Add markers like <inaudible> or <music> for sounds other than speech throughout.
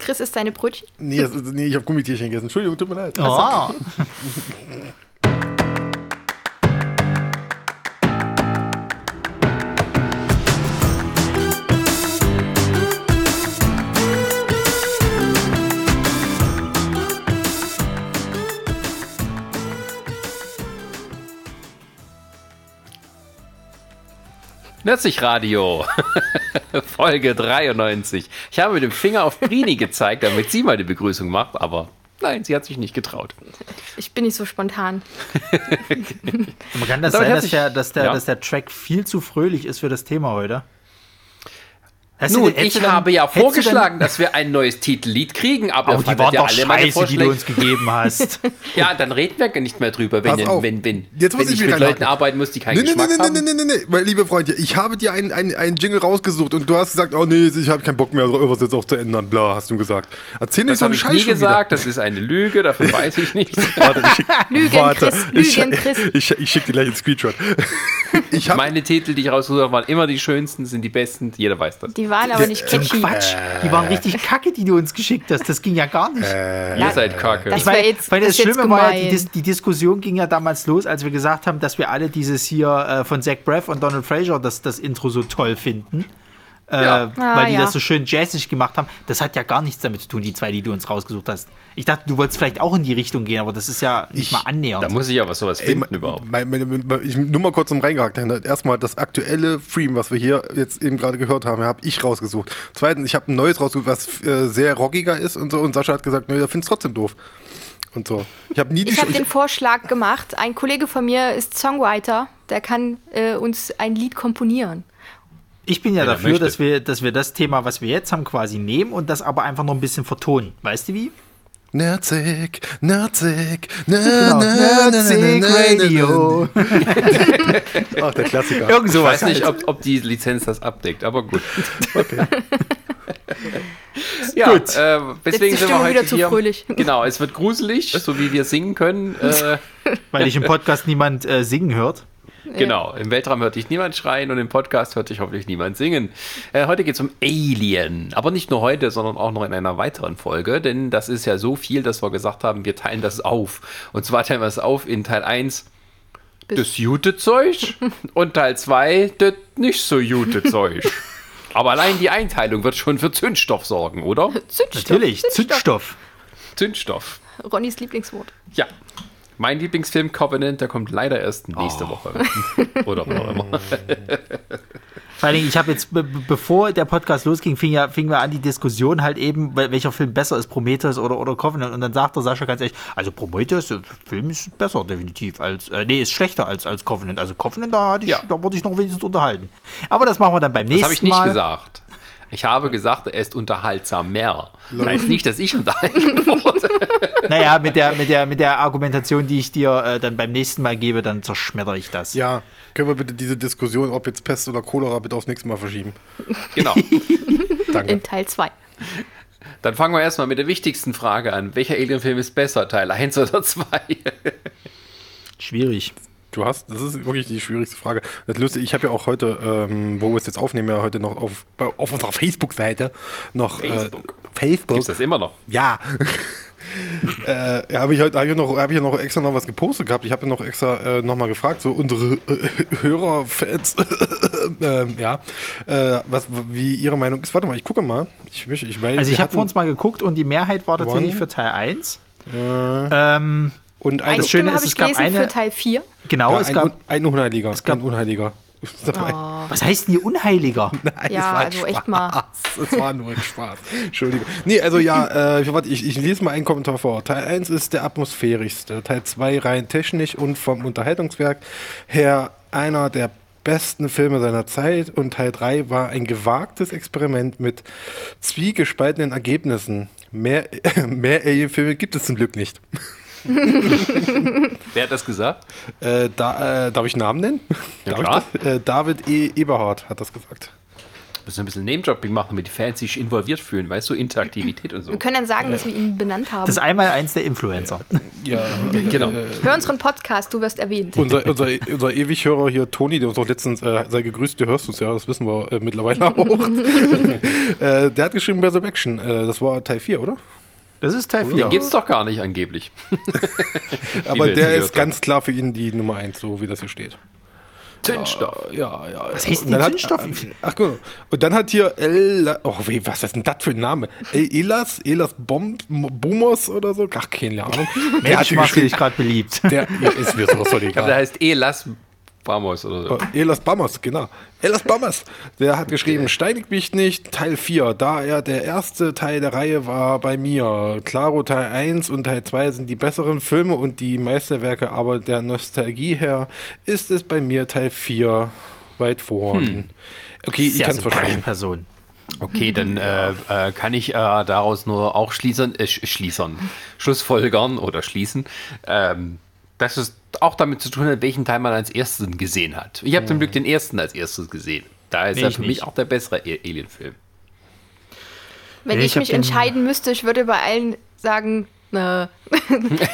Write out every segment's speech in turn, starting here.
Chris isst seine Brötchen. Nee, das ist, nee ich habe Gummitierchen gegessen. Entschuldigung, tut mir leid. Oh. <laughs> Radio. <laughs> Folge 93. Ich habe mit dem Finger auf Brini gezeigt, damit sie mal die Begrüßung macht, aber nein, sie hat sich nicht getraut. Ich bin nicht so spontan. Man kann das Damit sein, dass der, dass, der, Ja. dass der Track viel zu fröhlich ist für das Thema heute? Hast Nun, ich habe ja vorgeschlagen, dass wir ein neues Titellied kriegen, aber Aber die waren ja doch alle meine scheiße, die du uns gegeben hast. <laughs> Ja, dann reden wir nicht mehr drüber, wenn, auf. wenn, wenn, Jetzt muss wenn ich ich mit Leuten reinhaken. arbeiten muss, die keinen Nee, nee, nee, Geschmack nee, haben. nee, nee, nee, nee, mein lieber Freund, ich habe dir einen, einen, einen Jingle rausgesucht und du hast gesagt, oh nee, ich habe keinen Bock mehr, irgendwas jetzt auch zu ändern, bla, hast du gesagt. Erzähl nicht Das so habe einen ich nie gesagt, das ist eine Lüge, davon <laughs> weiß ich nichts. wieder. Warte, ich <laughs> Lügen, warte, Chris, ich, Lügen, Chris. ich, ich schick dir gleich einen Screenshot. Ich Meine Titel, die ich rausgesucht habe, waren immer die schönsten, sind die besten, jeder weiß das. Die waren aber nicht Zum catchy. Quatsch. Die waren richtig kacke, die du uns geschickt hast. Das ging ja gar nicht. Ihr seid kacke. Das Ich meine, wär jetzt- weil das, das Schlimme war ja, die. Dis die Diskussion ging ja damals los, als wir gesagt haben, dass wir alle dieses hier äh, von Zach Braff und Donald Fraser das, das Intro so toll finden. Äh, Ja. Ah, weil die ja. das so schön jazzig gemacht haben. Das hat ja gar nichts damit zu tun, die zwei, die du uns rausgesucht hast. Ich dachte, du wolltest vielleicht auch in die Richtung gehen, aber das ist ja nicht Ich- mal annähernd. Da muss ich ja was sowas Ey, finden mein- überhaupt. mein- meine- meine- ich, nur mal kurz zum Reingehakt. Erstmal das aktuelle Theme, was wir hier jetzt eben gerade gehört haben, habe ich rausgesucht. Zweitens, ich habe ein neues rausgesucht, was äh, sehr rockiger ist und so. Und Sascha hat gesagt, nö, er findet es trotzdem doof. Und so. Ich habe nie die Ich habe den Vorschlag gemacht. Ein Kollege von mir ist Songwriter. Der kann äh, uns ein Lied komponieren. Ich bin ja Wenn dafür, dass wir, dass wir das Thema, was wir jetzt haben, quasi nehmen und das aber einfach noch ein bisschen vertonen. Weißt du wie? Na, <laughs> Genau. na, na, na, na, Radio. <laughs> Ach, der Klassiker. Irgend Ich sowas. weiß nicht, ob, ob die Lizenz das abdeckt, aber gut. <laughs> ja, Gut. Äh, deswegen sind wir heute wieder zu hier. fröhlich. Genau, es wird gruselig, so wie wir singen können. Äh, Weil ich im Podcast niemand äh, singen hört. Genau, im Weltraum hört dich niemand schreien und im Podcast hört dich hoffentlich niemand singen. Äh, heute geht es um Alien, aber nicht nur heute, sondern auch noch in einer weiteren Folge, denn das ist ja so viel, dass wir gesagt haben, wir teilen das auf. Und zwar teilen wir es auf in Teil 1 das gute Zeug <laughs> und Teil 2 das nicht so gute Zeug. Aber allein die Einteilung wird schon für Zündstoff sorgen, oder? Zündstoff. Natürlich, Zündstoff. Zündstoff. Ronnys Lieblingswort. Ja. Mein Lieblingsfilm Covenant, der kommt leider erst nächste Woche. <laughs> Oder wann auch immer. <laughs> Vor allen Dingen, ich habe jetzt, be be- bevor der Podcast losging, fing, ja, fing wir an die Diskussion halt eben, wel- welcher Film besser ist, Prometheus oder, oder Covenant. Und dann sagt der Sascha ganz ehrlich, also Prometheus, der Film ist besser definitiv als, äh, nee, ist schlechter als, als Covenant. Also Covenant, da, hatte ich, Ja. da wurde ich noch wenigstens unterhalten. Aber das machen wir dann beim Das nächsten habe ich nicht Mal. gesagt. Ich habe gesagt, er ist unterhaltsamer. Das heißt nicht, dass ich unterhalten wurde. <laughs> Naja, mit der, mit, der, mit der Argumentation, die ich dir äh, dann beim nächsten Mal gebe, dann zerschmetter ich das. Ja, können wir bitte diese Diskussion, ob jetzt Pest oder Cholera, bitte aufs nächste Mal verschieben? Genau. <laughs> Danke. In Teil 2. Dann fangen wir erstmal mit der wichtigsten Frage an. Welcher Alien-Film ist besser, Teil 1 oder 2? Schwierig. Du hast, das ist wirklich die schwierigste Frage. Das Lustige, ich habe ja auch heute, ähm, wo wir es jetzt aufnehmen, ja heute noch auf, auf unserer Facebook-Seite noch Facebook. Äh, Facebook. Gibt's das immer noch? Ja. <laughs> äh, habe ich heute hab ich noch, hab ich ja noch extra noch was gepostet gehabt. Ich habe ja noch extra äh, nochmal gefragt, so unsere äh, Hörer, Fans, <laughs> ähm, ja, äh, was, wie ihre Meinung ist. Warte mal, ich gucke mal. Ich, ich, ich weiß, Also ich habe vor uns mal geguckt und die Mehrheit war tatsächlich One. für Teil 1. Ähm, und Eine eine, Schöne Stimme ist, habe es ich gab gelesen eine- für Teil 4. genau, ja, es ein, gab. Ein Unheiliger. gab- ein Unheiliger. <laughs> Dabei. Was heißt denn hier Unheiliger? <laughs> Nein, Ja, es war ein also echt Spaß. mal. <laughs> Es war nur ein Spaß. Entschuldigung. Nee, also ja, äh, warte, ich, ich lese mal einen Kommentar vor. Teil 1 ist der atmosphärischste, Teil 2 rein technisch und vom Unterhaltungswerk her einer der besten Filme seiner Zeit und Teil 3 war ein gewagtes Experiment mit zwiegespaltenen Ergebnissen. Mehr, mehr Alien-Filme gibt es zum Glück nicht. <laughs> Wer hat das gesagt? Äh, da, äh, darf ich Namen nennen? Ja, klar. Äh, David E. Eberhard hat das gesagt. müssen ein bisschen Name-Dropping machen, damit die Fans sich involviert fühlen, weißt du, Interaktivität und so. Wir können dann sagen, dass wir ihn benannt haben. Das ist einmal eins der Influencer. Ja, <laughs> Genau. Hör unseren Podcast, du wirst erwähnt. unser, unser, unser Ewighörer hier, Toni, der uns auch letztens, äh, sei gegrüßt, du hörst uns ja, das wissen wir äh, mittlerweile auch. <laughs> äh, der hat geschrieben Resurrection, äh, das war Teil 4, oder? Das ist Teil 4. Den gibt's doch gar nicht angeblich. <laughs> Aber der ist ganz klar für ihn die Nummer 1, so wie das hier steht. Zündstoff. Ja, ja. Was heißt denn hat- Zündstoff? Ach gut. Und dann hat hier El, oh weh, was ist denn das für ein Name? El Elas, Elas Bomb, Boomers oder so? Ach, keine Ahnung. <laughs> Der hat Mensch, dich geschrieben, gerade beliebt. der ja, ist mir sowas von Ich glaube, der egal. heißt Elas Vamos oder so. Elas Bammers, genau. Elas Bammers. Der hat geschrieben, steinigt mich nicht, Teil 4, da er der erste Teil der Reihe war bei mir. Claro, Teil 1 und Teil 2 sind die besseren Filme und die Meisterwerke, aber der Nostalgie her ist es bei mir Teil 4 weit vorn. Okay, ich kann es verstehen. Person. Okay, dann äh, äh, kann ich äh, daraus nur auch schließen, äh, sch- schließern, schlussfolgern oder schließen, ähm, dass es auch damit zu tun hat, welchen Teil man als erstes gesehen hat. Ich habe zum Glück den ersten als erstes gesehen. Da ist Nee, er für nicht. mich auch der bessere A- Alien-Film. Wenn Nee, ich, ich mich den- entscheiden müsste, ich würde bei allen sagen, äh, <laughs>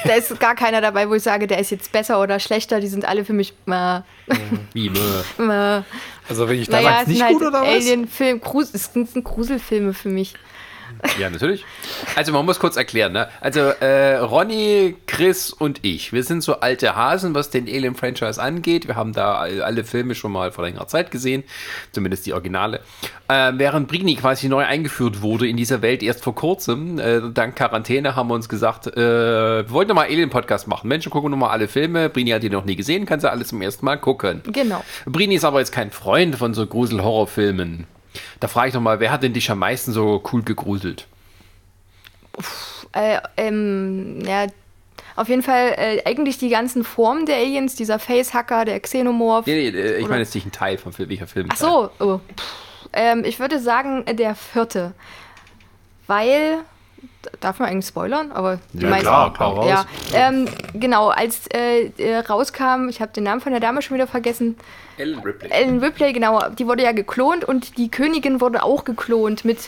da ist gar keiner dabei, wo ich sage, der ist jetzt besser oder schlechter. Die sind alle für mich. Äh, <laughs> Wie, äh, Also wenn ich da naja, es nicht sind halt gut, oder was? Alien-Film, Grus es sind Gruselfilme für mich. Ja, natürlich. Also man muss kurz erklären, ne? Also äh, Ronny, Chris und ich, wir sind so alte Hasen, was den Alien-Franchise angeht. Wir haben da all- alle Filme schon mal vor längerer Zeit gesehen, zumindest die Originale. Äh, während Brini quasi neu eingeführt wurde in dieser Welt erst vor kurzem, äh, dank Quarantäne haben wir uns gesagt, äh, wir wollten noch mal Alien-Podcast machen. Menschen gucken noch mal alle Filme. Brini hat die noch nie gesehen, kann sie alle zum ersten Mal gucken. Genau. Brini ist aber jetzt kein Freund von so Grusel-Horrorfilmen. Da frage ich doch mal, wer hat denn dich am meisten so cool gegruselt? Äh, ähm, ja, auf jeden Fall äh, eigentlich die ganzen Formen der Aliens, dieser Facehacker, der Xenomorph. Nee, nee, äh, ich meine jetzt nicht ein Teil von welcher Film. Ach so, oh. Pff, ähm, ich würde sagen, der vierte. Weil, darf man eigentlich spoilern? Aber die Ja, meisten- klar, klar, raus. Ja, ähm, genau, als äh, äh, rauskam, ich habe den Namen von der Dame schon wieder vergessen, Ellen Ripley. Ellen Ripley, genau, die wurde ja geklont und die Königin wurde auch geklont mit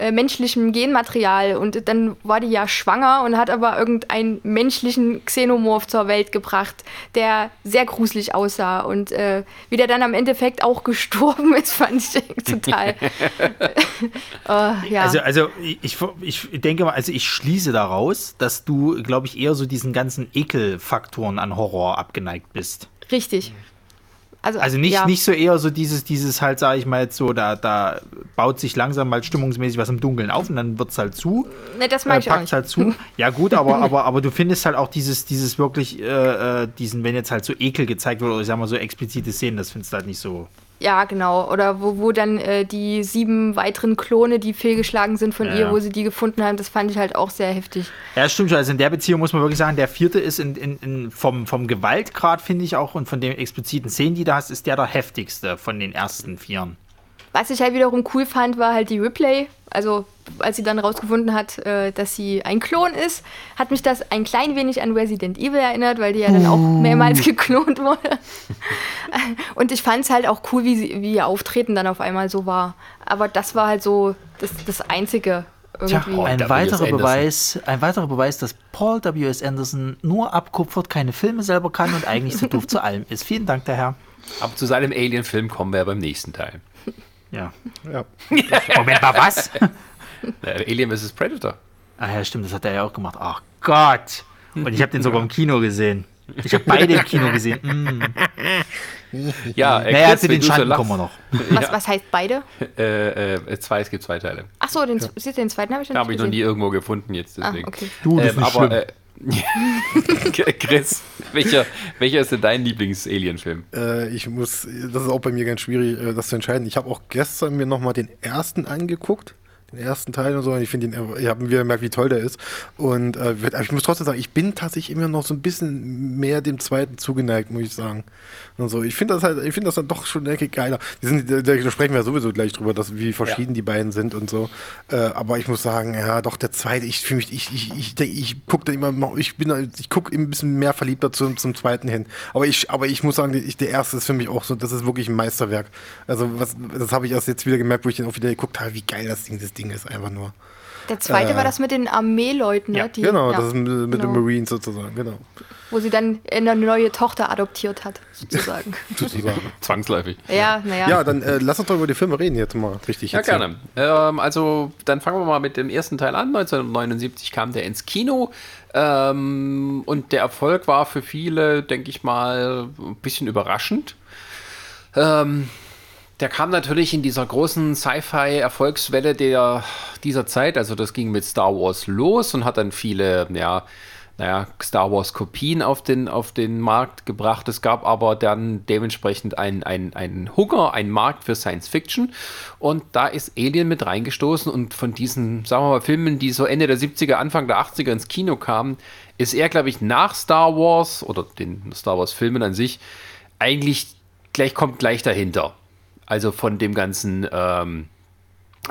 äh, menschlichem Genmaterial und dann war die ja schwanger und hat aber irgendeinen menschlichen Xenomorph zur Welt gebracht, der sehr gruselig aussah und äh, wie der dann am Endeffekt auch <laughs> gestorben ist, fand ich <laughs> total. äh, <laughs> ja. Also, also ich, ich denke mal, also ich schließe daraus, dass du, glaube ich, eher so diesen ganzen Ekelfaktoren an Horror abgeneigt bist. Richtig. Also, Also nicht, ja. nicht so eher so dieses, dieses halt, sage ich mal jetzt so, da, da baut sich langsam mal stimmungsmäßig was im Dunkeln auf und dann wird es halt zu. Ne, das mag Äh, ich auch packt nicht. halt zu. <laughs> Ja gut, aber, aber, aber du findest halt auch dieses, dieses wirklich, äh, äh, diesen, wenn jetzt halt so Ekel gezeigt wird oder ich sag mal so explizite Szenen, das findest du halt nicht so. Ja, genau. Oder wo, wo dann äh, die sieben weiteren Klone, die fehlgeschlagen sind von Ja, ihr, wo sie die gefunden haben, das fand ich halt auch sehr heftig. Ja, stimmt schon. Also in der Beziehung muss man wirklich sagen, der vierte ist in, in, in vom, vom Gewaltgrad, finde ich auch, und von den expliziten Szenen, die du hast, ist der der heftigste von den ersten vieren. Was ich halt wiederum cool fand, war halt die Replay. Also, als sie dann rausgefunden hat, äh, dass sie ein Klon ist, hat mich das ein klein wenig an Resident Evil erinnert, weil die ja dann auch mehrmals <laughs> geklont wurde. <laughs> Und ich fand es halt auch cool, wie, sie, wie ihr Auftreten dann auf einmal so war. Aber das war halt so das, das Einzige irgendwie. Oh, ein weiterer. Beweis, ein weiterer Beweis, dass Paul W.S. Anderson nur abkupfert, keine Filme selber kann und eigentlich zu doof zu allem ist. Vielen Dank, der Herr. Aber zu seinem Alien-Film kommen wir beim nächsten Teil. Ja. Ja. <laughs> Moment mal, was? <laughs> Äh, Alien vs. Predator. Ah ja, stimmt, das hat er ja auch gemacht. Ach Gott. Und ich habe den sogar im Kino gesehen. Ich habe beide im Kino gesehen. <laughs> Mm. Ja, äh, Naja, Chris, zu den du so kommen wir noch. was, was heißt beide? Äh, äh, zwei, es gibt zwei Teile. Ach so, den, siehst du, den zweiten habe ich noch Habe nicht ich noch nie irgendwo gefunden jetzt Ah, deswegen. okay. Du, das ist nicht aber, schlimm. äh, <laughs> Chris, welcher, welcher ist denn dein Lieblings-Alien-Film? Äh, ich muss, das ist auch bei mir ganz schwierig, äh, das zu entscheiden. Ich habe auch gestern mir nochmal den ersten angeguckt, den ersten Teil und so. Und ich finde ihn, ich habe wieder gemerkt, wie toll der ist. Und äh, ich muss trotzdem sagen, ich bin tatsächlich immer noch so ein bisschen mehr dem zweiten zugeneigt, muss ich sagen. Und so. Ich finde das halt, ich finde das dann doch schon denke geiler. Die sind, da, da sprechen wir sowieso gleich drüber, dass, wie verschieden ja. die beiden sind und so. Äh, aber ich muss sagen, ja, doch der zweite, ich fühle mich, ich, ich, ich, ich, ich gucke da immer, ich bin, ich gucke ein bisschen mehr verliebter zum, zum zweiten hin. Aber ich, aber ich muss sagen, ich, der erste ist für mich auch so, das ist wirklich ein Meisterwerk. Also was, das habe ich erst jetzt wieder gemerkt, wo ich den auch wieder geguckt habe, wie geil das Ding, das Ding ist einfach nur. Der zweite äh, war das mit den Armeeleuten, ne? Ja, die, genau, ja, das ist mit, genau. den Marines sozusagen, genau. Wo sie dann eine neue Tochter adoptiert hat, sozusagen. <laughs> sozusagen. Zwangsläufig. Ja, naja. Ja, dann äh, lass uns doch über die Filme reden jetzt mal, richtig. Ja, gerne. Ähm, also, dann fangen wir mal mit dem ersten Teil an. 1979 kam der ins Kino. Ähm, und der Erfolg war für viele, denke ich mal, ein bisschen überraschend. Ähm, der kam natürlich in dieser großen Sci-Fi-Erfolgswelle der, dieser Zeit. Also das ging mit Star Wars los und hat dann viele, ja, naja, Star Wars-Kopien auf den, auf den Markt gebracht. Es gab aber dann dementsprechend einen ein Hunger, einen Markt für Science Fiction. Und da ist Alien mit reingestoßen und von diesen, sagen wir mal, Filmen, die so Ende der 70er, Anfang der 80er ins Kino kamen, ist er, glaube ich, nach Star Wars oder den Star Wars-Filmen an sich eigentlich gleich kommt gleich dahinter. Also von dem ganzen, ähm,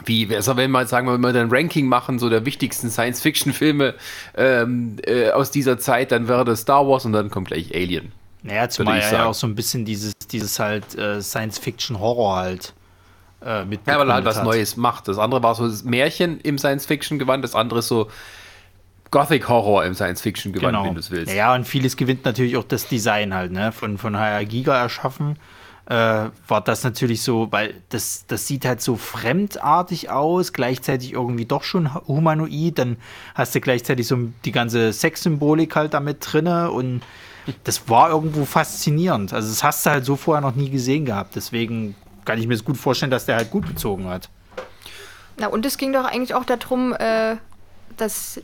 wie, also wenn wir sagen, wenn wir ein Ranking machen, so der wichtigsten Science-Fiction-Filme ähm, äh, aus dieser Zeit, dann wäre das Star Wars und dann kommt gleich Alien. Naja, zumal ja auch so ein bisschen dieses, dieses halt äh, Science-Fiction-Horror halt äh, mit Ja, weil er halt was hat. Neues macht. Das andere war so das Märchen im Science-Fiction-Gewand, das andere ist so Gothic-Horror im Science-Fiction-Gewand, genau. wenn du es willst. Ja, und vieles gewinnt natürlich auch das Design halt, ne? Von, von HR Giga erschaffen äh, war das natürlich so, weil das, das sieht halt so fremdartig aus, gleichzeitig irgendwie doch schon humanoid. Dann hast du gleichzeitig so die ganze Sexsymbolik halt damit drinne und das war irgendwo faszinierend. Also das hast du halt so vorher noch nie gesehen gehabt. Deswegen kann ich mir das gut vorstellen, dass der halt gut bezogen hat. Na und es ging doch eigentlich auch darum, äh, dass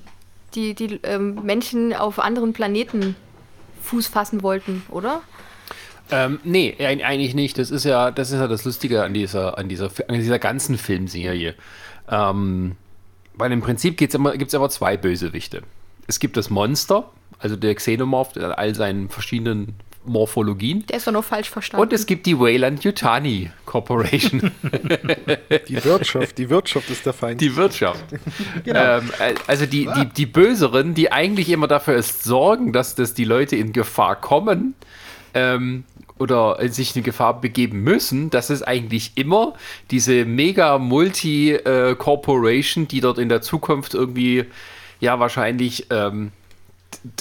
die, die ähm, Menschen auf anderen Planeten Fuß fassen wollten, oder? Ähm, nee, eigentlich nicht. Das ist ja, das ist ja das Lustige an dieser, an dieser, an dieser ganzen Filmserie. Ähm, weil im Prinzip gibt es aber zwei Bösewichte. Es gibt das Monster, also der Xenomorph in all seinen verschiedenen Morphologien. Der ist doch nur falsch verstanden. Und es gibt die Wayland Yutani Corporation. <laughs> die Wirtschaft, die Wirtschaft ist der Feind. Die Wirtschaft. <laughs> genau. Ähm, also die, die, die Böseren, die eigentlich immer dafür ist sorgen, dass, dass die Leute in Gefahr kommen, ähm, oder sich in Gefahr begeben müssen, das ist eigentlich immer diese mega Multi-Corporation, die dort in der Zukunft irgendwie ja wahrscheinlich ähm,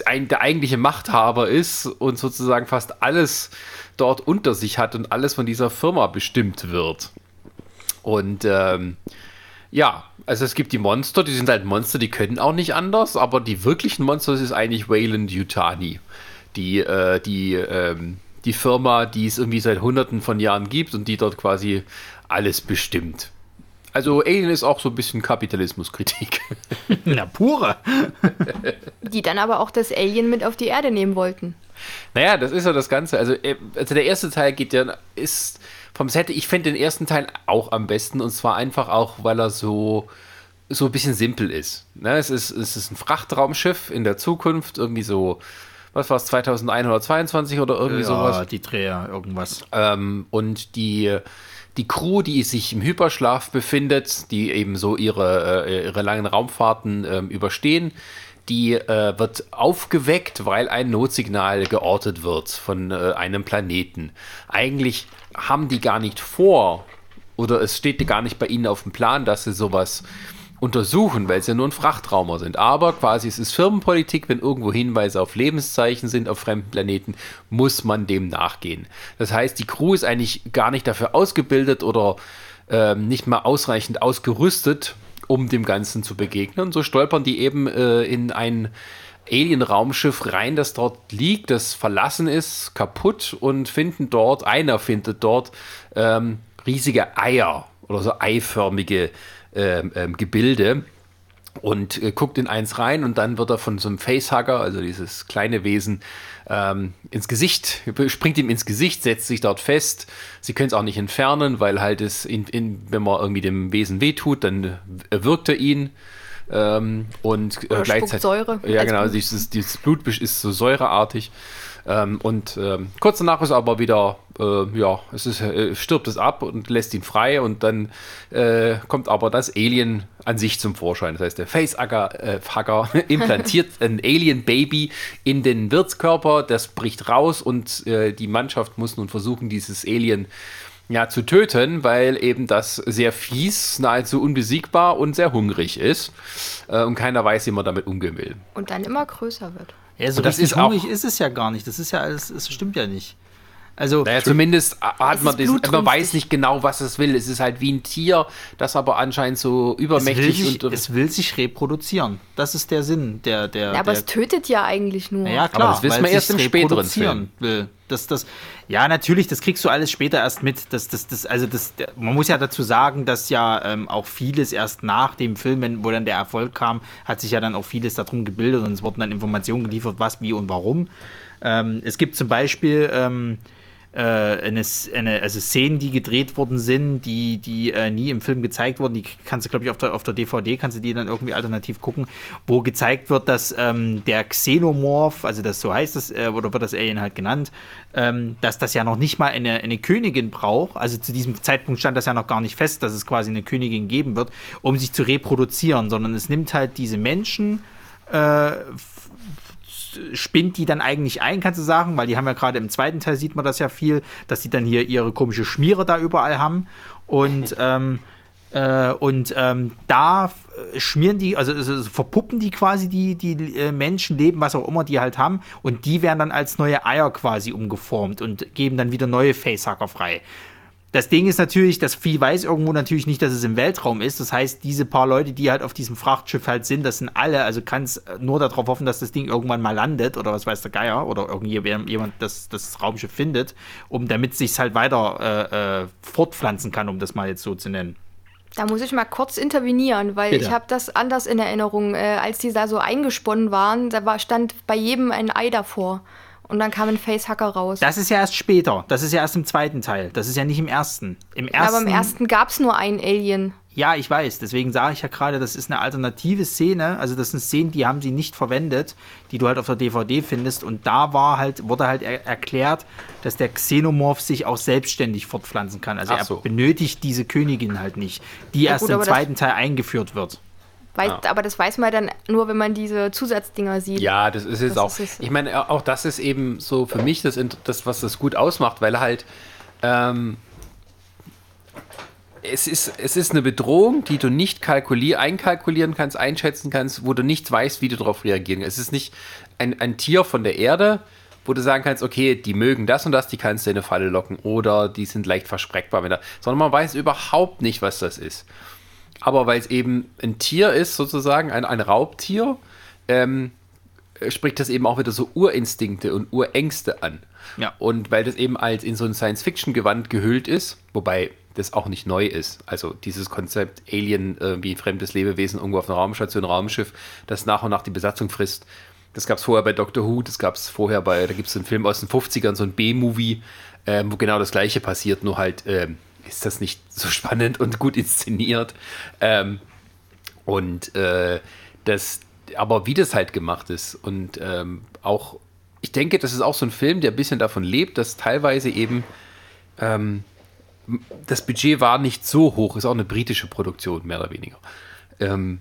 der eigentliche Machthaber ist und sozusagen fast alles dort unter sich hat und alles von dieser Firma bestimmt wird. Und ähm, ja, also es gibt die Monster, die sind halt Monster, die können auch nicht anders, aber die wirklichen Monster ist eigentlich Wayland Yutani, die, äh, die ähm, die Firma, die es irgendwie seit hunderten von Jahren gibt und die dort quasi alles bestimmt. Also Alien ist auch so ein bisschen Kapitalismuskritik. <laughs> Na pure. <laughs> die dann aber auch das Alien mit auf die Erde nehmen wollten. Naja, das ist ja das Ganze. Also, äh, also der erste Teil geht ja, ist vom Set, ich finde den ersten Teil auch am besten und zwar einfach auch, weil er so, so ein bisschen simpel ist. Ne, es, ist es ist ein Frachtraumschiff in der Zukunft, irgendwie so was war es, 2122 oder irgendwie ja, sowas. die Dreher, irgendwas. Ähm, und die, die Crew, die sich im Hyperschlaf befindet, die eben so ihre, äh, ihre langen Raumfahrten äh, überstehen, die äh, wird aufgeweckt, weil ein Notsignal geortet wird von äh, einem Planeten. Eigentlich haben die gar nicht vor, oder es steht gar nicht bei ihnen auf dem Plan, dass sie sowas untersuchen, weil sie ja nur ein Frachtraumer sind. Aber quasi es ist Firmenpolitik, wenn irgendwo Hinweise auf Lebenszeichen sind auf fremden Planeten, muss man dem nachgehen. Das heißt, die Crew ist eigentlich gar nicht dafür ausgebildet oder ähm, nicht mal ausreichend ausgerüstet, um dem Ganzen zu begegnen. So stolpern die eben äh, in ein Alien-Raumschiff rein, das dort liegt, das verlassen ist, kaputt und finden dort, einer findet dort ähm, riesige Eier oder so eiförmige ähm, ähm, Gebilde, und äh, guckt in eins rein und dann wird er von so einem Facehugger, also dieses kleine Wesen, ähm, ins Gesicht, springt ihm ins Gesicht, setzt sich dort fest. Sie können es auch nicht entfernen, weil halt es, in, in, wenn man irgendwie dem Wesen wehtut, dann erwürgt er ihn. Ähm, und äh, gleichzeitig. Säure ja, genau, dieses, dieses Blut ist so säureartig. Ähm, und ähm, kurz danach ist aber wieder, äh, ja, es ist, äh, stirbt es ab und lässt ihn frei und dann äh, kommt aber das Alien an sich zum Vorschein. Das heißt, der Facehugger äh, <laughs> implantiert <laughs> ein Alien-Baby in den Wirtskörper, das bricht raus und äh, die Mannschaft muss nun versuchen, dieses Alien ja, zu töten, weil eben das sehr fies, nahezu unbesiegbar und sehr hungrig ist äh, und keiner weiß, wie man damit umgehen will. Und dann immer größer wird. Ja, so das ist hungrig ist es ja gar nicht. Das ist ja alles, es stimmt ja nicht. Also naja, zumindest hat man das, man weiß nicht genau, was es will. Es ist halt wie ein Tier, das aber anscheinend so übermächtig es will sich, und es will sich reproduzieren. Das ist der Sinn der der. Ja, aber der, es tötet ja eigentlich nur. Ja klar, aber das wissen wir erst im späteren Film. Will. Das, das, ja, natürlich, das kriegst du alles später erst mit. Das, das, das, also das, man muss ja dazu sagen, dass ja ähm, auch vieles erst nach dem Film, wo dann der Erfolg kam, hat sich ja dann auch vieles darum gebildet und es wurden dann Informationen geliefert, was, wie und warum. Ähm, es gibt zum Beispiel ähm, äh, eine, eine, also Szenen, die gedreht worden sind, die, die äh, nie im Film gezeigt wurden, die kannst du, glaube ich, auf der, auf der DVD, kannst du die dann irgendwie alternativ gucken, wo gezeigt wird, dass ähm, der Xenomorph, also das so heißt es, äh, oder wird das Alien halt genannt, ähm, dass das ja noch nicht mal eine, eine Königin braucht, also zu diesem Zeitpunkt stand das ja noch gar nicht fest, dass es quasi eine Königin geben wird, um sich zu reproduzieren, sondern es nimmt halt diese Menschen, äh, spinnt die dann eigentlich ein, kannst du sagen, weil die haben ja gerade im zweiten Teil sieht man das ja viel, dass die dann hier ihre komische Schmiere da überall haben und <laughs> ähm, äh, und ähm, da schmieren die, also, also, verpuppen die quasi die, die äh, Menschenleben, was auch immer die halt haben, und die werden dann als neue Eier quasi umgeformt und geben dann wieder neue Facehacker frei. Das Ding ist natürlich, das Vieh weiß irgendwo natürlich nicht, dass es im Weltraum ist. Das heißt, diese paar Leute, die halt auf diesem Frachtschiff halt sind, das sind alle. Also kann es nur darauf hoffen, dass das Ding irgendwann mal landet oder was weiß der Geier oder irgendjemand das, das Raumschiff findet, um damit sich halt weiter äh, äh, fortpflanzen kann, um das mal jetzt so zu nennen. Da muss ich mal kurz intervenieren, weil Bitte. ich habe das anders in Erinnerung. Äh, als die da so eingesponnen waren, da war, stand bei jedem ein Ei davor. Und dann kam ein Facehacker raus. Das ist ja erst später. Das ist ja erst im zweiten Teil. Das ist ja nicht im ersten. Im ersten ja, aber im ersten gab es nur ein Alien. Ja, ich weiß. Deswegen sage ich ja gerade, das ist eine alternative Szene. Also das sind Szenen, die haben sie nicht verwendet, die du halt auf der DVD findest. Und da war halt, wurde halt er erklärt, dass der Xenomorph sich auch selbstständig fortpflanzen kann. Also so. er benötigt diese Königin halt nicht, die ja, erst gut, im zweiten Teil eingeführt wird. Weiß, ja. Aber das weiß man dann nur, wenn man diese Zusatzdinger sieht. Ja, das ist es auch. Ist ich meine, auch das ist eben so für mich das, das was das gut ausmacht, weil halt ähm, es, ist, es ist eine Bedrohung, die du nicht kalkulier, einkalkulieren kannst, einschätzen kannst, wo du nicht weißt, wie du darauf reagieren kannst. Es ist nicht ein, ein Tier von der Erde, wo du sagen kannst, okay, die mögen das und das, die kannst du in eine Falle locken oder die sind leicht verspreckbar, sondern man weiß überhaupt nicht, was das ist aber weil es eben ein Tier ist, sozusagen, ein, ein Raubtier, ähm, spricht das eben auch wieder so Urinstinkte und Urängste an. Ja. Und weil das eben als in so ein Science-Fiction-Gewand gehüllt ist, wobei das auch nicht neu ist. Also dieses Konzept Alien, äh, wie fremdes Lebewesen irgendwo auf einer Raumstation, Raumschiff, das nach und nach die Besatzung frisst. Das gab es vorher bei Doctor Who, das gab es vorher bei, da gibt es einen Film aus den 50ern, so ein B-Movie, äh, wo genau das gleiche passiert, nur halt äh, ist das nicht so spannend und gut inszeniert. Ähm, und äh, das, aber wie das halt gemacht ist und ähm, auch, ich denke, das ist auch so ein Film, der ein bisschen davon lebt, dass teilweise eben ähm, das Budget war nicht so hoch, ist auch eine britische Produktion, mehr oder weniger. Ähm,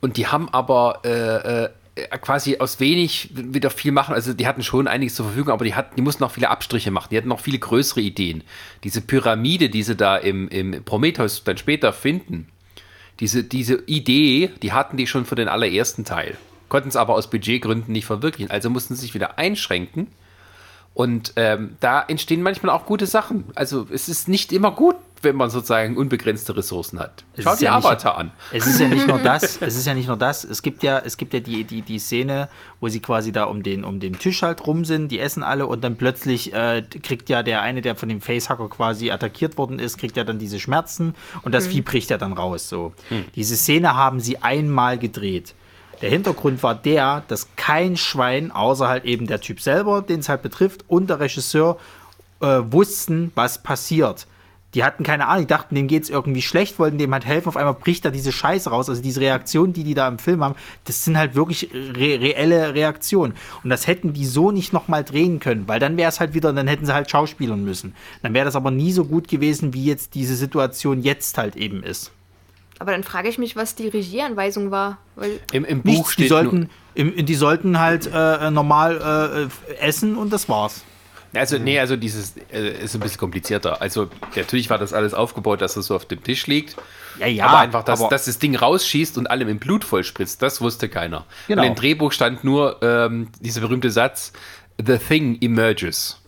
und die haben aber äh, äh, quasi aus wenig wieder viel machen. Also die hatten schon einiges zur Verfügung, aber die, hatten, die mussten noch viele Abstriche machen. Die hatten noch viele größere Ideen. Diese Pyramide, die sie da im, im Prometheus dann später finden, diese, diese Idee, die hatten die schon für den allerersten Teil. Konnten es aber aus Budgetgründen nicht verwirklichen. Also mussten sie sich wieder einschränken. Und ähm, da entstehen manchmal auch gute Sachen. Also es ist nicht immer gut, wenn man sozusagen unbegrenzte Ressourcen hat. Es Schau ist dir ja nicht- Avatar an. Es ist ja nicht nur <laughs> das, es ist ja nicht nur das. Es gibt ja, es gibt ja die, die, die Szene, wo sie quasi da um den, um den Tisch halt rum sind, die essen alle und dann plötzlich äh, kriegt ja der eine, der von dem Facehacker quasi attackiert worden ist, kriegt ja dann diese Schmerzen und das Vieh bricht ja dann raus. So. Diese Szene haben sie einmal gedreht. Der Hintergrund war der, dass kein Schwein, außer halt eben der Typ selber, den es halt betrifft, und der Regisseur äh, wussten, was passiert. Die hatten keine Ahnung, die dachten, dem geht's irgendwie schlecht, wollten dem halt helfen. Auf einmal bricht da diese Scheiße raus. Also diese Reaktionen, die die da im Film haben, das sind halt wirklich re reelle Reaktionen. Und das hätten die so nicht nochmal drehen können, weil dann wäre es halt wieder, dann hätten sie halt schauspielern müssen. Dann wäre das aber nie so gut gewesen, wie jetzt diese Situation jetzt halt eben ist. Aber dann frage ich mich, was die Regieanweisung war. Weil Im, im Buch Nichts, die steht sollten, im, die sollten halt äh, normal äh, essen und das war's. Also nee, also dieses äh, ist ein bisschen komplizierter. Also natürlich war das alles aufgebaut, dass es so auf dem Tisch liegt. Ja, ja, aber einfach, dass, aber- dass das Ding rausschießt und allem im Blut voll spritzt, das wusste keiner. Genau. Und im Drehbuch stand nur ähm, dieser berühmte Satz: The thing emerges.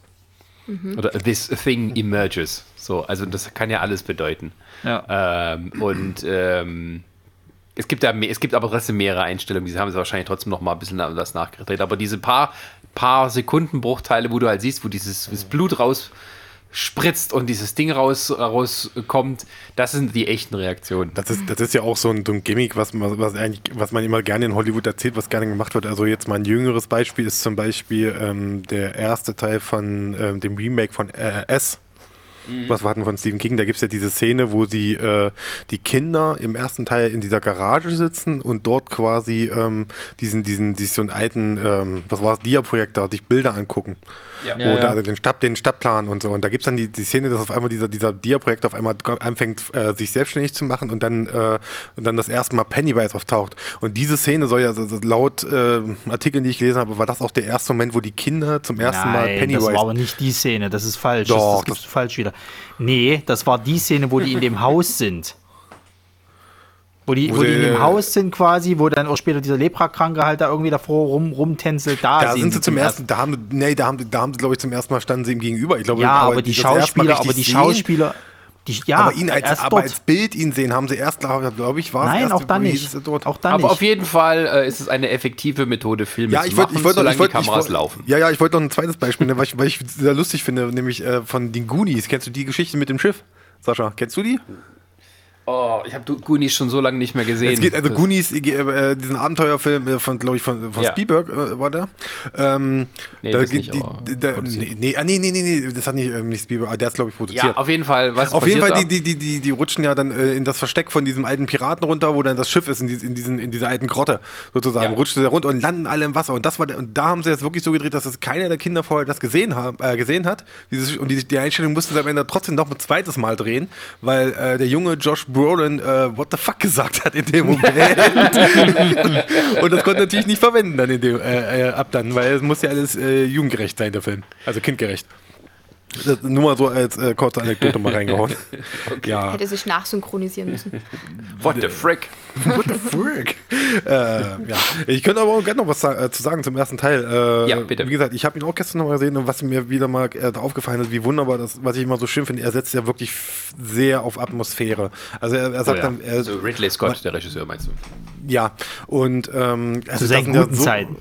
Oder this thing emerges. So, also das kann ja alles bedeuten. Ja. Ähm, und ähm, es gibt mehr, es gibt aber trotzdem mehrere Einstellungen, die haben sie wahrscheinlich trotzdem noch mal ein bisschen anders nachgedreht. Aber diese paar, paar Sekundenbruchteile, wo du halt siehst, wo dieses Blut rausspritzt und dieses Ding raus, rauskommt, das sind die echten Reaktionen. Das ist, das ist ja auch so ein, so ein Gimmick, was man, was, eigentlich, was man immer gerne in Hollywood erzählt, was gerne gemacht wird. Also jetzt mal ein jüngeres Beispiel ist zum Beispiel ähm, der erste Teil von ähm, dem Remake von äh. Was wir hatten von Stephen King, da gibt es ja diese Szene, wo sie äh, die Kinder im ersten Teil in dieser Garage sitzen und dort quasi ähm, diesen, diesen, diesen alten, ähm, was war das, Dia-Projektor, sich Bilder angucken. Ja. Wo da den, Stab, den Stadtplan und so. Und da gibt es dann die, die Szene, dass auf einmal dieser, dieser Dia-Projekt auf einmal anfängt, äh, sich selbstständig zu machen und dann, äh, und dann das erste Mal Pennywise auftaucht. Und diese Szene soll ja so, so laut äh, Artikeln, die ich gelesen habe, war das auch der erste Moment, wo die Kinder zum ersten Mal Nein, Pennywise. das war aber nicht die Szene, das ist falsch. Doch, das, das das- falsch wieder. Nee, das war die Szene, wo die in dem Haus sind. Wo die, Wo wo die in dem Haus sind quasi, wo dann auch später dieser Leprakranke halt da irgendwie davor rum, rumtänzelt. Da, da sind sie zum ersten, da haben, nee, da haben, da haben sie, glaube ich, zum ersten Mal standen sie ihm gegenüber. Ich glaube, Ja, aber, die erste Mal Schauspieler, aber die sehen, Schauspieler, die, ja, aber ihn als, erst aber dort. als Bild ihn sehen, haben sie erst, glaube glaub ich, war es Nein, erst, auch dann nicht. dort? Auch dann Aber nicht. auf jeden Fall äh, ist es eine effektive Methode, Filme Ja, zu ich wollte, machen, ich wollte, solange ich die ich Kameras wollte, laufen. Ja, ja, ich wollte noch ein zweites Beispiel, nennen, weil ich, weil ich sehr lustig finde, nämlich äh, von den Goonies. Kennst du die Geschichte mit dem Schiff? Sascha, kennst du die? Oh, ich habe Goonies schon so lange nicht mehr gesehen. Es geht also Das- Goonies, äh, diesen Abenteuerfilm äh, von, glaube ich, von, von Ja. Spielberg äh, war der. Ähm, Nee, da das nicht, die, da, nee, nee, ah, nee, nee, nee, nee, das hat nicht, ähm, nicht Spielberg, ah, der ist, glaube ich, produziert. Ja, auf jeden Fall. Was Auf jeden Fall, die, die, die, die, die rutschen ja dann äh, in das Versteck von diesem alten Piraten runter, wo dann das Schiff ist, in, dies, in, diesen, in dieser alten Grotte sozusagen. Ja. Rutschen sie da runter und landen alle im Wasser. Und das war der, und da haben sie jetzt wirklich so gedreht, dass es keiner der Kinder vorher das gesehen, haben, äh, gesehen hat. Dieses, und die, die Einstellung mussten sie am Ende trotzdem noch ein zweites Mal drehen, weil äh, der junge Josh Brolin äh, What the fuck gesagt hat in dem Moment. <laughs> und das konnte natürlich nicht verwenden dann in dem, äh, äh, ab dann, weil es muss ja alles äh, jugendgerecht sein, der Film. Also kindgerecht. Das, nur mal so als äh, kurze Anekdote mal <laughs> reingehauen. Ja. hätte sich nachsynchronisieren müssen. What the frick? <laughs> What the frick? äh, ja. Ich könnte aber auch gerne noch was äh, zu sagen zum ersten Teil. Äh, Ja, bitte. Wie gesagt, ich habe ihn auch gestern noch mal gesehen und was mir wieder mal äh, aufgefallen ist, wie wunderbar das, was ich immer so schön finde, er setzt ja wirklich sehr auf Atmosphäre. Also er, er Oh, sagt ja. dann, er, also Ridley Scott, der Regisseur, meinst du? ja, und ähm, also seinen das sind guten Zeiten.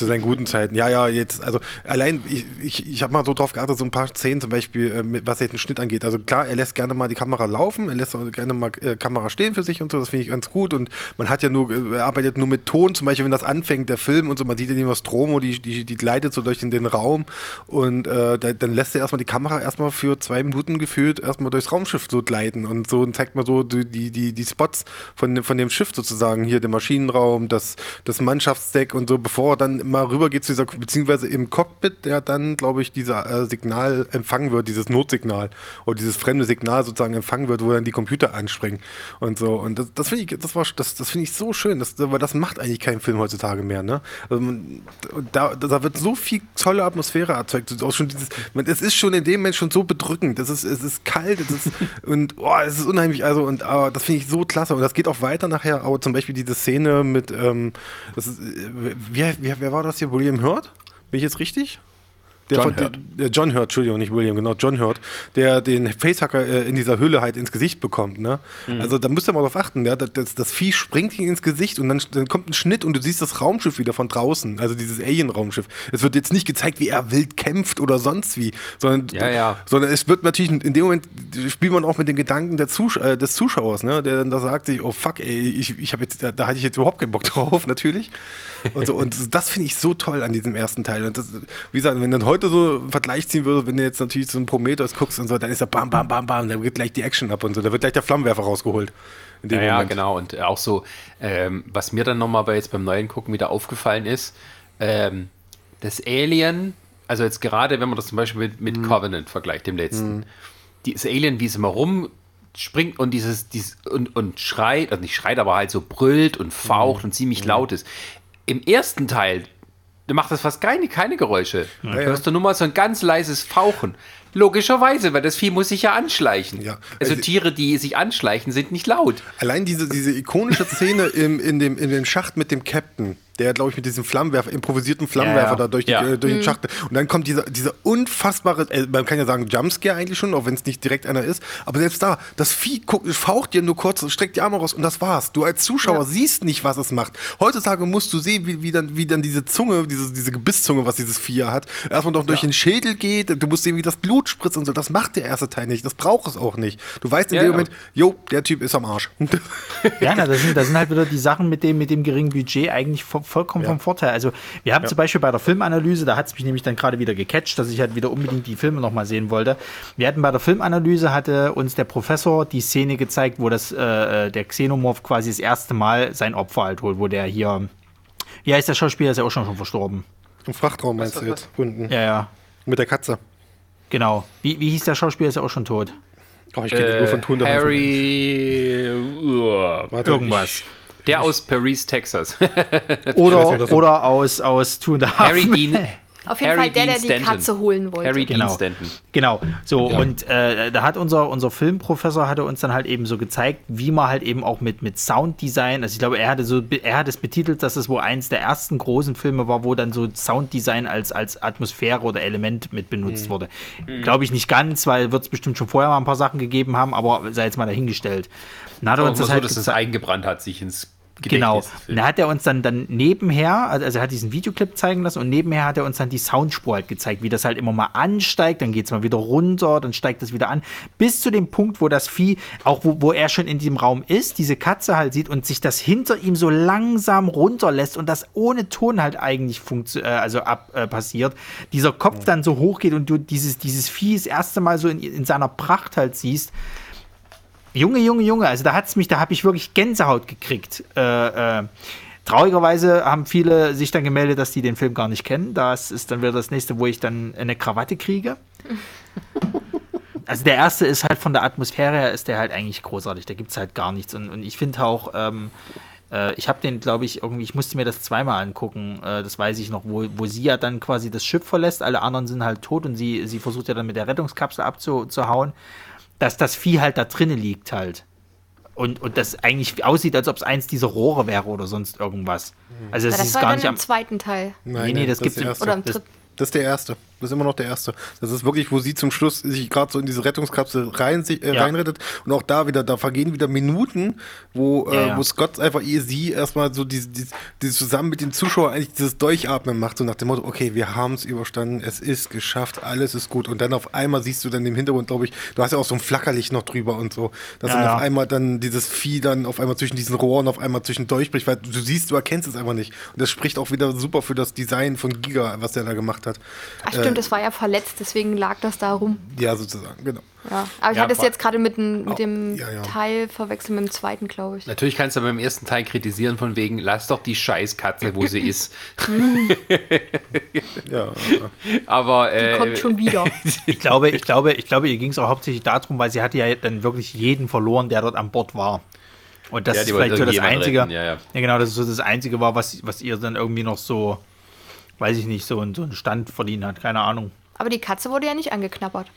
Zu seinen guten Zeiten. Ja, ja, jetzt, also allein, ich, ich, ich habe mal so drauf geachtet, so ein paar Szenen zum Beispiel, äh, was jetzt den Schnitt angeht. Also klar, er lässt gerne mal die Kamera laufen, er lässt auch gerne mal äh, Kamera stehen für sich und so, das finde ich ganz gut. Und man hat ja nur, äh, er arbeitet nur mit Ton, zum Beispiel, wenn das anfängt, der Film und so, man sieht ja nur Stromo, die, die, die gleitet so durch den, den Raum und äh, da, dann lässt er erstmal die Kamera erstmal für zwei Minuten gefühlt erstmal durchs Raumschiff so gleiten und so und zeigt mal so die, die, die, Spots von, dem- von dem Schiff sozusagen, hier der Maschinenraum, das, das Mannschaftsdeck und so, bevor er dann mal rüber geht zu dieser, beziehungsweise im Cockpit, der dann, glaube ich, dieser äh, Signal empfangen wird, dieses Notsignal oder dieses fremde Signal sozusagen empfangen wird, wo dann die Computer anspringen und so. Und das, das finde ich, das war, das, das finde ich so schön, das, weil das macht eigentlich kein Film heutzutage mehr, ne? Also man, da, da wird so viel tolle Atmosphäre erzeugt. Auch schon dieses, man, es ist schon in dem Moment schon so bedrückend. Es ist, es ist kalt, es ist, <laughs> und oh, es ist unheimlich. Also, und aber das finde ich so klasse. Und das geht auch weiter nachher. Aber zum Beispiel diese Szene mit, ähm, das ist, äh, wer, wer, wer war das hier? William Hurt? Bin ich jetzt richtig? Der John von, Hurt. Der, John Hurt, Entschuldigung, nicht William, genau, John Hurt, der den Facehacker äh, in dieser Hülle halt ins Gesicht bekommt. Ne? Mhm. Also da müsst ihr mal drauf achten. Ja? Das, das, das Vieh springt ihm ins Gesicht und dann, dann kommt ein Schnitt und du siehst das Raumschiff wieder von draußen, also dieses Alien-Raumschiff. Es wird jetzt nicht gezeigt, wie er wild kämpft oder sonst wie, sondern, Ja, ja. sondern es wird natürlich in dem Moment spielt man auch mit den Gedanken der Zusch äh, des Zuschauers, ne? der dann da sagt sich, oh fuck, ey, ich, ich habe jetzt, da, da hatte ich jetzt überhaupt keinen Bock drauf, <laughs> natürlich. Und, so, und das finde ich so toll an diesem ersten Teil. Und das, wie gesagt, wenn dann heute so einen Vergleich ziehen würde, wenn du jetzt natürlich so einen Prometheus guckst und so, dann ist da bam, bam, bam, bam, da wird gleich die Action ab und so, da wird gleich der Flammenwerfer rausgeholt. In dem Ja, ja, genau. Und auch so, ähm, was mir dann nochmal bei jetzt beim neuen Gucken wieder aufgefallen ist, ähm, das Alien, also jetzt gerade, wenn man das zum Beispiel mit, Mhm. mit Covenant vergleicht, dem letzten, dieses Alien, wie es immer rumspringt und dieses, dieses und, und schreit, also nicht schreit, aber halt so brüllt und faucht Mhm. und ziemlich laut ist. Im ersten Teil da macht das fast keine, keine Geräusche. Da ja. hörst du nur mal so ein ganz leises Fauchen. Logischerweise, weil das Vieh muss sich ja anschleichen. Ja. Also Also- Tiere, die sich anschleichen, sind nicht laut. Allein diese, diese ikonische Szene im, in, dem, in dem Schacht mit dem Captain, der, glaube ich, mit diesem Flammenwerfer, improvisierten Flammenwerfer Ja, ja. da durch, die, Ja. äh, durch den Schacht. Und dann kommt dieser, dieser unfassbare, äh, man kann ja sagen Jumpscare eigentlich schon, auch wenn es nicht direkt einer ist. Aber selbst da, das Vieh guckt, faucht dir nur kurz, streckt die Arme raus und das war's. Du als Zuschauer Ja. siehst nicht, was es macht. Heutzutage musst du sehen, wie, wie, dann, wie dann diese Zunge, diese, diese Gebisszunge, was dieses Vieh hat, erstmal noch durch den Schädel geht. Du musst sehen, wie das Blut spritzt und so. Das macht der erste Teil nicht. Das braucht es auch nicht. Du weißt in Ja, dem ja. Moment, jo, der Typ ist am Arsch. Ja, na, das, sind, das sind halt wieder die Sachen mit dem, mit dem geringen Budget eigentlich vo vollkommen vom Vorteil. Also wir haben zum Beispiel bei der Filmanalyse, da hat es mich nämlich dann gerade wieder gecatcht, dass ich halt wieder unbedingt die Filme nochmal sehen wollte. Wir hatten bei der Filmanalyse, hatte uns der Professor die Szene gezeigt, wo das, äh, der Xenomorph quasi das erste Mal sein Opfer halt holt, wo der hier, wie heißt der Schauspieler, ist ja auch schon, schon verstorben. Im Frachtraum meinst du jetzt? Unten. Ja, ja, Mit der Katze. genau. Wie, wie hieß der Schauspieler, ist ja auch schon tot. Oh, ich kenne den nur von Tun Äh, Harry. Uh, Warte, Irgendwas. Der aus Paris, Texas. <laughs> Oder, oder aus, aus Two and a Half Harry. Dean. Auf jeden Harry Fall der, der die Stanton. Katze holen wollte. Harry Genau. Dean Stanton. Genau, so und äh, da hat unser, unser Filmprofessor hatte uns dann halt eben so gezeigt, wie man halt eben auch mit, mit Sounddesign, also ich glaube, er hatte so, er hat es betitelt, dass es wohl eins der ersten großen Filme war, wo dann so Sounddesign als, als Atmosphäre oder Element mit benutzt wurde. Glaube ich nicht ganz, weil wird es bestimmt schon vorher mal ein paar Sachen gegeben haben, aber sei jetzt mal dahingestellt. Dann hat er uns so, das halt dass es eingebrannt hat, sich ins Genau. Und da hat er uns dann, dann nebenher, also also er hat diesen Videoclip zeigen lassen und nebenher hat er uns dann die Soundspur halt gezeigt, wie das halt immer mal ansteigt, dann geht es mal wieder runter, dann steigt es wieder an, bis zu dem Punkt, wo das Vieh, auch wo, wo er schon in diesem Raum ist, diese Katze halt sieht und sich das hinter ihm so langsam runterlässt und das ohne Ton halt eigentlich äh, also ab, äh, passiert, dieser Kopf dann so hoch geht und du dieses, dieses Vieh das erste Mal so in, in seiner Pracht halt siehst. Junge, Junge, Junge, also da hat's mich, da habe ich wirklich Gänsehaut gekriegt. Äh, äh, traurigerweise haben viele sich dann gemeldet, dass die den Film gar nicht kennen. Das ist dann wieder das nächste, wo ich dann eine Krawatte kriege. <laughs> Also der erste ist halt von der Atmosphäre her ist der halt eigentlich großartig. Da gibt es halt gar nichts. Und, und ich finde auch, ähm, äh, ich habe den, glaube ich, irgendwie, ich musste mir das zweimal angucken, äh, das weiß ich noch, wo, wo sie ja dann quasi das Schiff verlässt, alle anderen sind halt tot und sie, sie versucht ja dann mit der Rettungskapsel abzuhauen, dass das Vieh halt da drinnen liegt halt. Und, und das eigentlich aussieht, als ob es eins dieser Rohre wäre oder sonst irgendwas. Also das, das ist war gar dann nicht im am. zweiten Teil. Nein, nee, das gibt's der im- erste. Oder im das- dritten. Das ist der erste. Das ist immer noch der erste. Das ist wirklich, wo sie zum Schluss sich gerade so in diese Rettungskapsel rein, sich, äh, Ja. reinrettet. Und auch da wieder, da vergehen wieder Minuten, wo, Ja, äh, ja. wo Scott einfach ihr sie erstmal so diese, diese, diese zusammen mit dem Zuschauer eigentlich dieses Durchatmen macht, so nach dem Motto, okay, wir haben es überstanden, es ist geschafft, alles ist gut. Und dann auf einmal siehst du dann im Hintergrund, glaube ich, du hast ja auch so ein Flackerlicht noch drüber und so, dass dann auf einmal dann dieses Vieh dann auf einmal zwischen diesen Rohren auf einmal zwischen durchbricht, weil du siehst, du erkennst es einfach nicht. Und das spricht auch wieder super für das Design von Giga, was der da gemacht hat. Ach stimmt, das war ja verletzt, deswegen lag das da rum. Ja, sozusagen, genau. Ja. Aber ich Ja, hatte es jetzt gerade mit, dem- mit dem ja, ja. Teil verwechselt mit dem zweiten, glaube ich. Natürlich kannst du beim ersten Teil kritisieren von wegen, lass doch die Scheißkatze, wo sie ist. <laughs> Ja, Aber äh, Kommt schon wieder. <laughs> Ich glaube, ich glaube, ich glaube, ihr ging es auch hauptsächlich darum, weil sie hatte ja dann wirklich jeden verloren, der dort an Bord war. Und das Ja, ist die vielleicht so das Einzige. ja. genau, das ist so das Einzige war, was, was ihr dann irgendwie noch so, weiß ich nicht, so, ein- so einen Stand verdient hat. Keine Ahnung. Aber die Katze wurde ja nicht angeknabbert.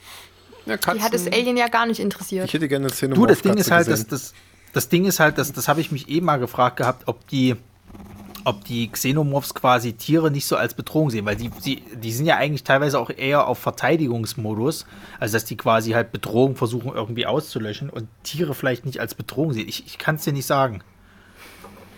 ja, Die hat das Katzen, Alien ja gar nicht interessiert. ich hätte gerne eine Szene Du, das Ding Katze ist halt, das, das, das Ding ist halt, das, das habe ich mich eh mal gefragt gehabt, ob die, ob die Xenomorphs quasi Tiere nicht so als Bedrohung sehen, weil die, die, die sind ja eigentlich teilweise auch eher auf Verteidigungsmodus, also dass die quasi halt Bedrohung versuchen irgendwie auszulöschen und Tiere vielleicht nicht als Bedrohung sehen. Ich, ich kann es dir nicht sagen.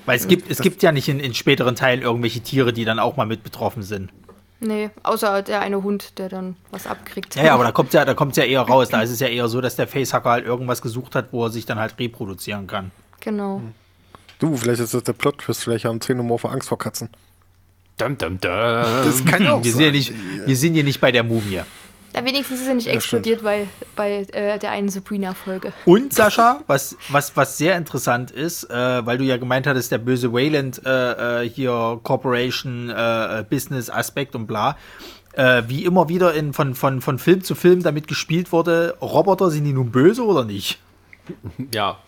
Weil es gibt, es gibt ja nicht in, in späteren Teilen irgendwelche Tiere, die dann auch mal mit betroffen sind. Nee, außer der eine Hund, der dann was abkriegt. Ja, ja, aber da <laughs> kommt ja, da ja eher raus. Da ist es ja eher so, dass der Facehacker halt irgendwas gesucht hat, wo er sich dann halt reproduzieren kann. Genau. Du, vielleicht ist das der Plot-Twist, vielleicht haben Xenomorphe Angst vor Katzen. Dum, dum, dum. Das kann auch Wir sind ja nicht, wir sind hier nicht bei der Mumie. Ja, wenigstens ist er nicht Ja, explodiert bei, bei äh, der einen Sabrina-Folge. Und Sascha, was, was, was sehr interessant ist, äh, weil du ja gemeint hattest, der böse Wayland äh, äh, hier Corporation, äh, äh, Business Aspekt und bla. Äh, wie immer wieder in, von, von, von Film zu Film damit gespielt wurde, Roboter, sind die nun böse oder nicht? ja,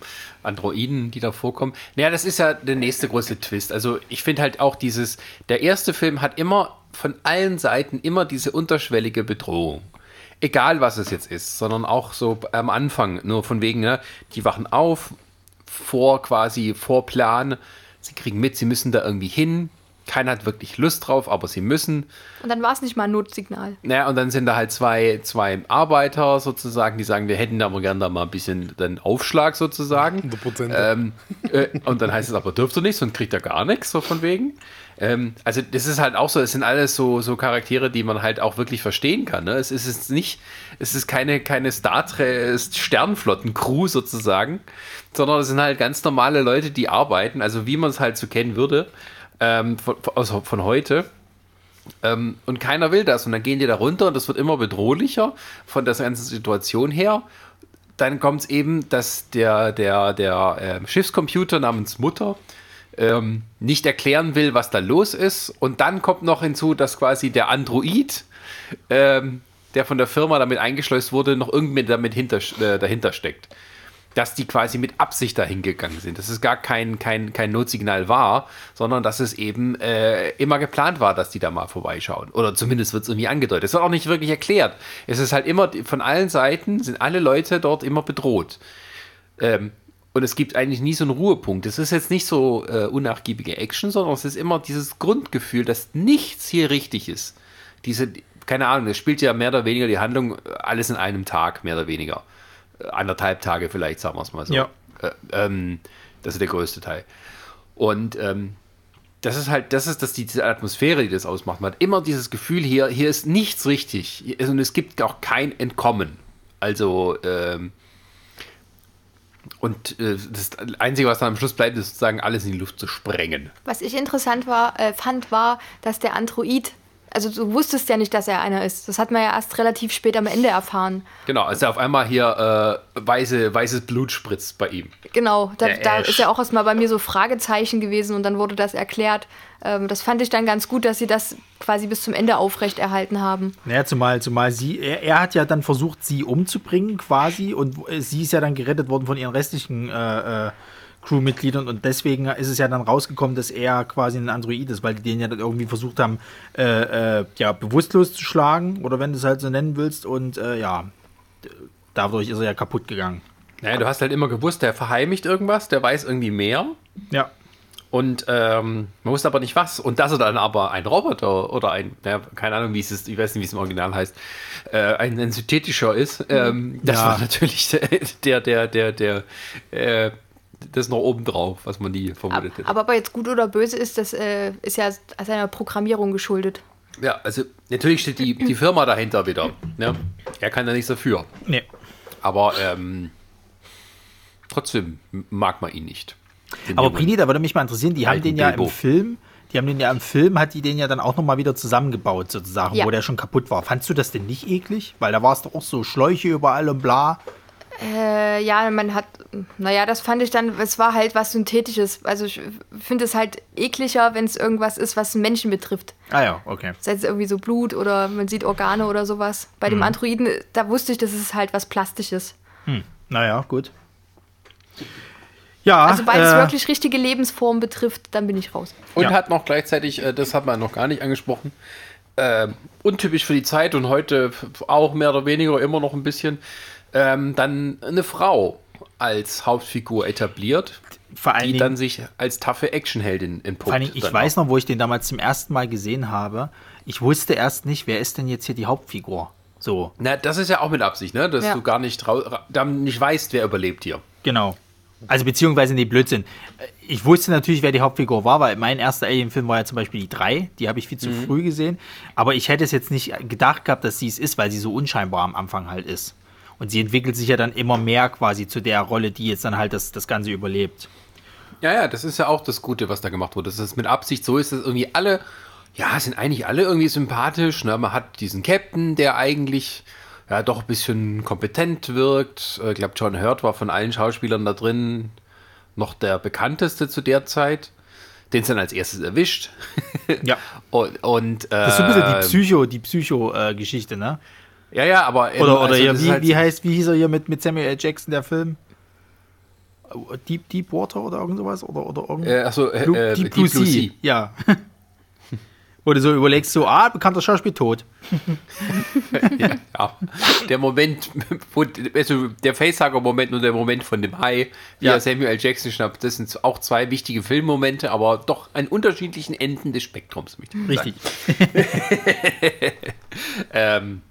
Androiden, die da vorkommen. Naja, das ist ja der nächste große Twist. Also ich finde halt auch dieses, der erste Film hat immer von allen Seiten immer diese unterschwellige Bedrohung. Egal was es jetzt ist, sondern auch so am Anfang, nur von wegen, ne, die wachen auf, vor quasi, vor Plan, sie kriegen mit, sie müssen da irgendwie hin. Keiner hat wirklich Lust drauf, aber sie müssen. Und dann war es nicht mal ein Notsignal. Naja, und dann sind da halt zwei, zwei Arbeiter sozusagen, die sagen, wir hätten aber gern da mal ein bisschen den Aufschlag sozusagen. <laughs> 100%. Ähm, äh, und dann heißt es aber, dürft ihr nicht, sonst kriegt er gar nichts, so von wegen. Ähm, also das ist halt auch so, es sind alles so, so Charaktere, die man halt auch wirklich verstehen kann. Ne? Es ist jetzt nicht, es ist keine, keine Star Trek Sternflotten-Crew sozusagen, sondern es sind halt ganz normale Leute, die arbeiten, also wie man es halt so kennen würde, ähm, von, also von heute. Ähm, und keiner will das. Und dann gehen die da runter und das wird immer bedrohlicher von der ganzen Situation her. Dann kommt es eben, dass der, der, der ähm, Schiffscomputer namens Mutter ähm, nicht erklären will, was da los ist. Und dann kommt noch hinzu, dass quasi der Android, ähm, der von der Firma damit eingeschleust wurde, noch irgendwie damit hinter, äh, dahinter steckt. Dass die quasi mit Absicht dahin gegangen sind. Dass es gar kein, kein, kein Notsignal war, sondern dass es eben äh, immer geplant war, dass die da mal vorbeischauen. Oder zumindest wird es irgendwie angedeutet. Es wird auch nicht wirklich erklärt. Es ist halt immer, von allen Seiten sind alle Leute dort immer bedroht. Ähm, und es gibt eigentlich nie so einen Ruhepunkt. Es ist jetzt nicht so äh, unnachgiebige Action, sondern es ist immer dieses Grundgefühl, dass nichts hier richtig ist. Diese, keine Ahnung, es spielt ja mehr oder weniger die Handlung äh, alles in einem Tag, mehr oder weniger. Äh, Anderthalb Tage vielleicht, sagen wir es mal so. Ja. Äh, ähm, das ist der größte Teil. Und ähm, das ist halt, das ist das, die, diese Atmosphäre, die das ausmacht. Man hat immer dieses Gefühl hier, hier ist nichts richtig. Hier- Und es gibt auch kein Entkommen. Also, ähm, und äh, das Einzige, was dann am Schluss bleibt, ist sozusagen alles in die Luft zu sprengen. Was ich interessant war, äh, fand, war, dass der Android, also du wusstest ja nicht, dass er einer ist. Das hat man ja erst relativ spät am Ende erfahren. Genau, also auf einmal hier äh, weiße, weißes Blut spritzt bei ihm. Genau, da, da ist ja auch erstmal bei mir so Fragezeichen gewesen und dann wurde das erklärt. Ähm, das fand ich dann ganz gut, dass sie das quasi bis zum Ende aufrechterhalten haben. Naja, zumal, zumal sie, er, er hat ja dann versucht, sie umzubringen quasi und äh, sie ist ja dann gerettet worden von ihren restlichen äh, äh, Crewmitgliedern und deswegen ist es ja dann rausgekommen, dass er quasi ein Android ist, weil die den ja dann irgendwie versucht haben, äh, äh, ja, bewusstlos zu schlagen oder wenn du es halt so nennen willst und äh, ja, dadurch ist er ja kaputt gegangen. Naja, du hast halt immer gewusst, der verheimlicht irgendwas, der weiß irgendwie mehr. Ja. Und ähm, man wusste aber nicht was. Und dass er dann aber ein Roboter oder ein, naja, keine Ahnung, wie es ist, ich weiß nicht, wie es im Original heißt, äh, ein, ein synthetischer ist, ähm, das Ja. war natürlich <laughs> der, der, der, der, äh, das noch oben drauf, was man nie vermutet hätte. aber ob er jetzt gut oder böse ist, das äh, ist ja seiner Programmierung geschuldet. Ja, also natürlich steht die, die Firma dahinter wieder. Ne? Er kann da nichts dafür. Nee. Aber ähm, trotzdem mag man ihn nicht. Aber. Prini, da würde mich mal interessieren, die haben den ja Bilbo. im Film, die haben den ja im Film, hat die den ja dann auch nochmal wieder zusammengebaut, sozusagen, Ja. wo der schon kaputt war. Fandst du das denn nicht eklig? Weil da war es doch auch so Schläuche überall und bla. Äh, ja, man hat, naja, das fand ich dann, es war halt was Synthetisches. Also ich finde es halt ekliger, wenn es irgendwas ist, was einen Menschen betrifft. Ah ja, okay. Sei es irgendwie so Blut oder man sieht Organe oder sowas. Bei Mhm. dem Androiden, da wusste ich, das ist halt was Plastisches. Naja, gut. Ja, Also, weil es äh, wirklich richtige Lebensformen betrifft, dann bin ich raus. Und Ja. hat noch gleichzeitig, äh, das hat man noch gar nicht angesprochen, ähm, untypisch für die Zeit und heute auch mehr oder weniger immer noch ein bisschen, ähm, dann eine Frau als Hauptfigur etabliert, Vor allen die Dingen, dann sich als taffe Actionheldin entpuppt. vor allen Dingen ich weiß auch. noch, wo ich den damals zum ersten Mal gesehen habe. Ich wusste erst nicht, wer ist denn jetzt hier die Hauptfigur? So, Na, das ist ja auch mit Absicht, ne? Dass Ja. du gar nicht, dann nicht weißt, wer überlebt hier. genau. Also beziehungsweise, nee, Blödsinn. Ich wusste natürlich, wer die Hauptfigur war, weil mein erster Alien-Film war ja zum Beispiel die 3. Die habe ich viel zu Mhm. früh gesehen. Aber ich hätte es jetzt nicht gedacht gehabt, dass sie es ist, weil sie so unscheinbar am Anfang halt ist. Und sie entwickelt sich ja dann immer mehr quasi zu der Rolle, die jetzt dann halt das, das Ganze überlebt. Ja, ja, das ist ja auch das Gute, was da gemacht wurde. Das ist mit Absicht so ist, dass irgendwie alle, ja, sind eigentlich alle irgendwie sympathisch. Ne? Man hat diesen Captain, der eigentlich ja doch ein bisschen kompetent wirkt. Äh, Ich glaube, John Hurt war von allen Schauspielern da drin noch der bekannteste zu der Zeit. Den es dann als erstes erwischt. Ja. <laughs> und, und äh, Das ist so ein bisschen die Psycho, die Psycho-Geschichte, ne? Ja, ja, aber ähm, Oder, oder also ist wie, halt- wie heißt, wie hieß er hier mit, mit Samuel L. Jackson, der Film? Deep, Deep Water oder irgend sowas? Oder, oder irgend Äh, achso, äh, Blue, äh, Deep Blue Sea. Ja. <laughs> Wo du so überlegst, so, ah, bekannter Schauspiel tot. <laughs> Ja, der Moment, <laughs> also der Facehugger-Moment und der Moment von dem Hai, wie Ja. Samuel L. Jackson schnappt, das sind auch zwei wichtige Filmmomente, aber doch an unterschiedlichen Enden des Spektrums. Richtig. Ähm,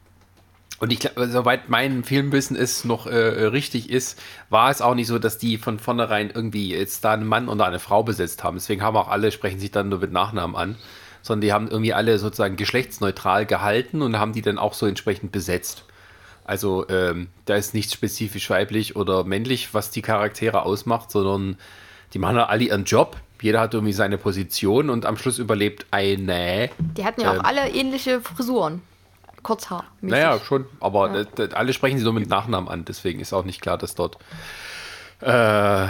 und ich glaube, soweit mein Filmwissen ist noch äh, richtig ist, war es auch nicht so, dass die von vornherein irgendwie jetzt da einen Mann oder eine Frau besetzt haben. Deswegen haben auch alle, sprechen sich dann nur mit Nachnamen an, sondern die haben irgendwie alle sozusagen geschlechtsneutral gehalten und haben die dann auch so entsprechend besetzt. Also ähm, da ist nichts spezifisch weiblich oder männlich, was die Charaktere ausmacht, sondern die machen halt alle ihren Job. Jeder hat irgendwie seine Position und am Schluss überlebt eine. Die hatten ja auch Ähm. alle ähnliche Frisuren. Kurzhaar. Naja, schon, aber äh, d- alle sprechen sie nur mit Nachnamen an, deswegen ist auch nicht klar, dass dort. Äh,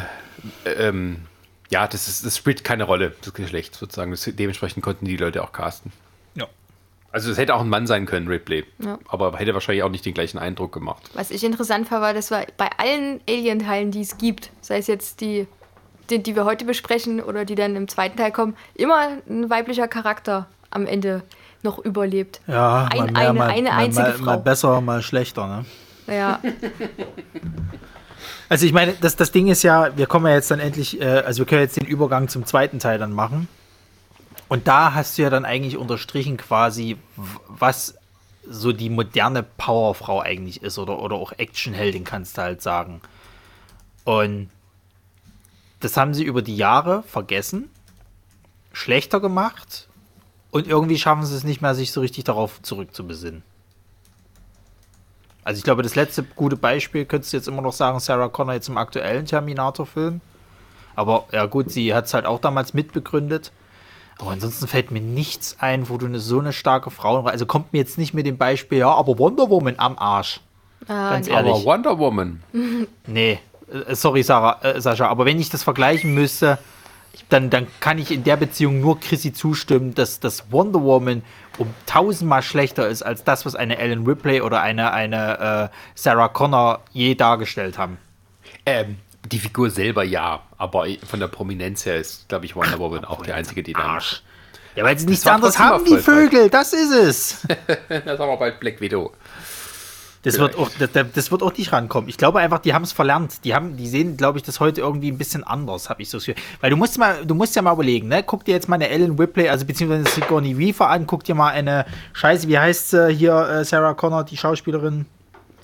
ähm, ja, das, ist, das spielt keine Rolle, das Geschlecht sozusagen. Das, dementsprechend konnten die Leute auch casten. Ja. Also, es hätte auch ein Mann sein können, Ripley. Ja. Aber hätte wahrscheinlich auch nicht den gleichen Eindruck gemacht. Was ich interessant fand, war, dass wir bei allen Alien-Teilen, die es gibt, sei es jetzt die, die, die wir heute besprechen oder die dann im zweiten Teil kommen, immer ein weiblicher Charakter am Ende noch überlebt. Ja, Ein- mehr, eine- mal, eine einzige mal, Frau. mal besser, mal schlechter, ne? Ja, <laughs> Also ich meine, das, das Ding ist ja, wir kommen ja jetzt dann endlich, äh, also wir können jetzt den Übergang zum zweiten Teil dann machen. Und da hast du ja dann eigentlich unterstrichen quasi, was so die moderne Powerfrau eigentlich ist oder, oder auch Actionheldin kannst du halt sagen. Und das haben sie über die Jahre vergessen, schlechter gemacht und irgendwie schaffen sie es nicht mehr, sich so richtig darauf zurückzubesinnen. Also ich glaube, das letzte gute Beispiel könntest du jetzt immer noch sagen, Sarah Connor jetzt im aktuellen Terminator-Film. Aber ja gut, sie hat es halt auch damals mitbegründet. Aber ansonsten fällt mir nichts ein, wo du eine, so eine starke Frau... Also kommt mir jetzt nicht mit dem Beispiel, ja, aber Wonder Woman am Arsch. Ganz ehrlich. Aber Wonder Woman. Nee, äh, sorry Sarah, äh, Sascha, aber wenn ich das vergleichen müsste, dann, dann kann ich in der Beziehung nur Chrissy zustimmen, dass das Wonder Woman um tausendmal schlechter ist als das, was eine Ellen Ripley oder eine, eine äh, Sarah Connor je dargestellt haben. Ähm, die Figur selber ja, aber von der Prominenz her ist, glaube ich, Wonder Woman auch die einzige, die da. Arsch. Ja, weil sie nichts anderes haben, die. Vögel, das ist es. <laughs> Das haben wir bald Black Widow. Das wird, auch, das, das wird auch nicht rankommen. Ich glaube einfach, die haben es verlernt. Die, haben, die sehen, glaube ich, das heute irgendwie ein bisschen anders, habe ich so. Weil du musst, mal, du musst ja mal überlegen, ne? Guck dir jetzt mal eine Ellen Ripley, also beziehungsweise Sigourney Weaver an, guck dir mal eine Scheiße, wie heißt sie hier, äh, Sarah Connor, die Schauspielerin?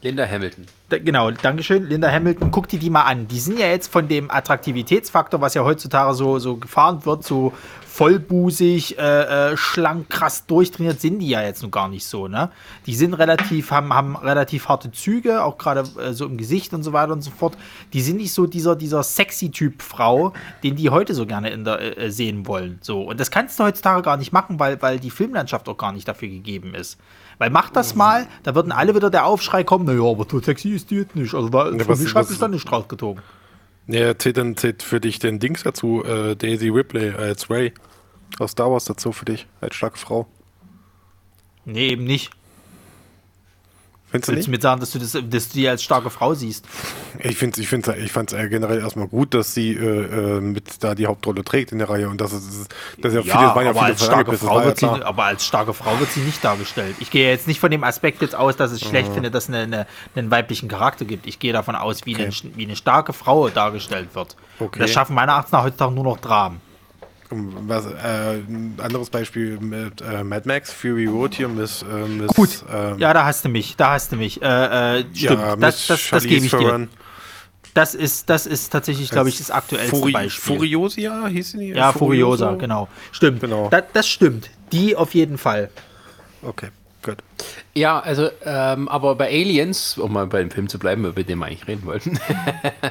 Linda Hamilton. Da, genau, Dankeschön, Linda Hamilton, guck dir die mal an. Die sind ja jetzt von dem Attraktivitätsfaktor, was ja heutzutage so, so gefahren wird, so vollbusig, äh, äh, schlank, krass durchtrainiert, sind die ja jetzt nun gar nicht so, ne? Die sind relativ, haben, haben relativ harte Züge, auch gerade äh, so im Gesicht und so weiter und so fort. Die sind nicht so dieser, dieser sexy Typ Frau, den die heute so gerne in der, äh, sehen wollen. So. Und das kannst du heutzutage gar nicht machen, weil, weil die Filmlandschaft auch gar nicht dafür gegeben ist. Weil mach das mal, da würden alle wieder der Aufschrei kommen, naja, aber so sexy ist die jetzt nicht. Also da, Ja, was- schreibt was- es dann nicht rausgezogen. Ja, zählt dann zählt für dich den Dings dazu, äh, Daisy Ripley als Ray aus Star Wars dazu für dich, als starke Frau. Nee, eben nicht. Findest du Willst du nicht? mir sagen, dass du, das, dass du die als starke Frau siehst? Ich finde ich find's, ich fand's generell erstmal gut, dass sie äh, äh, mit da die Hauptrolle trägt in der Reihe und dass es dass ja viele, waren ja aber, viele als starke das Frau wird sie, aber als starke Frau wird sie nicht dargestellt. Ich gehe jetzt nicht von dem Aspekt jetzt aus, dass ich schlecht finde, dass es eine, eine, einen weiblichen Charakter gibt. Ich gehe davon aus, wie, Okay. eine, wie eine starke Frau dargestellt wird. Okay. Das schaffen meiner Achtung nach heutzutage nur noch Dramen. Was, äh, ein anderes Beispiel mit äh, Mad Max, Fury Road hier, Miss, äh, Miss Gut, ähm, ja, da hast du mich, da hast du mich. Äh, äh, stimmt, ja, das, das, das gebe ich dir. Theron. Das ist, das ist tatsächlich, glaube ich, das aktuellste Furi Beispiel. Furiosia hieß sie? ja, Furiosa, genau. Stimmt, Genau. Da, das stimmt. Die auf jeden Fall. Okay, gut. Ja, also, ähm, aber bei Aliens, um mal bei dem Film zu bleiben, über den wir eigentlich reden wollten,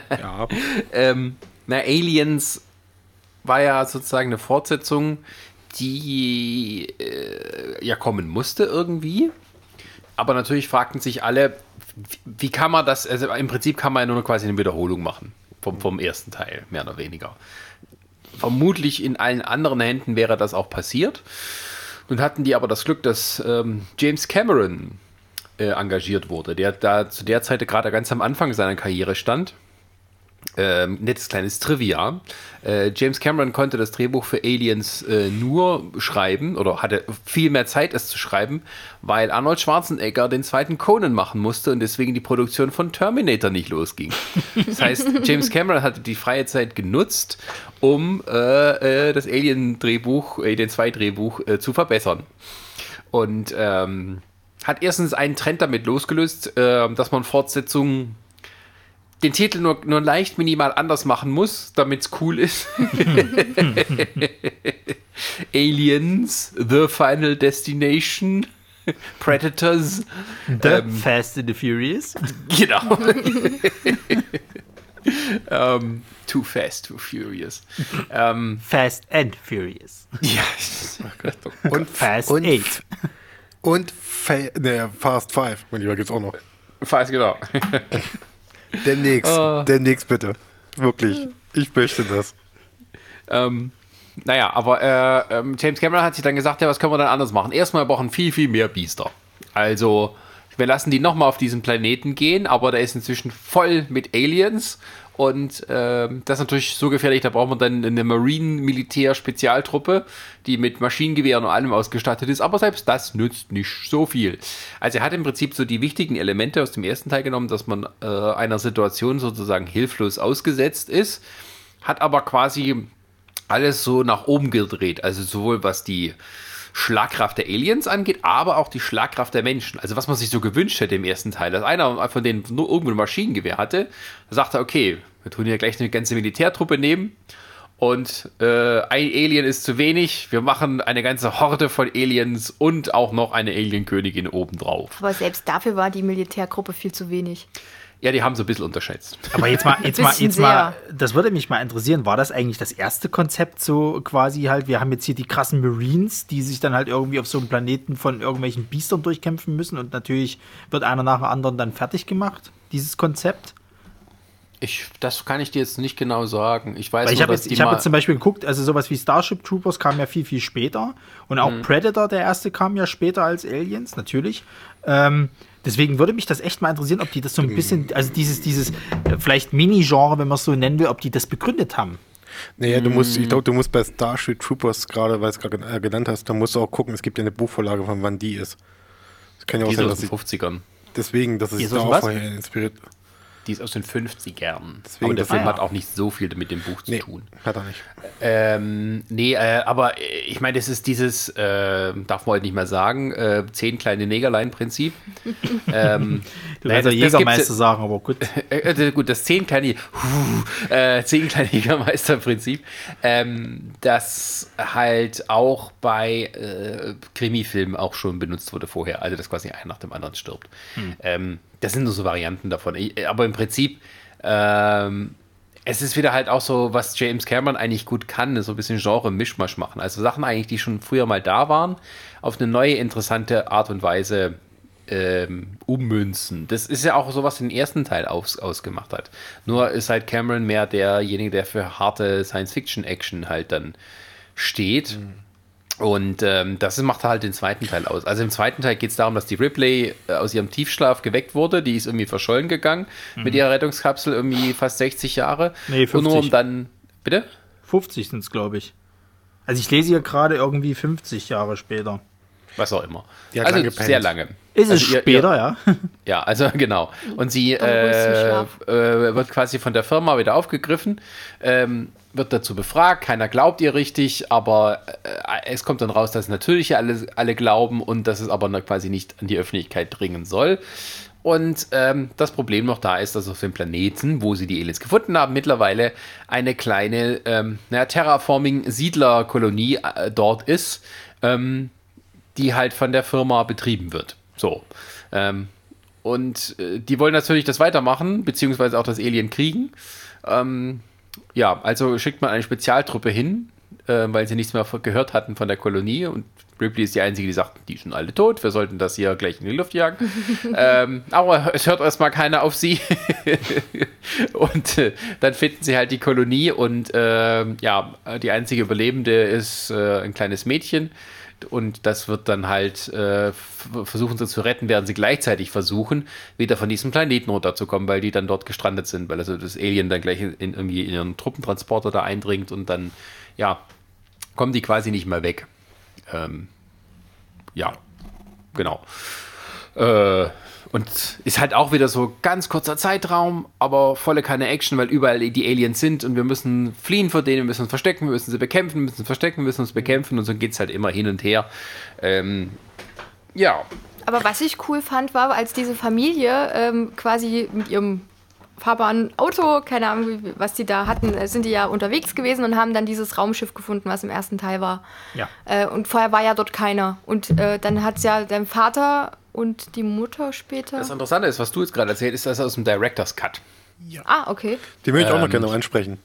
Ja, <laughs> ähm, na, Aliens war ja sozusagen eine Fortsetzung, die äh, ja kommen musste irgendwie. Aber natürlich fragten sich alle, wie kann man das, also im Prinzip kann man ja nur quasi eine Wiederholung machen vom, vom ersten Teil, mehr oder weniger. Vermutlich in allen anderen Händen wäre das auch passiert. Nun hatten die aber das Glück, dass ähm, James Cameron äh, engagiert wurde, der da zu der Zeit gerade ganz am Anfang seiner Karriere stand. Ähm, nettes kleines Trivia. Äh, James Cameron konnte das Drehbuch für Aliens äh, nur schreiben oder hatte viel mehr Zeit, es zu schreiben, weil Arnold Schwarzenegger den zweiten Conan machen musste und deswegen die Produktion von Terminator nicht losging. Das heißt, James Cameron hatte die freie Zeit genutzt, um äh, äh, das Alien-Drehbuch, Alien 2-Drehbuch äh, zu verbessern. Und ähm, hat erstens einen Trend damit losgelöst, äh, dass man Fortsetzungen den Titel nur, nur leicht minimal anders machen muss, damit es cool ist. <laughs> Aliens, The Final Destination, Predators. The Ähm, Fast and the Furious. Genau. <laughs> ähm, too Fast, Too Furious. ähm, Fast and Furious. ja. <laughs> und Fast und, Eight. Und Fa ne, Fast Five, mein Lieber, gibt's auch noch. Fast, genau. Demnächst, Ah. demnächst bitte. Wirklich, ich möchte das. Ähm, naja, aber äh, ähm, James Cameron hat sich dann gesagt, ja, was können wir dann anders machen? Erstmal wir brauchen viel, viel mehr Biester. Also, wir lassen die nochmal auf diesen Planeten gehen, aber der ist inzwischen voll mit Aliens. Und ähm, das ist natürlich so gefährlich, da brauchen wir dann eine Marine-Militär-Spezialtruppe, die mit Maschinengewehren und allem ausgestattet ist. Aber selbst das nützt nicht so viel. Also er hat im Prinzip so die wichtigen Elemente aus dem ersten Teil genommen, dass man äh, einer Situation sozusagen hilflos ausgesetzt ist, hat aber quasi alles so nach oben gedreht. Also sowohl was die Schlagkraft der Aliens angeht, aber auch die Schlagkraft der Menschen. Also was man sich so gewünscht hätte im ersten Teil, dass einer von denen nur irgendwo ein Maschinengewehr hatte, sagte okay, wir tun hier gleich eine ganze Militärtruppe nehmen und äh, ein Alien ist zu wenig, wir machen eine ganze Horde von Aliens und auch noch eine Alienkönigin obendrauf. Aber selbst dafür war die Militärgruppe viel zu wenig. Ja, die haben so ein bisschen unterschätzt. Aber jetzt mal, jetzt mal, jetzt mal, das würde mich mal interessieren, war das eigentlich das erste Konzept so quasi halt, wir haben jetzt hier die krassen Marines, die sich dann halt irgendwie auf so einem Planeten von irgendwelchen Biestern durchkämpfen müssen und natürlich wird einer nach dem anderen dann fertig gemacht, dieses Konzept. Ich, das kann ich dir jetzt nicht genau sagen. Ich weiß Weil ich habe dass jetzt, die ich hab mal- jetzt zum Beispiel geguckt, also sowas wie Starship Troopers kam ja viel, viel später. Und auch Mhm. Predator, der erste, kam ja später als Aliens, natürlich. Ähm, deswegen würde mich das echt mal interessieren, ob die das so ein bisschen, also dieses, dieses äh, vielleicht Mini-Genre, wenn man es so nennen will, ob die das begründet haben. Naja, du musst, Mm. ich glaube, du musst bei Starship Troopers gerade, weil du es gerade äh, genannt hast, da musst du auch gucken, es gibt ja eine Buchvorlage von wann die ist. Das kann ja auch die ist sein, dass den sie, 50ern. deswegen, dass es Die sich ist da auch inspiriert. Die ist aus den 50ern. Deswegen, aber der Film ja. hat auch nicht so viel mit dem Buch zu Nee, tun. hat er nicht. Ähm, nee, äh, aber ich meine, das ist dieses, äh, darf man heute nicht mehr sagen, äh, zehn kleine Negerlein-Prinzip. <laughs> ähm, Du naja, kannst ja das- Jägermeister sagen, aber gut. <laughs> äh, äh, gut, das zehn kleine, huh, <laughs> äh, zehn kleine Jägermeister-Prinzip, ähm, das halt auch bei äh, Krimi-Filmen auch schon benutzt wurde vorher, also dass quasi einer nach dem anderen stirbt. Ähm, das sind nur so Varianten davon. Ich- Aber im Prinzip, ähm, es ist wieder halt auch so, was James Cameron eigentlich gut kann, so ein bisschen Genre-Mischmasch machen. Also Sachen eigentlich, die schon früher mal da waren, auf eine neue, interessante Art und Weise ähm, ummünzen. Das ist ja auch so, was den ersten Teil aus, ausgemacht hat. Nur ist halt Cameron mehr derjenige, der für harte Science-Fiction-Action halt dann steht. Und ähm, das macht halt den zweiten Teil aus. Also im zweiten Teil geht es darum, dass die Ripley äh, aus ihrem Tiefschlaf geweckt wurde. Die ist irgendwie verschollen gegangen mhm. mit ihrer Rettungskapsel, irgendwie fast 60 Jahre. Nee, 50. Und nur um dann. Bitte? 50 sind es, glaube ich. Also ich lese hier gerade irgendwie 50 Jahre später. Was auch immer. also lange sehr lange. Ist es also später, ihr, ja? <laughs> Ja, also <laughs> genau. Und sie äh, äh, wird quasi von der Firma wieder aufgegriffen, ähm, wird dazu befragt, keiner glaubt ihr richtig, aber äh, es kommt dann raus, dass natürlich alle, alle glauben und dass es aber quasi nicht an die Öffentlichkeit dringen soll. Und ähm, das Problem noch da ist, dass auf dem Planeten, wo sie die Aliens gefunden haben, mittlerweile eine kleine ähm, naja, Terraforming-Siedlerkolonie äh, dort ist, ähm, die halt von der Firma betrieben wird. So. Ähm, und äh, die wollen natürlich das weitermachen, beziehungsweise auch das Alien kriegen. Ähm, ja, also schickt man eine Spezialtruppe hin, äh, weil sie nichts mehr gehört hatten von der Kolonie und Ripley ist die Einzige, die sagt, die sind alle tot, wir sollten das hier gleich in die Luft jagen. <laughs> ähm, aber es hört erstmal keiner auf sie. <laughs> und äh, dann finden sie halt die Kolonie und äh, ja, die einzige Überlebende ist äh, ein kleines Mädchen. Und das wird dann halt, äh, versuchen sie zu retten, werden sie gleichzeitig versuchen, wieder von diesem Planeten runterzukommen, weil die dann dort gestrandet sind, weil also das Alien dann gleich in, in irgendwie in ihren Truppentransporter da eindringt und dann, ja, kommen die quasi nicht mehr weg. Ähm, ja, genau. Äh, und ist halt auch wieder so ganz kurzer Zeitraum, aber volle keine Action, weil überall die Aliens sind und wir müssen fliehen vor denen, wir müssen uns verstecken, wir müssen sie bekämpfen, wir müssen verstecken, wir müssen uns bekämpfen und so geht es halt immer hin und her. Ähm, ja. Aber was ich cool fand, war, als diese Familie ähm, quasi mit ihrem fahrbaren Auto, keine Ahnung, was die da hatten, äh, sind die ja unterwegs gewesen und haben dann dieses Raumschiff gefunden, was im ersten Teil war. Ja. Äh, und vorher war ja dort keiner. Und äh, dann hat es ja dein Vater und die Mutter später. Das Interessante ist, was du jetzt gerade erzählt, ist das aus dem Director's Cut. Ja. Ah, okay. Die möchte ich ähm, auch noch ähm, gerne ansprechen.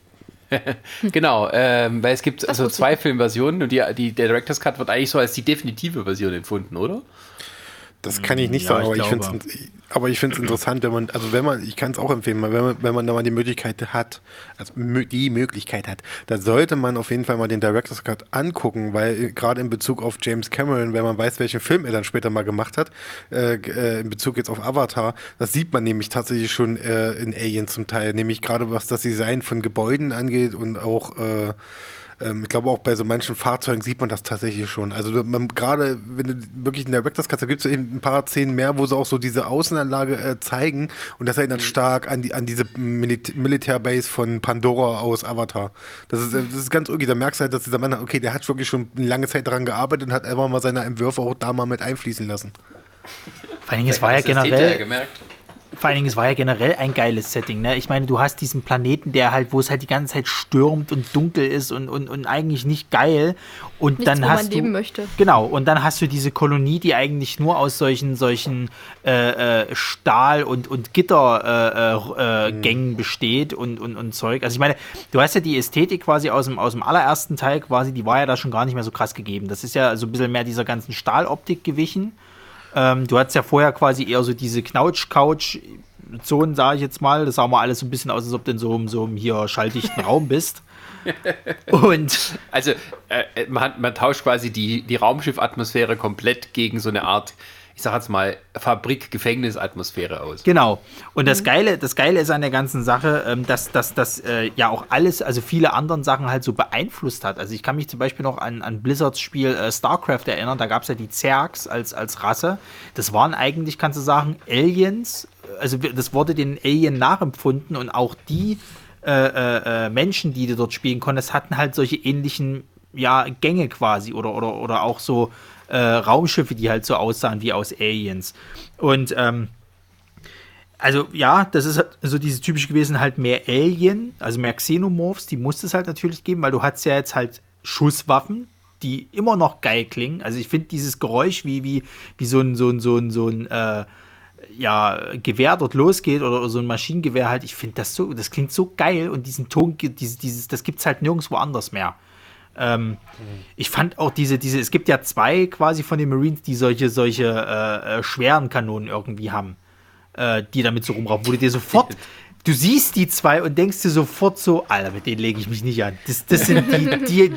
<laughs> genau, ähm, weil es gibt also zwei Filmversionen und die, die, der Director's Cut wird eigentlich so als die definitive Version empfunden, oder? Das kann ich nicht ja, sagen, aber ich, aber ich finde es interessant, wenn man, also wenn man, ich kann es auch empfehlen, wenn man, wenn man da mal die Möglichkeit hat, also die Möglichkeit hat, da sollte man auf jeden Fall mal den Director's Cut angucken, weil gerade in Bezug auf James Cameron, wenn man weiß, welchen Film er dann später mal gemacht hat, äh, äh in Bezug jetzt auf Avatar, das sieht man nämlich tatsächlich schon äh, in Alien zum Teil, nämlich gerade was das Design von Gebäuden angeht und auch äh, ähm, ich glaube auch bei so manchen Fahrzeugen sieht man das tatsächlich schon. Also gerade wenn du wirklich in der Director's Cut, da gibt es eben ein paar Szenen mehr, wo sie auch so diese Außenanlage äh, zeigen und das erinnert mhm. stark an, die, an diese Militä Militärbase von Pandora aus Avatar. Das ist, das ist ganz irgendwie, da merkst du halt, dass dieser Mann, okay, der hat wirklich schon eine lange Zeit daran gearbeitet und hat einfach mal seine Entwürfe auch da mal mit einfließen lassen. Vor allem, es war ja generell vor allen Dingen, es war ja generell ein geiles Setting. Ne? Ich meine, du hast diesen Planeten, der halt, wo es halt die ganze Zeit stürmt und dunkel ist und, und, und eigentlich nicht geil. Und Nichts, dann hast du möchte. genau. Und dann hast du diese Kolonie, die eigentlich nur aus solchen solchen äh, äh, Stahl und und Gittergängen äh, äh, mhm. besteht und, und und Zeug. Also ich meine, du hast ja die Ästhetik quasi aus dem aus dem allerersten Teil quasi, die war ja da schon gar nicht mehr so krass gegeben. Das ist ja so ein bisschen mehr dieser ganzen Stahloptik gewichen. Ähm, du hattest ja vorher quasi eher so diese Knautsch-Couch-Zonen, sage ich jetzt mal. Das sah mal alles so ein bisschen aus, als ob du in so, einem, so einem hier schalldichten Raum bist. <laughs> Und also äh, man, man, tauscht quasi die, die Raumschiff-Atmosphäre komplett gegen so eine Art ich sag jetzt mal, Fabrik-Gefängnis-Atmosphäre aus. Genau. Und das mhm. Geile, das Geile ist an der ganzen Sache, ähm, dass das äh, ja auch alles, also viele anderen Sachen halt so beeinflusst hat. Also ich kann mich zum Beispiel noch an, an Blizzards Spiel äh, StarCraft erinnern, da gab es ja die Zergs als, als Rasse. Das waren eigentlich, kannst du sagen, Aliens. Also das wurde den Alien nachempfunden und auch die äh, äh, äh, Menschen, die du dort spielen konntest, hatten halt solche ähnlichen ja, Gänge quasi oder, oder, oder auch so äh, Raumschiffe, die halt so aussahen wie aus Aliens. Und ähm, also ja, das ist so diese typisch gewesen, halt mehr Alien, also mehr Xenomorphs, die musste es halt natürlich geben, weil du hast ja jetzt halt Schusswaffen, die immer noch geil klingen. Also ich finde dieses Geräusch, wie, wie, wie so ein, so ein, so ein, so ein äh, ja, Gewehr dort losgeht oder, so ein Maschinengewehr halt, ich finde das so, das klingt so geil und diesen Ton, dieses, dieses, das gibt es halt nirgendwo anders mehr. Ähm, ich fand auch diese, diese, es gibt ja zwei quasi von den Marines, die solche, solche äh, äh, schweren Kanonen irgendwie haben, äh, die damit so rumraufen, wo du dir sofort, du siehst die zwei und denkst dir sofort so, Alter, mit denen lege ich mich nicht an. Das, das sind die, die,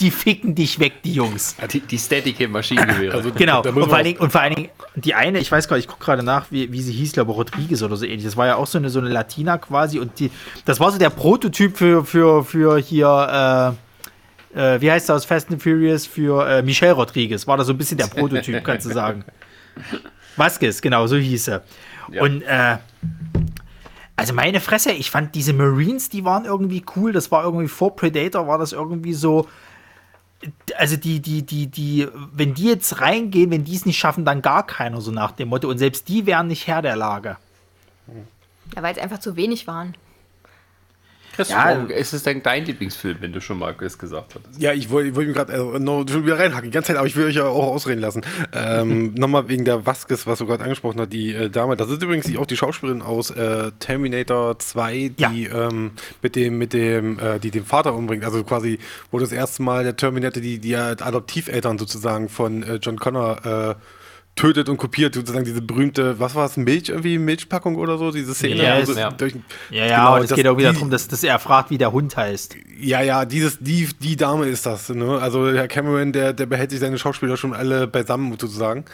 die ficken dich weg, die Jungs. Die, die Steadicam-Maschinengewehre. Also, Genau. da Und vor, Dingen, und vor allen Dingen, die eine, ich weiß gar nicht, ich gucke gerade nach, wie, wie sie hieß, glaube Rodriguez oder so ähnlich. Das war ja auch so eine, so eine Latina quasi. Und die, das war so der Prototyp für, für, für hier, äh, äh, wie heißt das aus Fast and Furious, für äh, Michelle Rodriguez. War da so ein bisschen der Prototyp, kannst du sagen. <laughs> Vasquez, genau, so hieß er. Ja. Und, äh, also meine Fresse, ich fand diese Marines, die waren irgendwie cool. Das war irgendwie vor Predator, war das irgendwie so. Also die, die, die, die, wenn die jetzt reingehen, wenn die es nicht schaffen, dann gar keiner, so nach dem Motto. Und selbst die wären nicht Herr der Lage. Ja, weil es einfach zu wenig waren. Christoph, Ja. ist es denn dein Lieblingsfilm, wenn du schon mal das gesagt hattest? Ja, ich wollte wollt mir gerade also, noch wieder reinhacken, die ganze Zeit, aber ich will euch ja auch ausreden lassen. Ähm, <laughs> Nochmal wegen der Vasquez, was du gerade angesprochen hast, die äh, Dame, das ist übrigens auch die Schauspielerin aus äh, Terminator 2, die ähm, mit dem, mit dem, äh, die den Vater umbringt. Also quasi, wo das erste Mal der Terminator die, die Adoptiveltern sozusagen von äh, John Connor äh, tötet und kopiert, sozusagen diese berühmte, was war es, Milch, irgendwie Milchpackung oder so, diese Szene. Ja, sie ja. durch- Ja, ja, Genau, aber es geht auch wieder darum, dass, dass er fragt, wie der Hund heißt. Ja, ja, dieses, die, die Dame ist das. Ne? Also Herr Cameron, der, der behält sich seine Schauspieler schon alle beisammen sozusagen.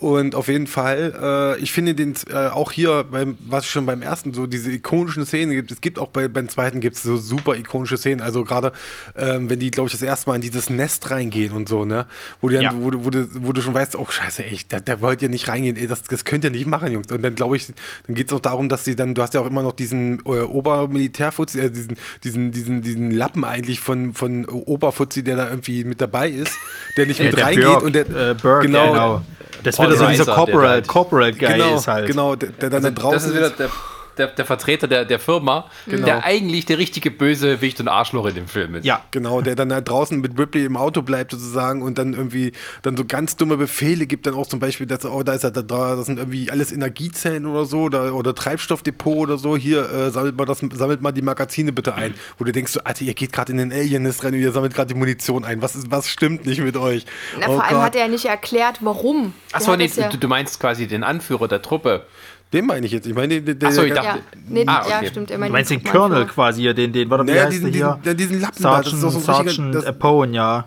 Und auf jeden Fall, äh, ich finde den äh, auch hier, beim, was schon beim ersten so diese ikonischen Szenen gibt, es gibt auch bei, beim zweiten gibt es so super ikonische Szenen. Also gerade, ähm, wenn die, glaube ich, das erste Mal in dieses Nest reingehen und so, ne? Wo, die dann, Ja. wo, du- wo, du, wo du schon weißt, oh scheiße, ey, da, da wollt ihr nicht reingehen, ey, das, das könnt ihr nicht machen, Jungs. Und dann glaube ich, dann geht es auch darum, dass sie dann, du hast ja auch immer noch diesen äh, Obermilitärfuzzi, äh, diesen, diesen, diesen, diesen Lappen eigentlich von, von Oberfuzzi, der da irgendwie mit dabei ist, der nicht mit der reingeht Burke, und der, äh, Burke, genau, genau. Das wird so dieser Reiser, der Corporal, halt- Guy genau, ist halt. genau, der, der dann da draußen das ist wieder der, der, Vertreter der, der Firma, der eigentlich der richtige Bösewicht und Arschloch in dem Film ist. Ja, Genau, der dann da draußen mit Ripley im Auto bleibt sozusagen und dann irgendwie dann so ganz dumme Befehle gibt, dann auch zum Beispiel, dass, oh, da ist er da, da das sind irgendwie alles Energiezellen oder so oder, oder Treibstoffdepot oder so, hier äh, sammelt mal das, sammelt mal die Magazine bitte ein. Wo du denkst, so, Alter, ihr geht gerade in den Alien-Nest rein und ihr sammelt gerade die Munition ein. Was, ist, was stimmt nicht mit euch? Na, Oh vor allem Gott. hat er ja nicht erklärt, warum. Achso, nee, ja, du, du meinst quasi den Anführer der Truppe. Den meine ich jetzt. Ich meine, der, der, Ach so, ich dachte- ja, nee, Ah, ja, okay. stimmt. Er du meint meinst den. Colonel quasi hier, den, den, warte, wie Naja, heißt diesen, der hier? diesen, ja, diesen Lappen da, das ist so Sergeant, ein richtiger, Sergeant das, Apone, ja.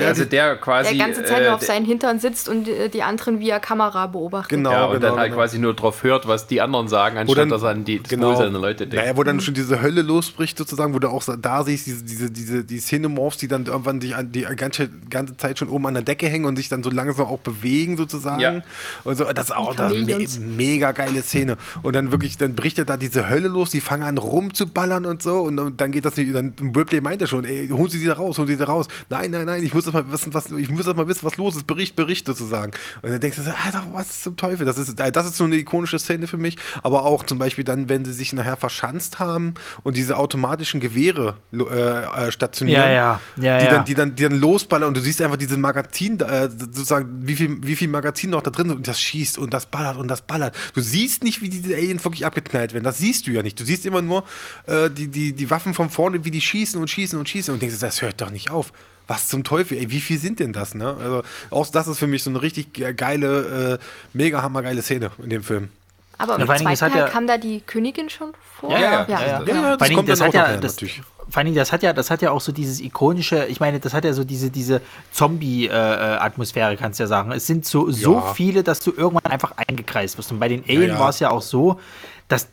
Ja, also die- der quasi. Der ganze Zeit äh, nur auf seinen Hintern sitzt und äh, die anderen via Kamera beobachtet. Genau, Ja, und genau, dann halt genau. quasi nur drauf hört, was die anderen sagen, anstatt dann- dass er an die das genau. Wohl seiner Leute denkt. Naja, wo dann schon diese Hölle losbricht, sozusagen, wo du auch da siehst, diese, diese, diese die Xenomorphs, die dann irgendwann die, die ganze, ganze Zeit schon oben an der Decke hängen und sich dann so langsam auch bewegen, sozusagen. Ja. Und so, das ist auch das me mega geile Szene. Und dann wirklich, dann bricht ja da diese Hölle los, die fangen an rumzuballern und so. Und dann, dann geht das nicht, dann Ripley meint ja schon, ey, holen Sie sie da raus, holen Sie sie da raus. Nein, nein, nein, ich muss das mal wissen, was, ich muss das mal wissen, was los ist. Bericht, Bericht sozusagen. Und dann denkst du, so, Alter, was zum Teufel? Das ist, äh, das ist so eine ikonische Szene für mich. Aber auch zum Beispiel dann, wenn sie sich nachher verschanzt haben und diese automatischen Gewehre äh, äh, stationieren. Ja, ja, ja, die. Dann, die, dann, die dann losballern und du siehst einfach diese Magazin, äh, sozusagen, wie viel, wie viel Magazin noch da drin sind und das schießt und das ballert und das ballert. Du siehst nicht, wie diese Aliens wirklich abgeknallt werden. Das siehst du ja nicht. Du siehst immer nur äh, die, die, die Waffen von vorne, wie die schießen und schießen und schießen und denkst, das hört doch nicht auf. Was zum Teufel, ey, wie viel sind denn das, ne? Also, auch das ist für mich so eine richtig ge- geile, äh, mega hammergeile Szene in dem Film. Aber im zweiten Teil ja- kam da die Königin schon vor? Ja, ja, ja, ja, ja. genau. Ja, Dingen, kommt das dann hat auch ja, nachher, das, natürlich. vor allen Dingen, das hat ja, das hat ja auch so dieses ikonische, ich meine, das hat ja so diese, diese Zombie-Atmosphäre, kannst du ja sagen. Es sind so, so Ja. viele, dass du irgendwann einfach eingekreist wirst. Und bei den Alien ja. war es ja auch so, dass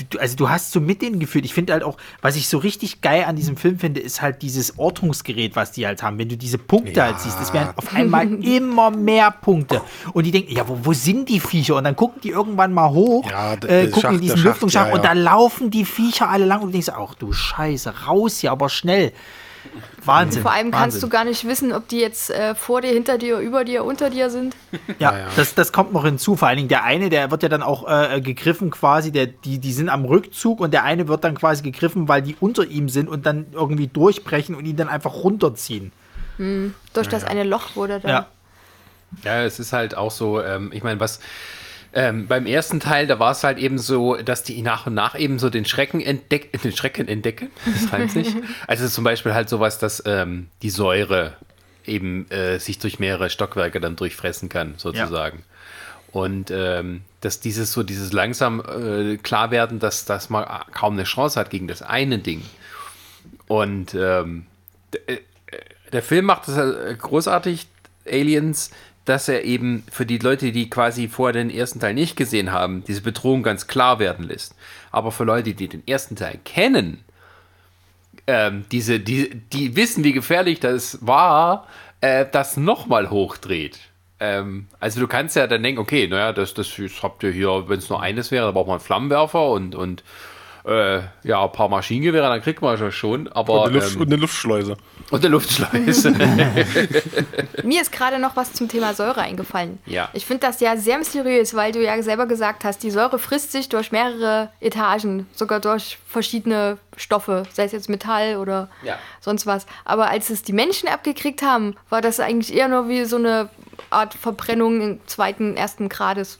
du- du, also du hast so mit denen gefühlt. Ich finde halt auch, was ich so richtig geil an diesem Film finde, ist halt dieses Ortungsgerät, was die halt haben. Wenn du diese Punkte Ja. halt siehst, es werden auf einmal <laughs> immer mehr Punkte. Und die denken, ja, wo, wo sind die Viecher? Und dann gucken die irgendwann mal hoch, Ja, äh, gucken Schacht, in diesen Lüftungsschacht ja, und da laufen die Viecher alle lang und du denkst, ach du Scheiße, raus hier, aber schnell. Wahnsinn. Vor allem kannst du gar nicht wissen, ob die jetzt äh, vor dir, hinter dir, über dir, unter dir sind. Ja, Ja, ja. Das, das kommt noch hinzu. Vor allen Dingen der eine, der wird ja dann auch äh, gegriffen quasi, der, die, die sind am Rückzug und der eine wird dann quasi gegriffen, weil die unter ihm sind und dann irgendwie durchbrechen und ihn dann einfach runterziehen. Durch das eine Loch wurde dann. Ja. Ja, es ist halt auch so, ähm, ich meine, was ähm, beim ersten Teil, da war es halt eben so, dass die nach und nach eben so den Schrecken entdecken, <laughs> den Schrecken entdecken, das reimt sich. <laughs> Also zum Beispiel halt sowas, dass ähm, die Säure eben äh, sich durch mehrere Stockwerke dann durchfressen kann, sozusagen. Und ähm, dass dieses so, dieses langsam äh, klar werden, dass, dass man kaum eine Chance hat gegen das eine Ding. Und ähm, d- äh, der Film macht es äh, großartig, Aliens, dass er eben für die Leute, die quasi vorher den ersten Teil nicht gesehen haben, diese Bedrohung ganz klar werden lässt. Aber für Leute, die den ersten Teil kennen, ähm, diese, die, die wissen, wie gefährlich das war, äh, das nochmal hochdreht. Ähm, also du kannst ja dann denken, okay, naja, das, das habt ihr hier, wenn es nur eines wäre, da braucht man einen Flammenwerfer und, und äh, ja, ein paar Maschinengewehre, dann kriegt man schon. Aber, Und eine, Luft, ähm, und eine Luftschleuse. und eine Luftschleuse. <laughs> Mir ist gerade noch was zum Thema Säure eingefallen. Ja. Ich finde das ja sehr mysteriös, weil du ja selber gesagt hast, die Säure frisst sich durch mehrere Etagen, sogar durch verschiedene Stoffe, sei es jetzt Metall oder Ja. sonst was. Aber als es die Menschen abgekriegt haben, war das eigentlich eher nur wie so eine Art Verbrennung im zweiten, ersten Grades.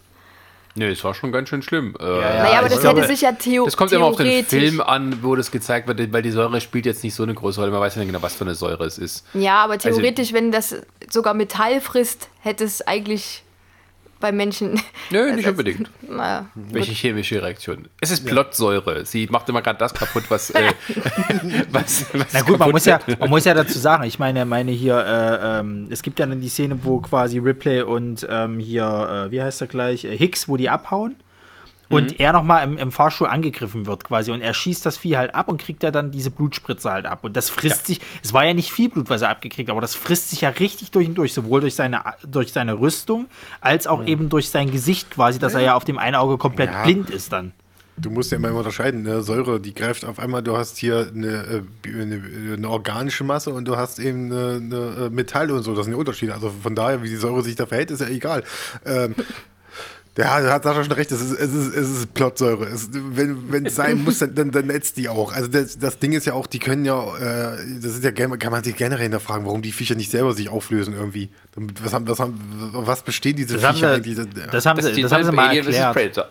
Nee, es war schon ganz schön schlimm. Äh, naja, aber ich das glaube, hätte sich ja theo Das kommt immer auf den theoretisch. Film an, wo das gezeigt wird, weil die Säure spielt jetzt nicht so eine große Rolle. Man weiß ja nicht genau, was für eine Säure es ist. Ja, aber Also theoretisch, wenn das sogar Metall frisst, hätte es eigentlich bei Menschen. <laughs> Nö, nicht unbedingt. Na, Welche chemische Reaktion? Es ist Plotsäure. Sie macht immer gerade das kaputt, was. Äh, <laughs> <laughs> was, was Na gut, man muss, ja, man muss ja dazu sagen, ich meine, meine hier, äh, ähm, es gibt ja dann die Szene, wo quasi Ripley und ähm, hier, äh, wie heißt er gleich, äh, Hicks, wo die abhauen. Und er nochmal im, im Fahrstuhl angegriffen wird quasi. Und er schießt das Vieh halt ab und kriegt ja dann diese Blutspritze halt ab. Und das frisst sich, es war ja nicht viel Blut, was er abgekriegt hat, aber das frisst sich ja richtig durch und durch, sowohl durch seine, durch seine Rüstung, als auch eben durch sein Gesicht quasi, dass er ja auf dem einen Auge komplett Ja. blind ist dann. Du musst ja immer unterscheiden, eine Säure, die greift auf einmal, du hast hier eine, äh, eine, eine organische Masse und du hast eben eine, eine äh, Metall und so, das sind die Unterschiede. Also von daher, wie die Säure sich da verhält, ist ja egal. Ähm, ja, da hat Sascha schon recht, es ist, es ist, es ist Plotsäure. Es, wenn wenn es sein muss, dann, dann, dann netzt die auch. Also das, das Ding ist ja auch, die können ja, äh, das ist ja, kann man sich generell hinterfragen, warum die Viecher nicht selber sich auflösen irgendwie. Was, haben, was, haben, was bestehen diese Das haben Viecher sie, eigentlich? das haben Das sie, das haben sie mal erklärt. <laughs>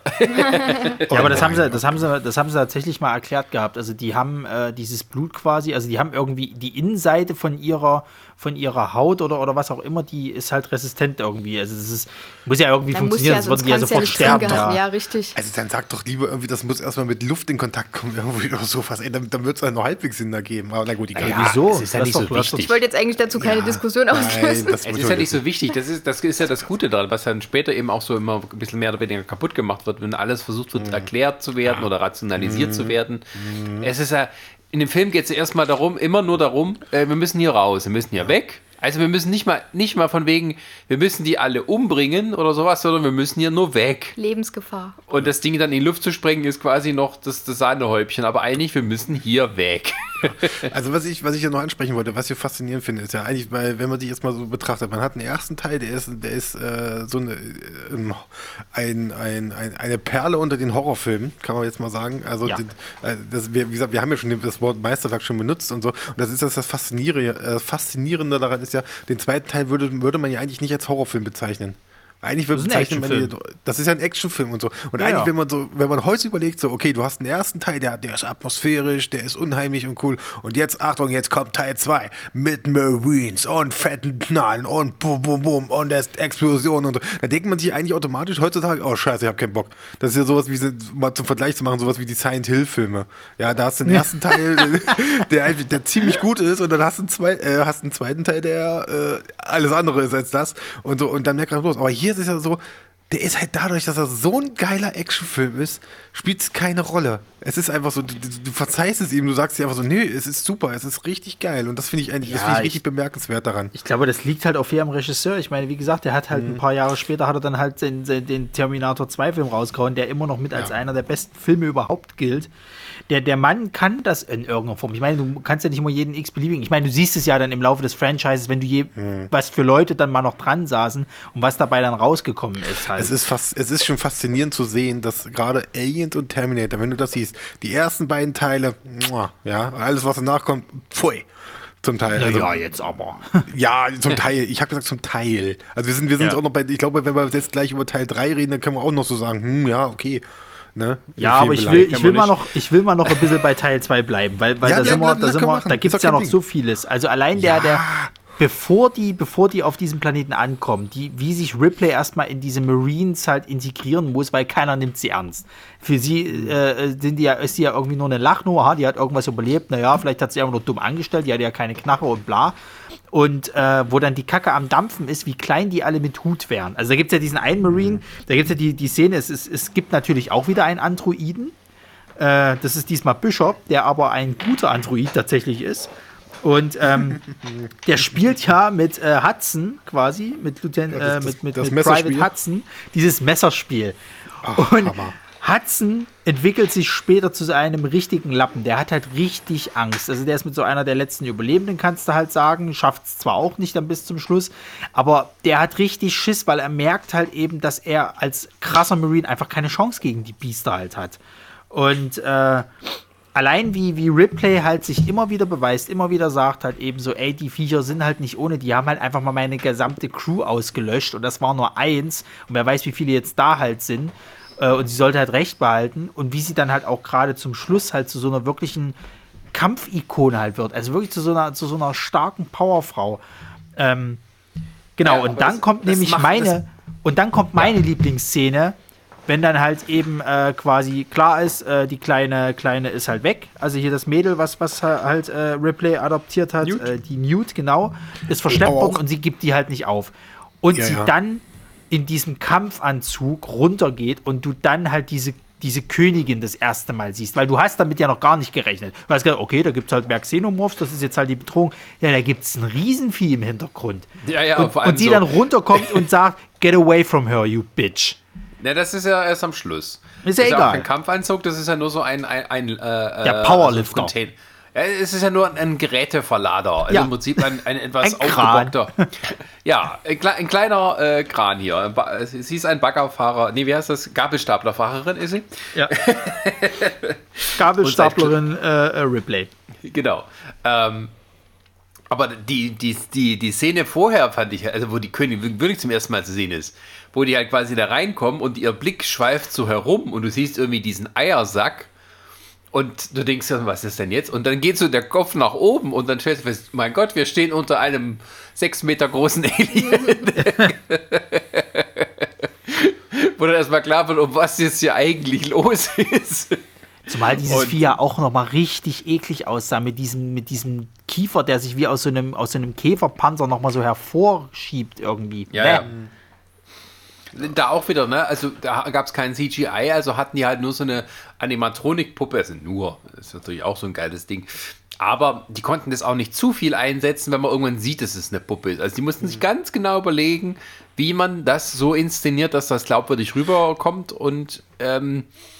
Ja, aber das Oh haben sie, mein das haben sie, das haben sie tatsächlich mal erklärt gehabt. Also die haben äh, dieses Blut quasi, also die haben irgendwie die Innenseite von ihrer, von ihrer Haut oder, oder was auch immer, die ist halt resistent irgendwie. Also das ist, muss ja irgendwie Dann funktionieren, ja, sonst würden die ja sofort nicht sterben. Ja. Ja, richtig. Also dann sag doch lieber irgendwie, das muss erstmal mit Luft in Kontakt kommen <laughs> irgendwie oder sowas. Ey, dann, dann wird es ja noch halbwieso Sinn ergeben. Aber na gut, egal. Ja, Wieso? das ist ja Das nicht so wichtig. Ich wollte jetzt eigentlich dazu keine Ja. Diskussion Nein, auslösen. das Es ist ja nicht so wichtig. Das ist, das ist ja das Gute daran, was dann später eben auch so immer ein bisschen mehr oder weniger kaputt gemacht wird, wenn alles versucht wird, erklärt zu werden oder rationalisiert zu werden. Es ist ja, in dem Film geht es ja erstmal darum, immer nur darum, äh, wir müssen hier raus, wir müssen hier weg. Also wir müssen nicht mal, nicht mal von wegen, wir müssen die alle umbringen oder sowas, sondern wir müssen hier nur weg. Lebensgefahr. Und das Ding dann in die Luft zu sprengen, ist quasi noch das, das Sahnehäubchen. Aber eigentlich, wir müssen hier weg. <laughs> Also was ich, was ich ja noch ansprechen wollte, was ich faszinierend finde, ist ja eigentlich, weil wenn man sich jetzt mal so betrachtet, man hat einen ersten Teil, der ist, der ist äh, so eine, äh, ein, ein, ein, eine Perle unter den Horrorfilmen, kann man jetzt mal sagen. Also Ja. die, äh, das, wir, wie gesagt, wir haben ja schon das Wort Meisterwerk schon benutzt und so. Und das ist das, das Faszinierende, äh, Faszinierende daran ist ja, den zweiten Teil würde, würde man ja eigentlich nicht als Horrorfilm bezeichnen. Eigentlich würde Das man die, das ist ja ein Actionfilm und so. Und Ja, eigentlich, ja. wenn man so, wenn man heute überlegt, so, okay, du hast einen ersten Teil, der, der ist atmosphärisch, der ist unheimlich und cool. Und jetzt, Achtung, jetzt kommt Teil 2 mit Marines und fetten Knallen und bum, bum, bum und Explosionen und so. Da denkt man sich eigentlich automatisch heutzutage, oh scheiße, ich hab keinen Bock. Das ist ja sowas wie, mal zum Vergleich zu machen, sowas wie die Silent Hill Filme. Ja, da hast du den ersten Teil, der, eigentlich- der ziemlich gut ist und dann hast du einen, zwei, äh, hast einen zweiten Teil, der äh, alles andere ist als das und so. Und dann merkt man bloß, aber hier ist es ja so, der ist halt dadurch, dass er so ein geiler Actionfilm ist, spielt es keine Rolle. Es ist einfach so, du, du, verzeihst es ihm, du sagst dir einfach so, nee, es ist super, es ist richtig geil. Und das finde ich eigentlich, das Ja, finde ich ich- richtig bemerkenswert daran. Ich glaube, das liegt halt auch viel am Regisseur. Ich meine, wie gesagt, der hat halt Mhm. ein paar Jahre später hat er dann halt den, den, Terminator 2 Film rausgehauen, der immer noch mit als Ja. einer der besten Filme überhaupt gilt. Der, der Mann kann das in irgendeiner Form. Ich meine, du kannst ja nicht immer jeden x-beliebigen. Ich meine, du siehst es ja dann im Laufe des Franchises, wenn du je, Mhm. was für Leute dann mal noch dran saßen und was dabei dann rausgekommen ist halt. Es ist, fast, es ist schon faszinierend zu sehen, dass gerade Aliens und Terminator, wenn du das siehst, die ersten beiden Teile, ja, alles was danach kommt, pfui. Zum Teil. Also, ja, jetzt aber. <laughs> Ja, zum Teil. Ich habe gesagt zum Teil. Also wir sind, wir sind Ja. auch noch bei, ich glaube, wenn wir jetzt gleich über Teil 3 reden, dann können wir auch noch so sagen, hm, ja, okay. Ne? Ja, aber ich will, ich will mal noch, ich will mal noch ein bisschen bei Teil 2 bleiben, weil, weil Ja, da ja, sind wir, na, da sind wir gibt es ja noch Ding. so vieles. Also allein der, der, bevor die, bevor die auf diesem Planeten ankommen, die, wie sich Ripley erstmal in diese Marines halt integrieren muss, weil keiner nimmt sie ernst. Für sie äh, sind die ja, ist sie ja irgendwie nur eine Lachnummer, ha, die hat irgendwas überlebt, naja, vielleicht hat sie einfach nur dumm angestellt, die hat ja keine Knarre und bla. Und äh, wo dann die Kacke am Dampfen ist, wie klein die alle mit Hut wären. Also da gibt es ja diesen einen Marine, da gibt es ja die, die Szene, es, ist, es gibt natürlich auch wieder einen Androiden. Äh, das ist diesmal Bishop, der aber ein guter Android tatsächlich ist. Und ähm, <laughs> der spielt ja mit äh, Hudson quasi, mit, Lieutenant, das- äh, mit, mit, das mit Private? Hudson, dieses Messerspiel. Ach, Und Hammer. Hudson entwickelt sich später zu einem richtigen Lappen. Der hat halt richtig Angst. Also der ist mit so einer der letzten Überlebenden, kannst du halt sagen. Schafft es zwar auch nicht dann bis zum Schluss, aber der hat richtig Schiss, weil er merkt halt eben, dass er als krasser Marine einfach keine Chance gegen die Biester halt hat. Und äh, allein wie, wie Ripley halt sich immer wieder beweist, immer wieder sagt halt eben so, ey, die Viecher sind halt nicht ohne, die haben halt einfach mal meine gesamte Crew ausgelöscht und das war nur eins und wer weiß, wie viele jetzt da halt sind äh, und sie sollte halt recht behalten und wie sie dann halt auch gerade zum Schluss halt zu so einer wirklichen Kampfikone halt wird, also wirklich zu so einer, zu so einer starken Powerfrau. Ähm, genau, Ja, und dann das- kommt das nämlich macht- meine, und dann kommt meine Lieblingsszene, wenn dann halt eben äh, quasi klar ist, äh, die kleine kleine ist halt weg. Also hier das Mädel, was was halt äh, Ripley adoptiert hat, Newt. Äh, die Newt genau, ist verschleppt worden und sie gibt die halt nicht auf. Und Ja, sie ja. dann in diesem Kampfanzug runtergeht und du dann halt diese diese Königin das erste Mal siehst, weil du hast damit ja noch gar nicht gerechnet. Du hast gedacht, okay, da gibt es halt mehr Xenomorphs, das ist jetzt halt die Bedrohung. Ja, da gibt es ein Riesenvieh im Hintergrund. Ja, ja, und, vor allem und die so- dann runterkommt und <laughs> sagt, get away from her, you bitch. Ne, das ist ja erst am Schluss. Ist ja das egal. auch kein Kampfanzug, das ist ja nur so ein, ein, ein äh, äh, Powerlifter. Also ja, es ist ja nur ein Geräteverlader. Also Ja. im Prinzip ein, ein <laughs> etwas Ein aufgebockter. Ja, ein, ein kleiner äh, Kran hier. Ba- Sie ist ein Baggerfahrer. Nee, wie heißt das? Gabelstaplerfahrerin ist sie? Ja. <laughs> Gabelstaplerin äh, äh, Ripley. Genau. Ähm, aber die, die, die, die Szene vorher fand ich, also wo die Königin wirklich zum ersten Mal zu sehen ist, wo die halt quasi da reinkommen und ihr Blick schweift so herum und du siehst irgendwie diesen Eiersack und du denkst ja, was ist denn jetzt? Und dann geht so der Kopf nach oben und dann stellst du fest, mein Gott, wir stehen unter einem sechs Meter großen <laughs> Alien. <laughs> wo dann erstmal klar wird, um was jetzt hier eigentlich los ist. Zumal dieses Und- Vieh ja auch nochmal richtig eklig aussah mit diesem, mit diesem Kiefer, der sich wie aus so einem, aus so einem Käferpanzer nochmal so hervorschiebt irgendwie. Ja, Bäh. ja. Da auch wieder, ne? Also da gab es kein CGI, also hatten die halt nur so eine Animatronik-Puppe. Also nur, das ist natürlich auch so ein geiles Ding. Aber die konnten das auch nicht zu viel einsetzen, wenn man irgendwann sieht, dass es eine Puppe ist. Also die mussten sich ganz genau überlegen, wie man das so inszeniert, dass das glaubwürdig rüberkommt und ähm, äh, äh,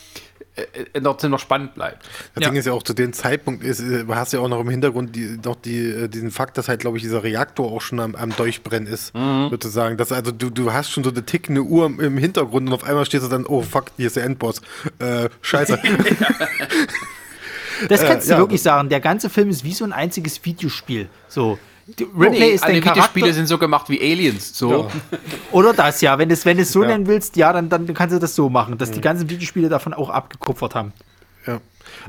trotzdem noch spannend bleibt. Das Ja. Ding ist ja auch zu dem Zeitpunkt, ist, äh, hast du ja auch noch im Hintergrund die, noch die, äh, diesen Fakt, dass halt, glaube ich, dieser Reaktor auch schon am, am Durchbrennen ist, sozusagen. Dass, also du, du hast schon so eine tickende Uhr im, im Hintergrund und auf einmal stehst du dann, oh fuck, hier ist der Endboss. Äh, scheiße. <laughs> Das kannst Äh, ja. du wirklich sagen. Der ganze Film ist wie so ein einziges Videospiel. So. Nee, ist alle dein Videospiele sind so gemacht wie Aliens. So. Ja. <laughs> Oder das, ja. Wenn du es wenn du es so Ja. nennen willst, ja, dann, dann kannst du das so machen, dass die ganzen Videospiele davon auch abgekupfert haben. Ja.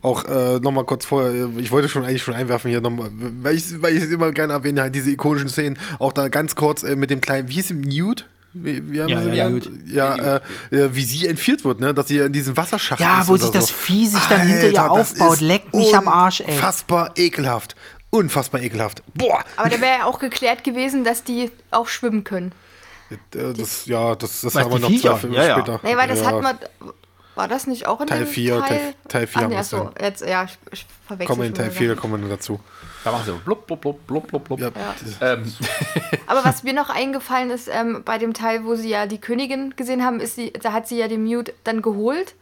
Auch äh, nochmal kurz vorher, äh, ich wollte schon eigentlich schon einwerfen hier nochmal, weil ich, weil ich es immer gerne erwähne, halt diese ikonischen Szenen, auch da ganz kurz äh, mit dem kleinen, wie hieß es, Newt? Wie, wie haben Ja, ja, ja, äh, äh, wie sie entführt wird, ne? dass sie in diesem Wasserschacht Ja, ist wo sich das so. Vieh sich dann hinter ihr Alter, aufbaut. ist Leckt mich am Arsch, ey. Unfassbar ekelhaft. Unfassbar ekelhaft. Boah! Aber da wäre ja auch geklärt gewesen, dass die auch schwimmen können. Äh, Das, ja, das, das haben wir noch Viecher? zwei Filme Ja, ja. später. Nee, weil das ja. hat man. War das nicht auch in Teil dem vier, Teil? Teil- Teil vier Ach, haben nee, wir so, dann. jetzt, ja, ich, ich verwechsel Kommen in Teil wieder. 4, da kommen wir noch dazu. Da machen sie so blub, blub, blub, blub, blub, blub. Ja, Ähm, <laughs> Aber was mir noch eingefallen ist, ähm, bei dem Teil, wo sie ja die Königin gesehen haben, ist sie, da hat sie ja den Mute dann geholt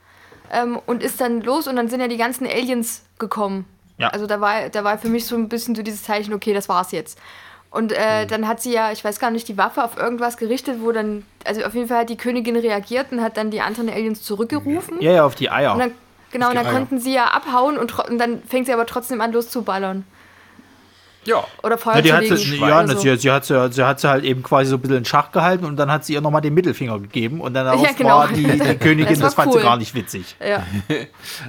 ähm, und ist dann los und dann sind ja die ganzen Aliens gekommen. Ja. Also da war, da war für mich so ein bisschen so dieses Zeichen, okay, das war's jetzt. Und äh, dann hat sie ja, ich weiß gar nicht, die Waffe auf irgendwas gerichtet, wo dann, also auf jeden Fall hat die Königin reagiert und hat dann die anderen Aliens zurückgerufen. Ja, ja, auf die Eier. Und dann, genau, und dann Eier. konnten sie ja abhauen und, und dann fängt sie aber trotzdem an loszuballern. Ja. Oder Feuer Ja, die zu hat legen. sie, oder ja, so. sie, sie, hat sie, sie hat sie halt eben quasi so ein bisschen in Schach gehalten und dann hat sie ihr nochmal den Mittelfinger gegeben und dann <laughs> Ja, genau. war die, die <laughs> Königin, Das war das, fand sie cool. gar nicht witzig. Ja. <laughs>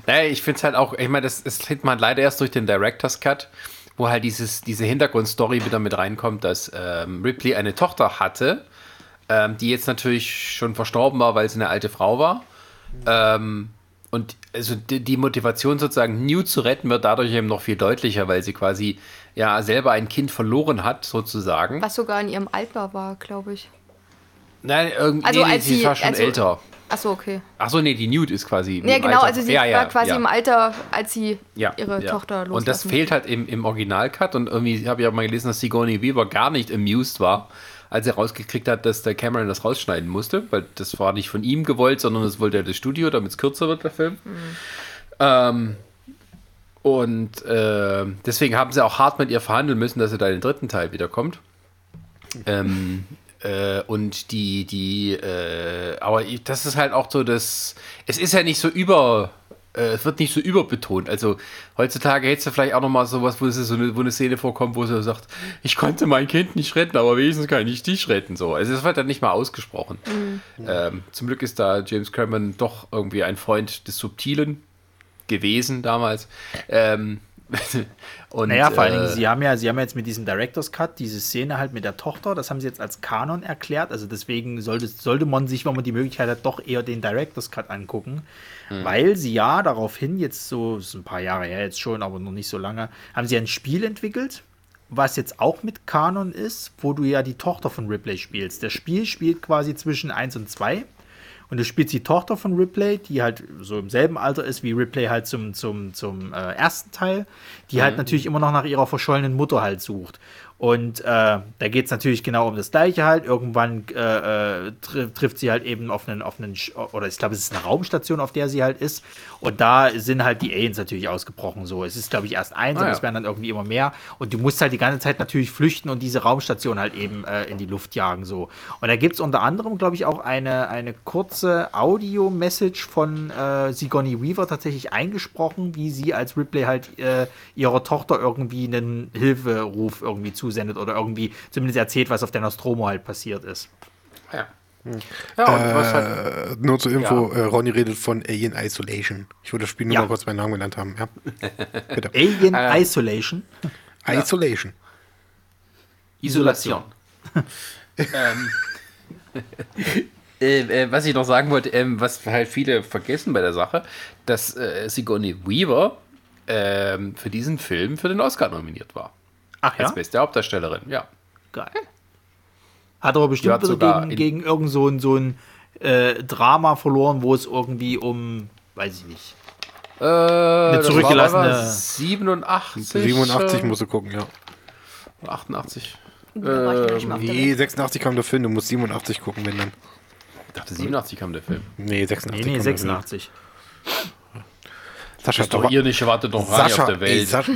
Naja, ich finde es halt auch, ich meine, das, das kriegt man leider erst durch den Director's Cut, wo halt dieses, diese Hintergrundstory wieder mit reinkommt, dass ähm, Ripley eine Tochter hatte, ähm, die jetzt natürlich schon verstorben war, weil sie eine alte Frau war. Ähm, und also die, die, Motivation sozusagen Newt zu retten wird dadurch eben noch viel deutlicher, weil sie quasi ja selber ein Kind verloren hat, sozusagen. Was sogar in ihrem Alter war, glaube ich. Nein, irgendwie also nee, sie, sie war schon also, älter. Achso, okay. Achso, nee, die Newt ist quasi. Ja, genau, Alter. also sie ja, ja, war quasi ja. im Alter, als sie ihre Tochter loslassen. Und das fehlt halt im, im Originalcut und irgendwie habe ich auch mal gelesen, dass Sigourney Weaver gar nicht amused war, als er rausgekriegt hat, dass der Cameron das rausschneiden musste, weil das war nicht von ihm gewollt, sondern das wollte er das Studio, damit es kürzer wird, der Film. Mhm. Ähm, und äh, deswegen haben sie auch hart mit ihr verhandeln müssen, dass er da in den dritten Teil wiederkommt. Ähm, äh, und die, die, äh, aber das ist halt auch so, dass es ist ja nicht so über, äh, es wird nicht so überbetont. Also heutzutage hättest du vielleicht auch noch mal sowas, wo, es so eine, wo eine Szene vorkommt, wo sie sagt, ich konnte mein Kind nicht retten, aber wenigstens kann ich dich retten. So, also es wird dann nicht mal ausgesprochen. Mhm. Ähm, zum Glück ist da James Cameron doch irgendwie ein Freund des Subtilen gewesen damals. Ähm, <laughs> und, naja, vor allen Dingen, äh, sie haben ja, sie haben jetzt mit diesem Director's Cut diese Szene halt mit der Tochter, das haben sie jetzt als Kanon erklärt. Also deswegen sollte, sollte man sich, wenn man die Möglichkeit hat, doch eher den Director's Cut angucken. Mhm. Weil sie ja daraufhin jetzt so, ist ein paar Jahre her jetzt schon, aber noch nicht so lange, haben sie ein Spiel entwickelt, was jetzt auch mit Kanon ist, wo du ja die Tochter von Ripley spielst. Das Spiel spielt quasi zwischen 1 und 2 und du spielst die Tochter von Ripley, die halt so im selben Alter ist wie Ripley halt zum, zum, zum äh, ersten Teil, die halt mhm. halt natürlich immer noch nach ihrer verschollenen Mutter halt sucht. Und äh, da geht es natürlich genau um das Gleiche halt. Irgendwann äh, äh, tr trifft sie halt eben auf einen, auf einen, oder ich glaube, es ist eine Raumstation, auf der sie halt ist. Und da sind halt die Aliens natürlich ausgebrochen. So, es ist, glaube ich, erst eins, ah, aber ja. es werden dann irgendwie immer mehr. Und du musst halt die ganze Zeit natürlich flüchten und diese Raumstation halt eben äh, in die Luft jagen. So. Und da gibt es unter anderem, glaube ich, auch eine, eine kurze Audio-Message von äh, Sigourney Weaver tatsächlich eingesprochen, wie sie als Ripley halt äh, ihrer Tochter irgendwie einen Hilferuf irgendwie zu zusendet oder irgendwie zumindest erzählt, was auf der Nostromo halt passiert ist. Ja. Ja, äh, halt, nur zur Info, ja. äh, Ronny redet von Alien Isolation. Ich würde das Spiel nur ja. mal kurz meinen Namen genannt haben. Ja. <laughs> Alien äh, Isolation? Isolation. Isolation. ähm, <laughs> <laughs> äh, äh, was ich noch sagen wollte, ähm, was halt viele vergessen bei der Sache, dass äh, Sigourney Weaver ähm, für diesen Film für den Oscar nominiert war. Ach ja? Als beste Hauptdarstellerin, ja. Geil. Hat aber bestimmt wieder gegen, gegen irgend so ein, so ein äh, Drama verloren, wo es irgendwie um, weiß ich nicht, äh, eine zurückgelassene. 87. 87 musst du gucken, ja. 88. Äh, nee, 86 kam der Film, du musst 87 gucken, wenn dann. Ich dachte, 87 kam der Film. Nee, 86. Nee, nee 86. Sascha, das ist doch ihr nicht, wartet doch Sascha, auf der Welt. Ey, Sascha,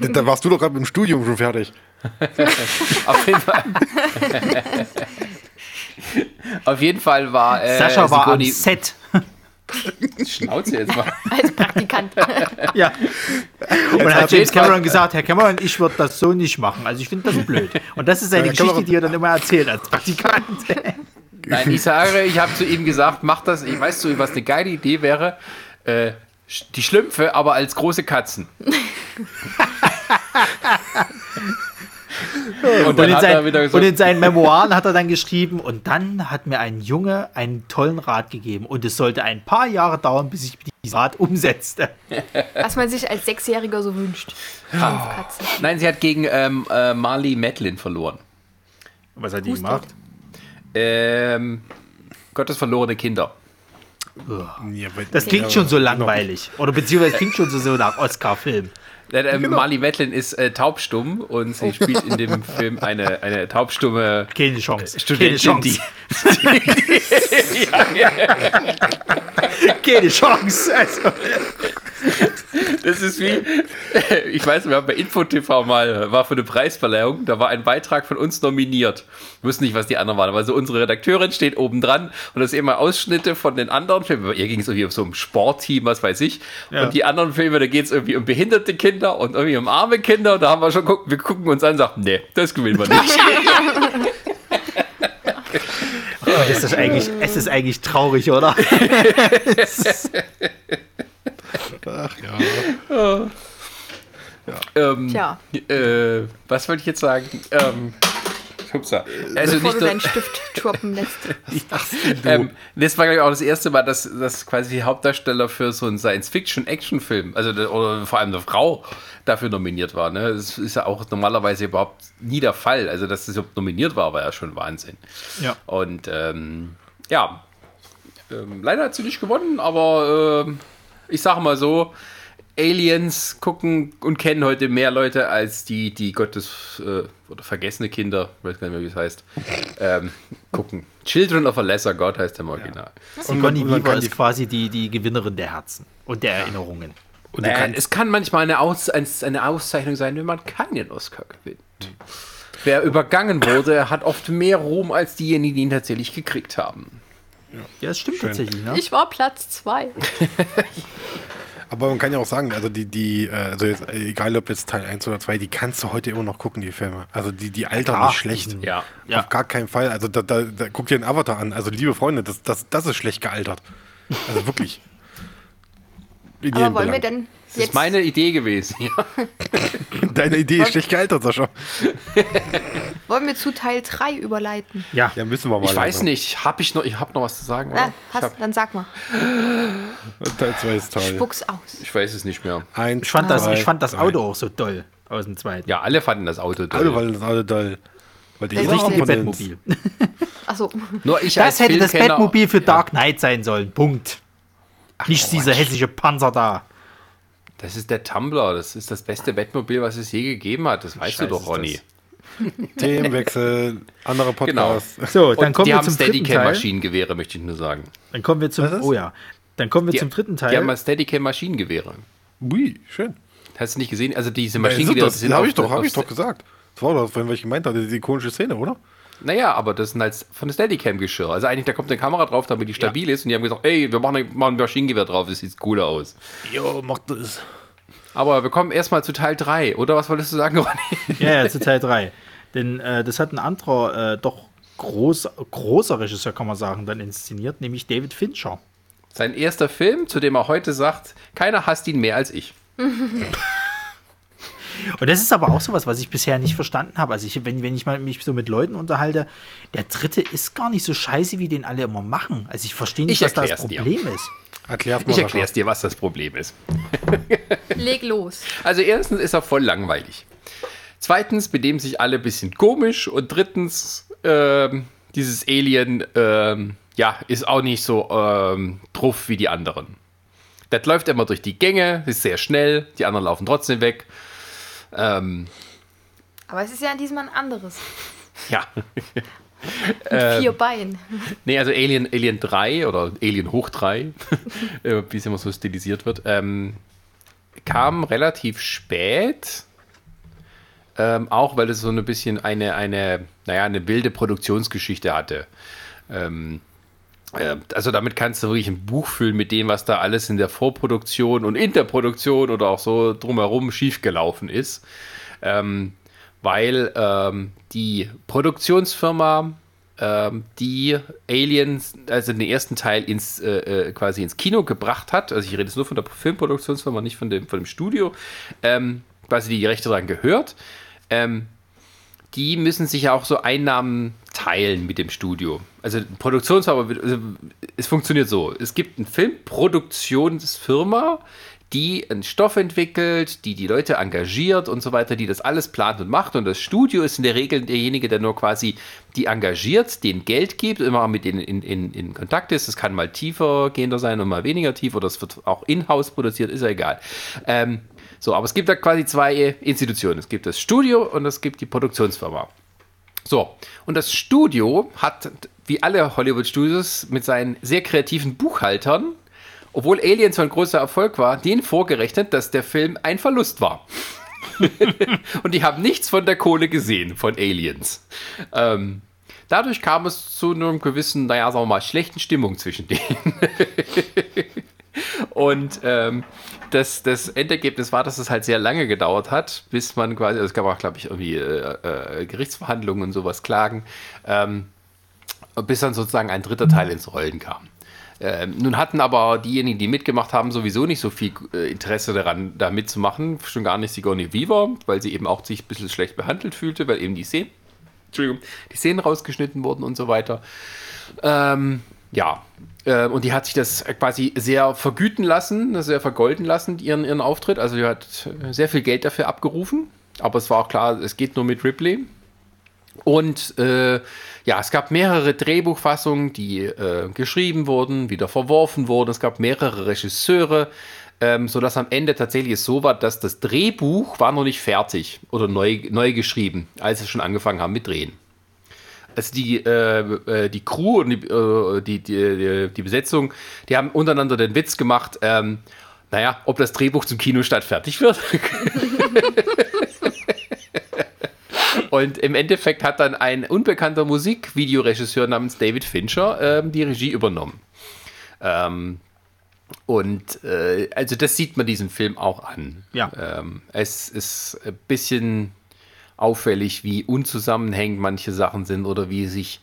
da, da, warst du doch gerade im Studium schon fertig. Auf jeden Fall. auf jeden Fall war. Äh, Sascha war am Set. Schnauze jetzt mal. Als Praktikant. ja. Und dann hat James Cameron gesagt, Herr Cameron, ich würde das so nicht machen. Also ich finde das blöd. Und das ist eine ja, Geschichte, die er dann immer erzählt als Praktikant. Nein, ich sage, ich habe zu ihm gesagt, mach das, ich weiß so, was eine geile Idee wäre. Äh, die Schlümpfe, aber als große Katzen. <laughs> und, und, in sein, so und, in seinen Memoiren hat er dann geschrieben, und dann hat mir ein Junge einen tollen Rat gegeben und es sollte ein paar Jahre dauern, bis ich diesen Rat umsetzte. Was man sich als Sechsjähriger so wünscht. Oh. Nein, sie hat gegen ähm, äh, Marley Madeline verloren. Was hat die gemacht? Ähm, Gottes verlorene Kinder. Ja, das klingt schon so langweilig. Oder beziehungsweise klingt schon so, so nach Oscar-Film. Äh, genau. Marley Madeline ist äh, taubstumm und sie spielt in dem Film eine, eine taubstumme Keine Chance. Studentin, Keine Chance. die. Keine Chance. <laughs> Also. <laughs> Das ist wie, <laughs> ich weiß, wir haben bei InfoTV mal, war für eine Preisverleihung, da war ein Beitrag von uns nominiert. Ich wusste nicht, was die anderen waren, aber so unsere Redakteurin steht oben dran und das sind immer Ausschnitte von den anderen Filmen. Ihr ging es irgendwie um so ein Sportteam, was weiß ich. Ja. Und die anderen Filme, da geht es irgendwie um behinderte Kinder und irgendwie um arme Kinder. Und da haben wir schon, wir gucken uns an und sagen, nee, das gewinnen wir nicht. <laughs> oh, das ist eigentlich, es ist eigentlich traurig, oder? Ach ja. ja. Ähm, Tja. Äh, was wollte ich jetzt sagen? Ähm, hupsa. Also Bevor nicht du nur, deinen Stift droppen lässt. <laughs> ähm, das war, glaube ich, auch das erste Mal, dass, dass quasi die Hauptdarsteller für so einen Science-Fiction-Action-Film, also der, oder vor allem eine Frau, dafür nominiert war. Ne? Das ist ja auch normalerweise überhaupt nie der Fall. Also, dass das überhaupt nominiert war, war ja schon Wahnsinn. Ja. Und ähm, ja, ähm, leider hat sie nicht gewonnen, aber ähm, ich sage mal so, Aliens gucken und kennen heute mehr Leute als die, die Gottes äh, oder vergessene Kinder, ich weiß gar nicht mehr, wie es heißt, ähm, gucken. Children of a Lesser God heißt der im Original. Sigourney und man Weaver ist die- quasi die, die Gewinnerin der Herzen und der Erinnerungen. Und Äh, kannst, es kann manchmal eine, Aus eine eine Auszeichnung sein, wenn man keinen Oscar gewinnt. Wer übergangen wurde, hat oft mehr Ruhm als diejenigen, die ihn tatsächlich gekriegt haben. Ja, das stimmt tatsächlich. Ne? Ich war Platz zwei. <laughs> aber man kann ja auch sagen, also die, die, äh, also jetzt, egal ob jetzt Teil 1 oder 2, die kannst du heute immer noch gucken, die Filme. Also die, die altern klar. nicht schlecht. Ja. Ja. Auf gar keinen Fall. Also da, da, da guck dir den Avatar an. Also liebe Freunde, das, das, das ist schlecht gealtert. Also wirklich. Aber wollen wir Belang. denn Das ist jetzt, meine Idee gewesen. Ja. <laughs> Deine Idee ist schlecht gealtert, Sascha. <laughs> wollen wir zu Teil 3 überleiten? Ja. Ja, müssen wir mal. Ich weiß nicht, habe ich noch, ich habe noch was zu sagen? ich, hast, hab, dann sag mal. Teil 2 ist toll. Spuck's aus. ich weiß es nicht mehr. Eins, Ich fand, das, zwei, ich fand das drei. Auto auch so toll aus dem zweiten. Ja, alle fanden das Auto toll. Alle, weil das alle toll. Weil die Das Das richtige. Bettmobil. <laughs> Achso. Nur ich Das als hätte das Filmkenner- Bettmobil für Dark Knight sein sollen. Punkt. Nicht dieser hässliche Panzer da. Das ist der Tumblr. Das ist das beste Bettmobil, was es je gegeben hat. Das weißt Scheiße du doch, Ronny. Themenwechsel, anderer Podcast. So, dann Und kommen die wir haben zum dritten Teil. Steadicam-Maschinengewehre, möchte ich nur sagen. Dann kommen wir zum. Oh ja. Dann kommen wir Die, zum dritten Die haben Teil. mal Steadicam-Maschinengewehre. Ui, schön. Hast du nicht gesehen? Also diese Ja, Maschinengewehre das habe auf- ich doch, habe ich doch gesagt. Das war doch, wenn ich gemeint hatte, die ikonische Szene, oder? Naja, aber das sind halt von der Steadicam-Geschirr. Also eigentlich, da kommt eine Kamera drauf, damit die stabil ist. Und die haben gesagt, ey, wir machen, ein- machen ein Maschinengewehr drauf, das sieht cooler aus. Jo, macht das. Aber wir kommen erstmal zu Teil 3. Oder was wolltest du sagen, Ronny? Ja, ja, zu Teil 3. Denn äh, das hat ein anderer, äh, doch groß, großer Regisseur, kann man sagen, dann inszeniert, nämlich David Fincher. Sein erster Film, zu dem er heute sagt, keiner hasst ihn mehr als ich. <laughs> Und das ist aber auch sowas, was ich bisher nicht verstanden habe. Also ich, wenn, wenn ich mal mich so mit Leuten unterhalte, der dritte ist gar nicht so scheiße, wie den alle immer machen. Also ich verstehe nicht, Ich was da das erklär's dir. Problem ist. Erklär's mal. Ich erkläre es dir, was das Problem ist. <laughs> Leg los. Also erstens ist er voll langweilig. Zweitens benehmen sich alle ein bisschen komisch. Und drittens, ähm, dieses Alien, ähm, ja, ist auch nicht so ähm, truff wie die anderen. Das läuft immer durch die Gänge, ist sehr schnell, die anderen laufen trotzdem weg. Ähm, Aber es ist ja diesmal ein anderes. ja. <laughs> Mit Ähm. vier Beinen. Nee, also Alien, Alien 3 oder Alien hoch 3, <laughs> äh, wie es immer so stilisiert wird, ähm, kam relativ spät. Ähm, auch weil es so ein bisschen eine, eine, naja, eine wilde Produktionsgeschichte hatte. Ähm, äh, also damit kannst du wirklich ein Buch füllen mit dem, was da alles in der Vorproduktion und in der Produktion oder auch so drumherum schiefgelaufen ist. Ähm, weil ähm, die Produktionsfirma, ähm, die Aliens, also den ersten Teil ins, äh, äh, quasi ins Kino gebracht hat, also ich rede jetzt nur von der Filmproduktionsfirma, nicht von dem, von dem Studio, ähm, quasi die Rechte daran gehört, ähm, die müssen sich ja auch so Einnahmen teilen mit dem Studio. Also Produktionsfirma, also es funktioniert so. Es gibt eine Filmproduktionsfirma, die einen Stoff entwickelt, die die Leute engagiert und so weiter, die das alles plant und macht. Und das Studio ist in der Regel derjenige, der nur quasi die engagiert, denen Geld gibt, immer mit denen in, in, in Kontakt ist. Das kann mal tiefer gehender sein und mal weniger tief oder es wird auch in-house produziert, ist ja egal. Ähm, so, aber es gibt da quasi zwei Institutionen. Es gibt das Studio und es gibt die Produktionsfirma. So, und das Studio hat, wie alle Hollywood-Studios, mit seinen sehr kreativen Buchhaltern, obwohl Alien so ein großer Erfolg war, denen vorgerechnet, dass der Film ein Verlust war. <laughs> und die haben nichts von der Kohle gesehen, von Aliens. Ähm, dadurch kam es zu einer gewissen, naja, sagen wir mal, schlechten Stimmung zwischen denen. <laughs> Und ähm, das, das Endergebnis war, dass es halt sehr lange gedauert hat, bis man quasi, also es gab auch, glaube ich, irgendwie äh, äh, Gerichtsverhandlungen und sowas, Klagen. Ähm, bis dann sozusagen ein dritter Teil ins Rollen kam. Ähm, nun hatten aber diejenigen, die mitgemacht haben, sowieso nicht so viel äh, Interesse daran, da mitzumachen. Schon gar nicht Sigourney Weaver, weil sie eben auch sich ein bisschen schlecht behandelt fühlte, weil eben die Szenen, die Szenen rausgeschnitten wurden und so weiter. Ähm, ja, äh, und die hat sich das quasi sehr vergüten lassen, sehr vergolden lassen, ihren, ihren Auftritt. Also die hat sehr viel Geld dafür abgerufen. Aber es war auch klar, es geht nur mit Ripley. Und äh, ja, es gab mehrere Drehbuchfassungen, die äh, geschrieben wurden, wieder verworfen wurden. Es gab mehrere Regisseure, ähm, sodass am Ende tatsächlich es so war, dass das Drehbuch war noch nicht fertig oder neu, neu geschrieben, als sie schon angefangen haben mit Drehen. Also die, äh, äh die Crew und die, äh, die, die, die, Besetzung, die haben untereinander den Witz gemacht, ähm, naja, ob das Drehbuch zum Kinostart fertig wird. <laughs> Und im Endeffekt hat dann ein unbekannter Musikvideoregisseur namens David Fincher ähm, die Regie übernommen. Ähm, und äh, also das sieht man diesem Film auch an. Ja. Ähm, es ist ein bisschen auffällig, wie unzusammenhängend manche Sachen sind oder wie sich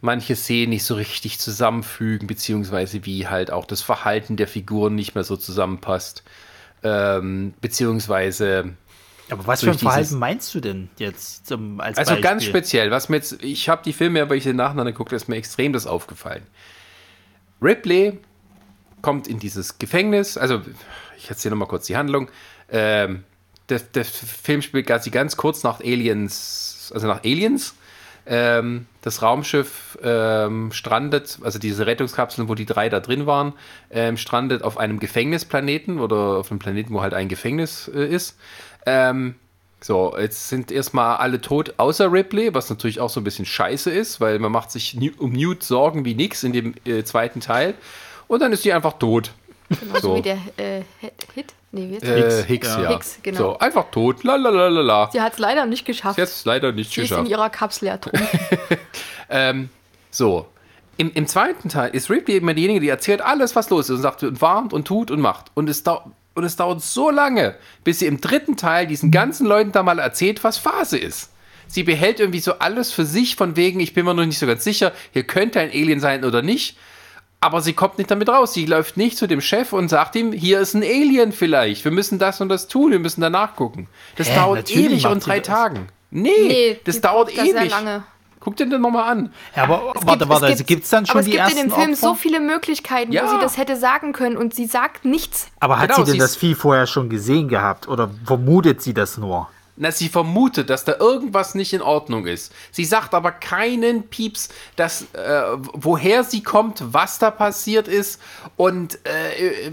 manche Szenen nicht so richtig zusammenfügen, beziehungsweise wie halt auch das Verhalten der Figuren nicht mehr so zusammenpasst. Ähm, beziehungsweise aber was für ein Verhalten meinst du denn jetzt zum, als Also Beispiel? ganz speziell, was mir jetzt, ich habe die Filme, aber ich den nacheinander geguckt, ist mir extrem das aufgefallen. Ripley kommt in dieses Gefängnis, also ich erzähle nochmal kurz die Handlung. Ähm, der, der, Film spielt quasi ganz kurz nach Aliens, also nach Aliens. Ähm, das Raumschiff ähm, strandet, also diese Rettungskapseln, wo die drei da drin waren, ähm, strandet auf einem Gefängnisplaneten oder auf einem Planeten, wo halt ein Gefängnis äh, ist. Ähm, so, jetzt sind erstmal alle tot, außer Ripley, was natürlich auch so ein bisschen scheiße ist, weil man macht sich um Newt Sorgen wie nix in dem äh, zweiten Teil. Und dann ist sie einfach tot. Genau so. wie der äh, Hit. Nee, wie äh, Hicks, Hicks, ja. ja. Hicks, genau. So, einfach tot. Lalalala. Sie hat es leider nicht geschafft. Sie hat es leider nicht sie geschafft. Sie ist in ihrer Kapsel ertrunken. <laughs> ähm, so. Im, Im zweiten Teil ist Ripley immer diejenige, die erzählt alles, was los ist und sagt und warnt und tut und macht. Und es dauert und es dauert so lange, bis sie im dritten Teil diesen ganzen Leuten da mal erzählt, was Phase ist. Sie behält irgendwie so alles für sich, von wegen, ich bin mir noch nicht so ganz sicher, hier könnte ein Alien sein oder nicht. Aber sie kommt nicht damit raus. Sie läuft nicht zu dem Chef und sagt ihm, hier ist ein Alien vielleicht. Wir müssen das und das tun, wir müssen danach gucken. Das Hä, dauert ewig und drei Tagen. Nee, nee das dauert ewig. lange. Guck dir den nochmal an. Ja, aber es warte, gibt, warte, also gibt es dann schon aber die ersten Es gibt in dem Film Opfer? so viele Möglichkeiten, ja. wo sie das hätte sagen können und sie sagt nichts. Aber hat genau, sie denn das Vieh vorher schon gesehen gehabt oder vermutet sie das nur? Na, sie vermutet, dass da irgendwas nicht in Ordnung ist. Sie sagt aber keinen Pieps, dass, äh, woher sie kommt, was da passiert ist und äh,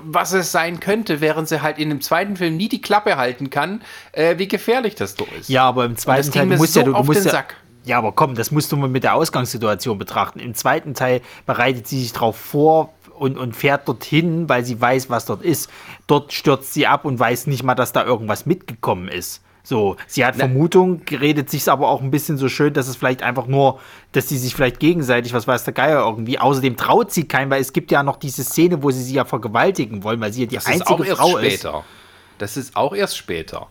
was es sein könnte, während sie halt in dem zweiten Film nie die Klappe halten kann, äh, wie gefährlich das doch ist. Ja, aber im zweiten Teil muss so ja, du, du musst ja, Sack. Ja, aber komm, das musst du mal mit der Ausgangssituation betrachten. Im zweiten Teil bereitet sie sich darauf vor und, und fährt dorthin, weil sie weiß, was dort ist. Dort stürzt sie ab und weiß nicht mal, dass da irgendwas mitgekommen ist. So, sie hat Vermutung, redet sich aber auch ein bisschen so schön, dass es vielleicht einfach nur, dass sie sich vielleicht gegenseitig, was weiß der Geier irgendwie. Außerdem traut sie keinen, weil es gibt ja noch diese Szene, wo sie sie ja vergewaltigen wollen, weil sie ja die das einzige ist auch Frau erst später. ist. Das ist auch erst später.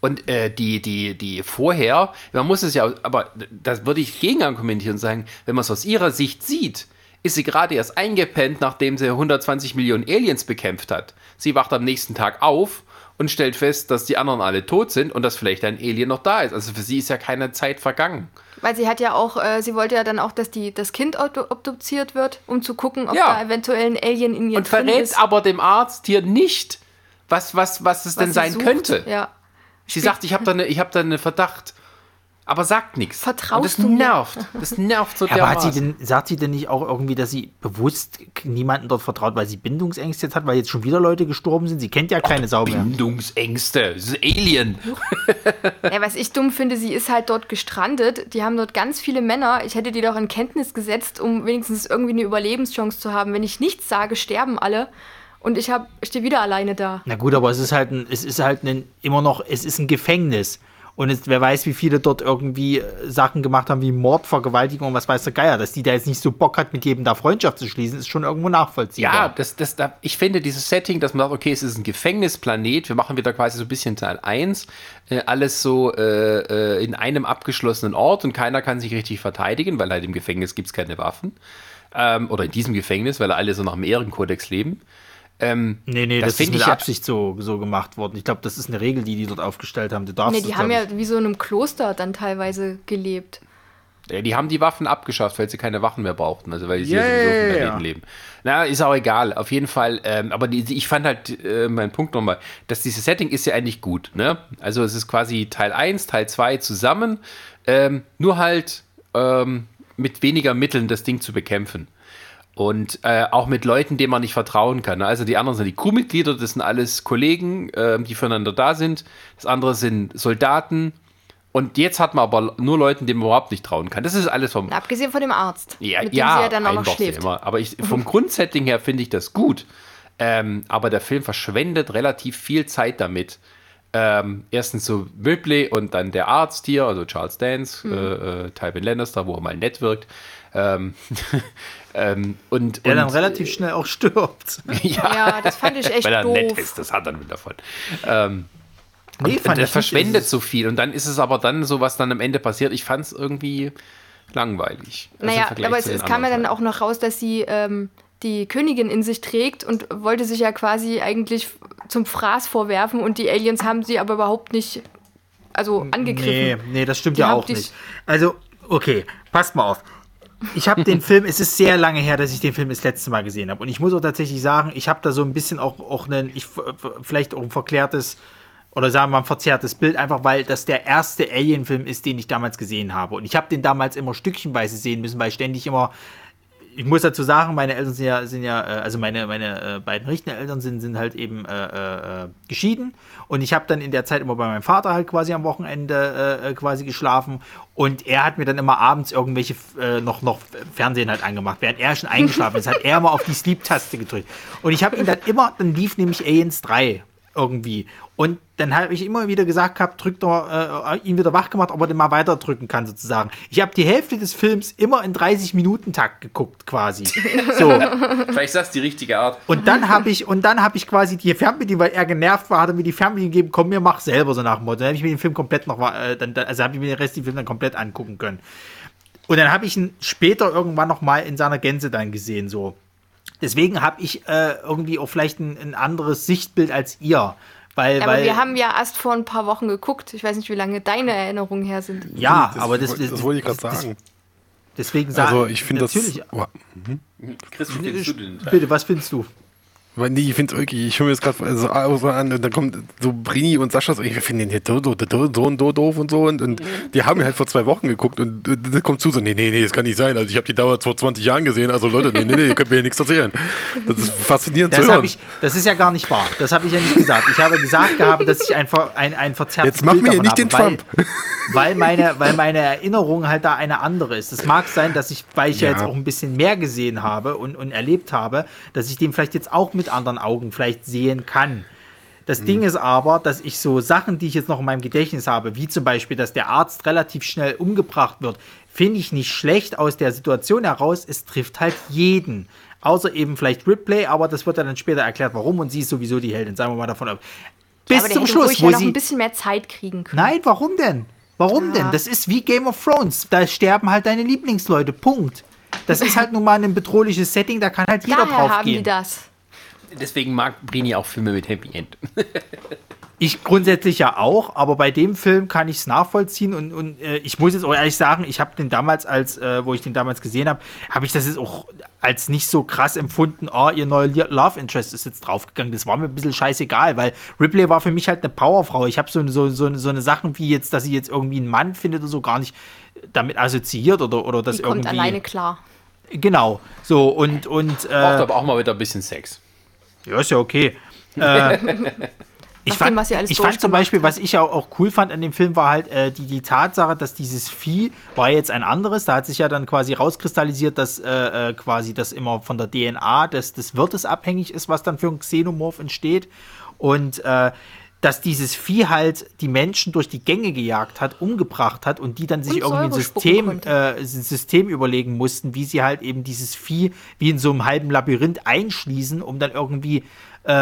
Und äh, die, die, die vorher, man muss es ja, aber das würde ich gegen argumentieren und sagen, wenn man es aus ihrer Sicht sieht, ist sie gerade erst eingepennt, nachdem sie 120 Millionen Aliens bekämpft hat. Sie wacht am nächsten Tag auf und stellt fest, dass die anderen alle tot sind und dass vielleicht ein Alien noch da ist. Also für sie ist ja keine Zeit vergangen. Weil sie hat ja auch, äh, sie wollte ja dann auch, dass die, das Kind obduziert wird, um zu gucken, ob ja. da eventuell ein Alien in ihr und drin ist. Und verrät aber dem Arzt hier nicht, was, was, was es was denn sein sucht. könnte. Ja. Sie sagt, ich habe da einen hab da ne Verdacht. Aber sagt nichts. Vertraust das du nervt. Das nervt so <laughs> ja, aber hat sie denn, sagt sie denn nicht auch irgendwie, dass sie bewusst niemanden dort vertraut, weil sie Bindungsängste jetzt hat, weil jetzt schon wieder Leute gestorben sind? Sie kennt ja keine Sau mehr. Bindungsängste. Das ist Alien. <laughs> ja, was ich dumm finde, sie ist halt dort gestrandet. Die haben dort ganz viele Männer. Ich hätte die doch in Kenntnis gesetzt, um wenigstens irgendwie eine Überlebenschance zu haben. Wenn ich nichts sage, sterben alle und ich stehe wieder alleine da. Na gut, aber es ist halt ein, es ist halt ein, immer noch, es ist ein Gefängnis. Und es, wer weiß, wie viele dort irgendwie äh, Sachen gemacht haben wie Mord, Vergewaltigung und was weiß der Geier. Dass die da jetzt nicht so Bock hat, mit jedem da Freundschaft zu schließen, ist schon irgendwo nachvollziehbar. Ja, das, das, da, ich finde dieses Setting, dass man sagt, okay, es ist ein Gefängnisplanet, wir machen wieder quasi so ein bisschen Teil 1, äh, alles so äh, äh, in einem abgeschlossenen Ort und keiner kann sich richtig verteidigen, weil halt im Gefängnis gibt es keine Waffen. Ähm, oder in diesem Gefängnis, weil alle so nach dem Ehrenkodex leben. Ähm, Nee, nee, das, ist find mit ich Absicht so, so gemacht worden. Ich glaube, das ist eine Regel, die die dort aufgestellt haben. Du darfst Nee, das, die haben glaub ja wie so in einem Kloster dann teilweise gelebt. Ja, die haben die Waffen abgeschafft, weil sie keine Waffen mehr brauchten, also weil sie Ja, ja, sowieso vom ja. Planeten leben. Na, ist auch egal, auf jeden Fall. Ähm, aber die, die- ich fand halt, äh, mein Punkt nochmal, dass dieses Setting ist ja eigentlich gut, ne? Also es ist quasi Teil 1, Teil 2 zusammen, ähm, nur halt ähm, mit weniger Mitteln das Ding zu bekämpfen. Und äh, auch mit Leuten, denen man nicht vertrauen kann. ne? Also die anderen sind die Crewmitglieder, das sind alles Kollegen, ähm, die füreinander da sind. Das andere sind Soldaten. Und jetzt hat man aber nur Leuten, denen man überhaupt nicht trauen kann. Das ist alles vom, abgesehen von dem Arzt, ja, mit dem ja, sie ja dann auch noch schläft. Immer. Aber ich, <laughs> vom Grundsetting her finde ich das gut. Ähm, aber der Film verschwendet relativ viel Zeit damit. Ähm, erstens so Ripley und dann der Arzt hier, also Charles Dance, Hm. äh, äh, Tywin Lannister, wo er mal nett wirkt. Ähm, <laughs> ähm, und, Der und, dann relativ schnell auch stirbt. <laughs> Ja, das fand ich echt weil er doof. nett ist, das hat er mit davon. Ähm, Nee, und der nicht. verschwendet so viel. Und dann ist es aber dann so, was dann am Ende passiert. Ich fand es irgendwie langweilig. Also Naja, Vergleich aber es, es kam ja dann auch noch raus, dass sie ähm, die Königin in sich trägt und wollte sich ja quasi eigentlich zum Fraß vorwerfen und die Aliens haben sie aber überhaupt nicht also angegriffen. Nee, nee, das stimmt Die ja auch nicht. Also, okay, passt mal auf. Ich habe den Film, es ist sehr lange her, dass ich den Film das letzte Mal gesehen habe. Und ich muss auch tatsächlich sagen, ich habe da so ein bisschen auch, auch einen, ich, vielleicht auch ein verklärtes oder sagen wir mal ein verzerrtes Bild, einfach weil das der erste Alien-Film ist, den ich damals gesehen habe. Und ich habe den damals immer stückchenweise sehen müssen, weil ich ständig immer ich muss dazu sagen, meine Eltern sind ja, sind ja äh, also meine, meine äh, beiden richtigen Eltern sind, sind halt eben äh, äh, geschieden. Und ich habe dann in der Zeit immer bei meinem Vater halt quasi am Wochenende äh, äh, quasi geschlafen. Und er hat mir dann immer abends irgendwelche noch, noch Fernsehen halt angemacht. Während er schon eingeschlafen ist, hat er immer auf die Sleep-Taste gedrückt. Und ich habe ihn dann immer, dann lief nämlich Aliens 3 irgendwie. Und dann habe ich immer wieder gesagt gehabt, drückt doch, äh, ihn wieder wach gemacht, ob er den mal weiter drücken kann, sozusagen. Ich habe die Hälfte des Films immer in 30-Minuten-Takt geguckt, quasi. <laughs> So. Vielleicht ist das die richtige Art. Und dann habe ich, und dann habe ich quasi die Fernbedienung, weil er genervt war, hat er mir die Fernbedienung gegeben, komm, mir mach selber so nach dem Motto. Dann habe ich mir den Film komplett noch, äh, dann, dann- also habe ich mir den Rest des Films dann komplett angucken können. Und dann habe ich ihn später irgendwann noch mal in seiner Gänze dann gesehen, so. Deswegen habe ich äh, irgendwie auch vielleicht ein, ein anderes Sichtbild als ihr. Weil, Aber weil, wir haben ja erst vor ein paar Wochen geguckt. Ich weiß nicht, wie lange deine Erinnerungen her sind. ja, Das, aber das, das, das wollte ich gerade sagen. Deswegen sagen Also ich finde das. natürlich. Oh, Chris, wie findest du den? Bitte, was findest du? Weil nee, ich finde es wirklich, ich höre mir das gerade also, so an und dann kommt so Brini und Sascha so, ich finde den hier so, so, so, so und so doof und so und, und die haben halt vor zwei Wochen geguckt und äh, das kommt zu so, nee, nee, nee, das kann nicht sein. Also ich habe die damals vor 20 Jahren gesehen, also Leute, nee, nee, nee, ihr könnt mir hier nichts erzählen. Das ist faszinierend Das, zu hören. ich, das ist ja gar nicht wahr. Das habe ich ja nicht gesagt. Ich habe gesagt gehabt, dass ich einfach ein, ein verzerrtes Jetzt mach Bild mir davon nicht den habe, Trump. Weil, weil, meine, weil meine Erinnerung halt da eine andere ist. Es mag sein, dass ich, weil ich ja. Ja. jetzt auch ein bisschen mehr gesehen habe und, und erlebt habe, dass ich den vielleicht jetzt auch mit anderen Augen vielleicht sehen kann. Das Mhm. Ding ist aber, dass ich so Sachen, die ich jetzt noch in meinem Gedächtnis habe, wie zum Beispiel, dass der Arzt relativ schnell umgebracht wird, finde ich nicht schlecht aus der Situation heraus. Es trifft halt jeden. Außer eben vielleicht Ripley, aber das wird ja dann später erklärt, warum. Und sie ist sowieso die Heldin, sagen wir mal davon ab. Bis aber zum Schluss, wo ja noch sie. ein bisschen mehr Zeit kriegen können. Nein, warum denn? Warum denn? Das ist wie Game of Thrones. Da sterben halt deine Lieblingsleute. Punkt. Das <laughs> ist halt nun mal ein bedrohliches Setting, da kann halt jeder Daher drauf haben gehen. die das. Deswegen mag Brini auch Filme mit Happy End. <laughs> Ich grundsätzlich ja auch, aber bei dem Film kann ich es nachvollziehen und, und äh, ich muss jetzt auch ehrlich sagen, ich habe den damals, als äh, wo ich den damals gesehen habe, habe ich das jetzt auch als nicht so krass empfunden, oh, ihr neuer Love Interest ist jetzt draufgegangen. Das war mir ein bisschen scheißegal, weil Ripley war für mich halt eine Powerfrau. Ich habe so, so, so, so eine Sachen wie jetzt, dass sie jetzt irgendwie einen Mann findet oder so gar nicht damit assoziiert oder, oder das Die kommt irgendwie. alleine klar. Genau, so und, und Braucht äh, aber auch mal wieder ein bisschen Sex. Ja, ist ja okay. <laughs> Äh, ich fand, dem, ich fand zum Beispiel, was ich auch, auch cool fand an dem Film, war halt äh, die, die Tatsache, dass dieses Vieh war jetzt ein anderes. Da hat sich ja dann quasi rauskristallisiert, dass äh, äh, quasi das immer von der DNA des, des Wirtes abhängig ist, was dann für ein Xenomorph entsteht. Und äh, dass dieses Vieh halt die Menschen durch die Gänge gejagt hat, umgebracht hat und die dann sich Und irgendwie ein System, äh, ein System überlegen mussten, wie sie halt eben dieses Vieh wie in so einem halben Labyrinth einschließen, um dann irgendwie äh,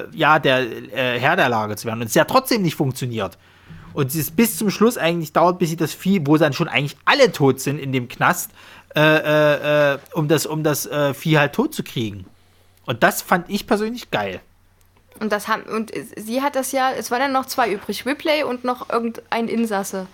äh, ja der äh, Herr der Lage zu werden. Und es ja trotzdem nicht funktioniert. Und es ist bis zum Schluss eigentlich dauert, bis sie das Vieh, wo dann schon eigentlich alle tot sind in dem Knast, äh, äh, um das, um das Vieh halt tot zu kriegen. Und das fand ich persönlich geil. Und das haben und sie hat das ja, es waren dann noch zwei übrig, Ripley und noch irgendein Insasse.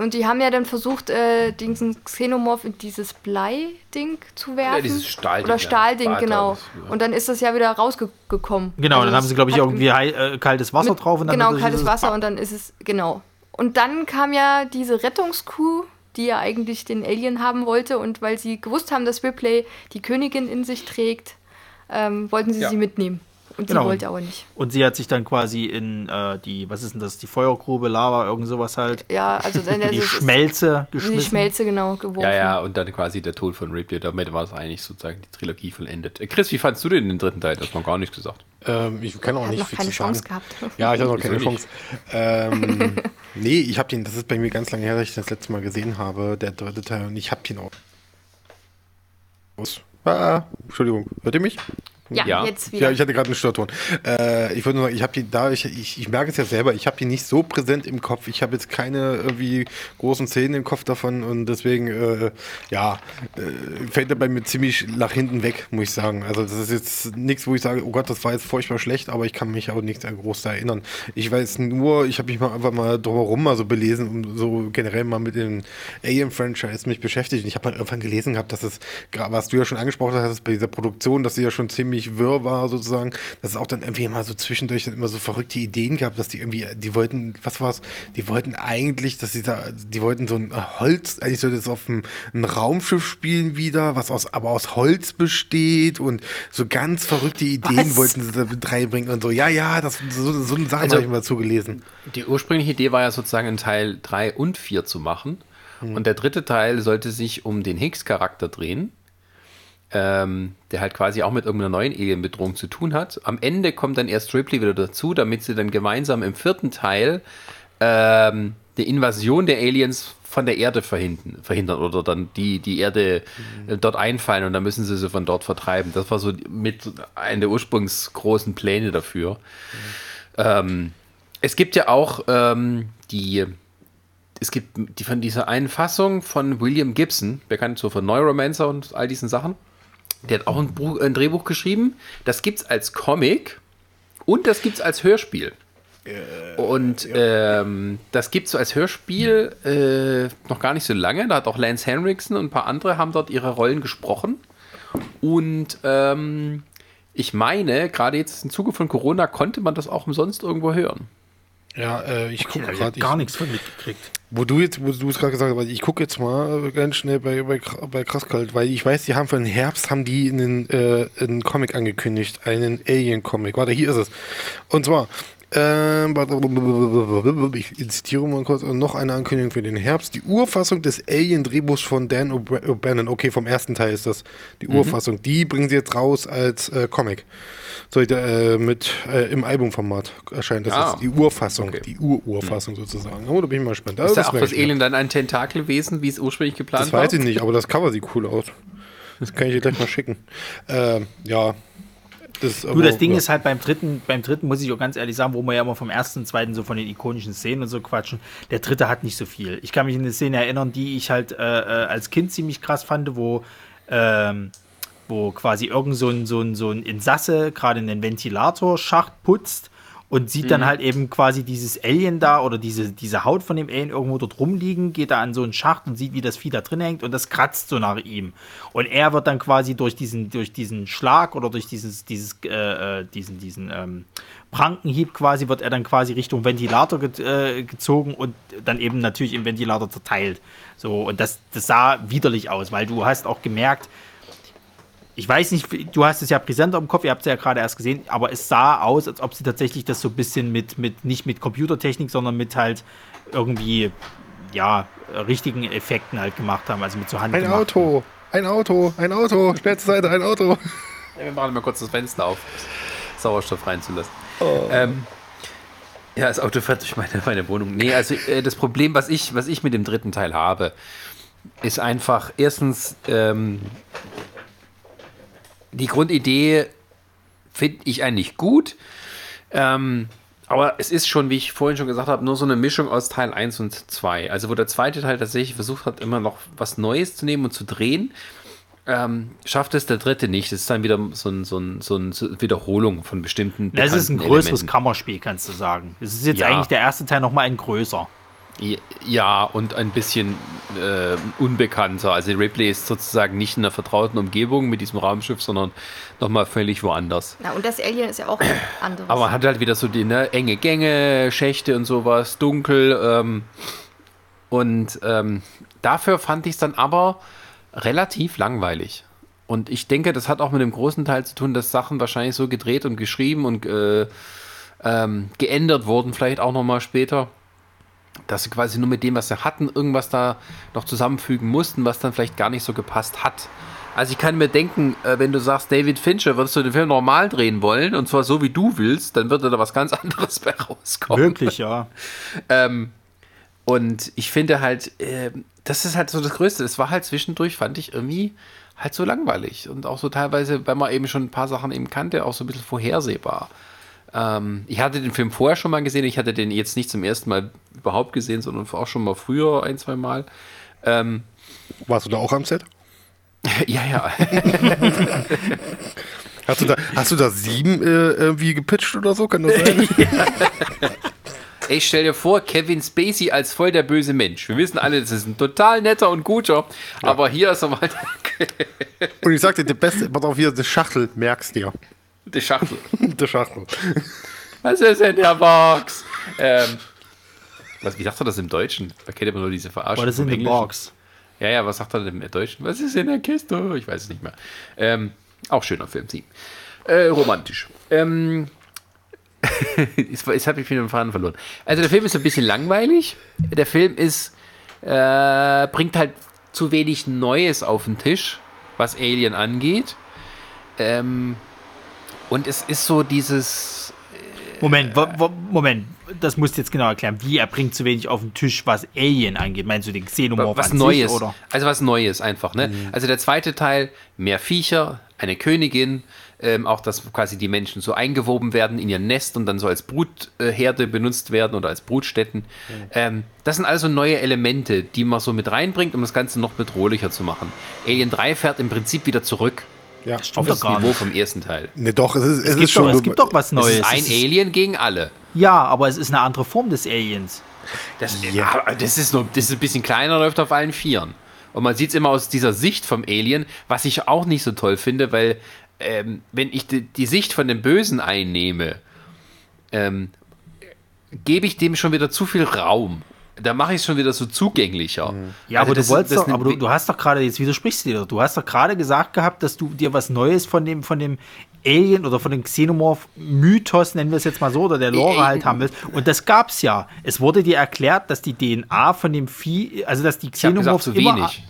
Und die haben ja dann versucht, äh, diesen Xenomorph in dieses Blei-Ding zu werfen. dieses Stahlding, Oder ja. Stahlding, Weiter, genau. ja. Und dann ist das ja wieder rausgekommen. Genau, dann haben sie, glaube ich, irgendwie hei- äh, kaltes Wasser mit- drauf und dann Genau, kaltes Wasser und dann ist es, genau. Und dann kam ja diese Rettungskuh, die ja eigentlich den Alien haben wollte und weil sie gewusst haben, dass Ripley die Königin in sich trägt, ähm, wollten sie Ja. sie mitnehmen. Und Genau. sie wollte aber nicht. Und sie hat sich dann quasi in äh, die, was ist denn das, die Feuergrube, Lava, irgend sowas halt, Ja, also dann <laughs> in die Schmelze Die geschmissen. Schmelze, genau, geworfen. Ja, ja, und dann quasi der Tod von Ripley. Damit war es eigentlich sozusagen die Trilogie vollendet. Äh, Chris, wie fandst du denn den dritten Teil? Das hat man gar nichts gesagt. Ähm, ich kann auch nicht noch viel keine zu sagen. Chance gehabt. Ja, ich habe noch keine? Chance. Ähm, <laughs> nee, ich habe den, das ist bei mir ganz lange her, dass ich das letzte Mal gesehen habe, der dritte Teil, und ich habe den auch. Ah, Entschuldigung, hört ihr mich? Ja, Ja. jetzt wieder. Ja, ich hatte gerade einen Störton. Äh, ich würde nur sagen, ich habe die da, ich, ich, ich merke es ja selber, ich habe die nicht so präsent im Kopf. Ich habe jetzt keine irgendwie großen Szenen im Kopf davon und deswegen, äh, ja, äh, fällt er bei mir ziemlich nach hinten weg, muss ich sagen. Also das ist jetzt nichts, wo ich sage, oh Gott, das war jetzt furchtbar schlecht, aber ich kann mich auch nicht groß da erinnern. Ich weiß nur, ich habe mich mal einfach mal drumherum mal so belesen und so generell mal mit dem Alien-Franchise mich beschäftigt. Und ich habe mal irgendwann gelesen gehabt, dass es, was du ja schon angesprochen hast, bei dieser Produktion, dass sie ja schon ziemlich wirr war sozusagen, dass es auch dann irgendwie immer so zwischendurch dann immer so verrückte Ideen gab, dass die irgendwie, die wollten, was war's, die wollten eigentlich, dass sie da, die wollten so ein Holz, eigentlich sollte es auf ein, ein Raumschiff spielen wieder, was aus, aber aus Holz besteht und so ganz verrückte Ideen Was? wollten sie da mit reinbringen und so. Ja, ja, das, so, so eine Sache Also- habe ich mal zugelesen. Die ursprüngliche Idee war ja sozusagen in Teil 3 und 4 zu machen. Und der dritte Teil sollte sich um den Higgs-Charakter drehen, ähm, der halt quasi auch mit irgendeiner neuen Alien-Bedrohung zu tun hat. Am Ende kommt dann erst Ripley wieder dazu, damit sie dann gemeinsam im vierten Teil ähm, die Invasion der Aliens von der Erde verhindern, verhindern oder dann die, die Erde äh, dort einfallen und dann müssen sie sie von dort vertreiben. Das war so mit einer der ursprungsgroßen Pläne dafür. Ähm, es gibt ja auch ähm, die, es gibt die von dieser einen Fassung von William Gibson, bekannt so von Neuromancer und all diesen Sachen. Der hat auch ein, Buch, ein Drehbuch geschrieben. Das gibt's als Comic und das gibt's als Hörspiel. Und ähm, das gibt es als Hörspiel äh, noch gar nicht so lange. Da hat auch Lance Henriksen und ein paar andere haben dort ihre Rollen gesprochen. Und ähm, ich meine, gerade jetzt im Zuge von Corona konnte man das auch umsonst irgendwo hören. Ja, äh, ich gucke Ich habe gerade. gar nichts von mitgekriegt. Wo du jetzt, wo du es gerade gesagt hast, ich gucke jetzt mal ganz schnell bei, bei, bei Krasskalt, weil ich weiß, die haben für den Herbst haben die einen, äh, einen Comic angekündigt, einen Alien-Comic. Warte, hier ist es. Und zwar, ich zitiere mal kurz, noch eine Ankündigung für den Herbst. Die Urfassung des Alien-Drehbuchs von Dan O'B- O'Bannon, okay, vom ersten Teil ist das die Urfassung, die bringen sie jetzt raus als äh, Comic. So, äh, mit äh, im Albumformat erscheint das Ah. jetzt. Die Urfassung, Okay. die Ur-Urfassung sozusagen. Oh, da bin ich mal gespannt. Ist das da auch das Alien dann ein Tentakelwesen, wie es ursprünglich geplant Das war? weiß ich nicht, aber das Cover sieht cool aus. Das kann ich dir gleich mal schicken. <laughs> Ähm, ja. Das, Du, das Ding ist halt beim dritten, beim dritten muss ich auch ganz ehrlich sagen, wo wir ja immer vom ersten, zweiten so von den ikonischen Szenen und so quatschen. Der dritte hat nicht so viel. Ich kann mich an eine Szene erinnern, die ich halt äh, äh, als Kind ziemlich krass fand, wo, ähm, wo quasi irgend so ein, so ein, so ein Insasse gerade einen Ventilatorschacht putzt und sieht dann halt eben quasi dieses Alien da oder diese, diese Haut von dem Alien irgendwo dort rumliegen, geht da an so einen Schacht und sieht, wie das Vieh da drin hängt und das kratzt so nach ihm. Und er wird dann quasi durch diesen, durch diesen Schlag oder durch dieses, dieses, äh, äh, diesen, diesen ähm, Prankenhieb quasi, wird er dann quasi Richtung Ventilator ge äh, gezogen und dann eben natürlich im Ventilator zerteilt. So, und das, das sah widerlich aus, weil du hast auch gemerkt, ich weiß nicht, du hast es ja präsenter im Kopf, ihr habt es ja gerade erst gesehen, aber es sah aus, als ob sie tatsächlich das so ein bisschen mit, mit nicht mit Computertechnik, sondern mit halt irgendwie, ja, richtigen Effekten halt gemacht haben, also mit so Hand Ein. Auto, ein Auto, ein Auto, letzte Seite, ein Auto. Ja, wir machen mal kurz das Fenster auf, Sauerstoff reinzulassen. Oh. Ähm, Ja, das Auto fährt durch meine, meine Wohnung. Nee, also äh, das Problem, was ich, was ich mit dem dritten Teil habe, ist einfach erstens ähm, die Grundidee finde ich eigentlich gut. Ähm, aber es ist schon, wie ich vorhin schon gesagt habe, nur so eine Mischung aus Teil 1 und 2. Also wo der zweite Teil tatsächlich versucht hat, immer noch was Neues zu nehmen und zu drehen, ähm, schafft es der dritte nicht. Es ist dann wieder so, ein, so, ein, so eine Wiederholung von bestimmten Das ist ein größeres Elementen. Kammerspiel, kannst du sagen. Es ist jetzt Ja. eigentlich der erste Teil nochmal ein größer. Ja, und ein bisschen äh, unbekannter. Also Ripley ist sozusagen nicht in einer vertrauten Umgebung mit diesem Raumschiff, sondern nochmal völlig woanders. Na, und das Alien ist ja auch <clears throat> anderes. Aber man hat halt wieder so die ne, enge Gänge, Schächte und sowas, dunkel. Ähm, und ähm, dafür fand ich es dann aber relativ langweilig. Und ich denke, das hat auch mit dem großen Teil zu tun, dass Sachen wahrscheinlich so gedreht und geschrieben und äh, ähm, geändert wurden, vielleicht auch nochmal später, dass sie quasi nur mit dem, was sie hatten, irgendwas da noch zusammenfügen mussten, was dann vielleicht gar nicht so gepasst hat. Also ich kann mir denken, äh, wenn du sagst, David Fincher, würdest du den Film normal drehen wollen, und zwar so wie du willst, dann würde da was ganz <laughs> anderes bei rauskommen. Wirklich, ja. Ähm, und ich finde halt, äh, das ist halt so das Größte. Es war halt zwischendurch, fand ich irgendwie halt so langweilig. Und auch so teilweise, weil man eben schon ein paar Sachen eben kannte, auch so ein bisschen vorhersehbar. Ähm, ich hatte den Film vorher schon mal gesehen. Ich hatte den jetzt nicht zum ersten Mal überhaupt gesehen, sondern auch schon mal früher ein, zwei Mal. Ähm, Warst du da auch am Set? <laughs> ja, ja. <laughs> Hast du da, hast du da sieben äh, irgendwie gepitcht oder so? Kann das sein? <laughs> Ich stell dir vor, Kevin Spacey als voll der böse Mensch. Wir wissen alle, das ist ein total netter und guter, aber hier ist er mal Und ich sagte, der beste, pass auf hier, die Schachtel, merkst dir. Die Schachtel. <laughs> Die Schachtel. Was ist denn der Box? Ähm, was, wie sagt er das im Deutschen? Da kennt man nur diese Verarschung. What is in Englischen. box? Ja, ja, was sagt er denn im Deutschen? Was ist in der Kiste? Ich weiß es nicht mehr. Ähm, auch schöner Film, sie. Äh, romantisch. Ähm, <laughs> jetzt jetzt habe ich wieder den Faden verloren. Also der Film ist ein bisschen langweilig. Der Film ist, äh, bringt halt zu wenig Neues auf den Tisch, was Alien angeht. Ähm, und es ist so dieses, Moment, wo, wo, Moment, das musst du jetzt genau erklären. Wie er bringt zu wenig auf den Tisch, was Alien angeht. Meinst du den Xenomorph was an Neues. Sich, oder? Also was Neues einfach, ne? Also der zweite Teil, mehr Viecher, eine Königin, ähm, auch dass quasi die Menschen so eingewoben werden in ihr Nest und dann so als Brutherde benutzt werden oder als Brutstätten. Ähm, das sind also neue Elemente, die man so mit reinbringt, um das Ganze noch bedrohlicher zu machen. Alien 3 fährt im Prinzip wieder zurück Ja. auf doch das gar Niveau nicht. vom ersten Teil. Ne, doch, es ist, es Es, ist gibt schon. doch, es gibt doch was Es Neues. ist ein Es ist- Alien gegen alle. Ja, aber es ist eine andere Form des Aliens. Das, Ja. ja. das, ist nur, das ist ein bisschen kleiner, läuft auf allen Vieren. Und man sieht es immer aus dieser Sicht vom Alien, was ich auch nicht so toll finde, weil ähm, wenn ich die, die Sicht von dem Bösen einnehme, ähm, gebe ich dem schon wieder zu viel Raum. Da mache ich es schon wieder so zugänglicher. Ja, Also aber, du, wolltest das doch, aber du, du hast doch gerade, jetzt widersprichst du dir, doch, du hast doch gerade gesagt gehabt, dass du dir was Neues von dem, von dem Alien oder von dem Xenomorph-Mythos, nennen wir es jetzt mal so, oder der Lore Äh, halt haben willst. Und das gab's ja. Es wurde dir erklärt, dass die DNA von dem Vieh, also dass die Ich habe gesagt, Xenomorphs zu immer... wenig.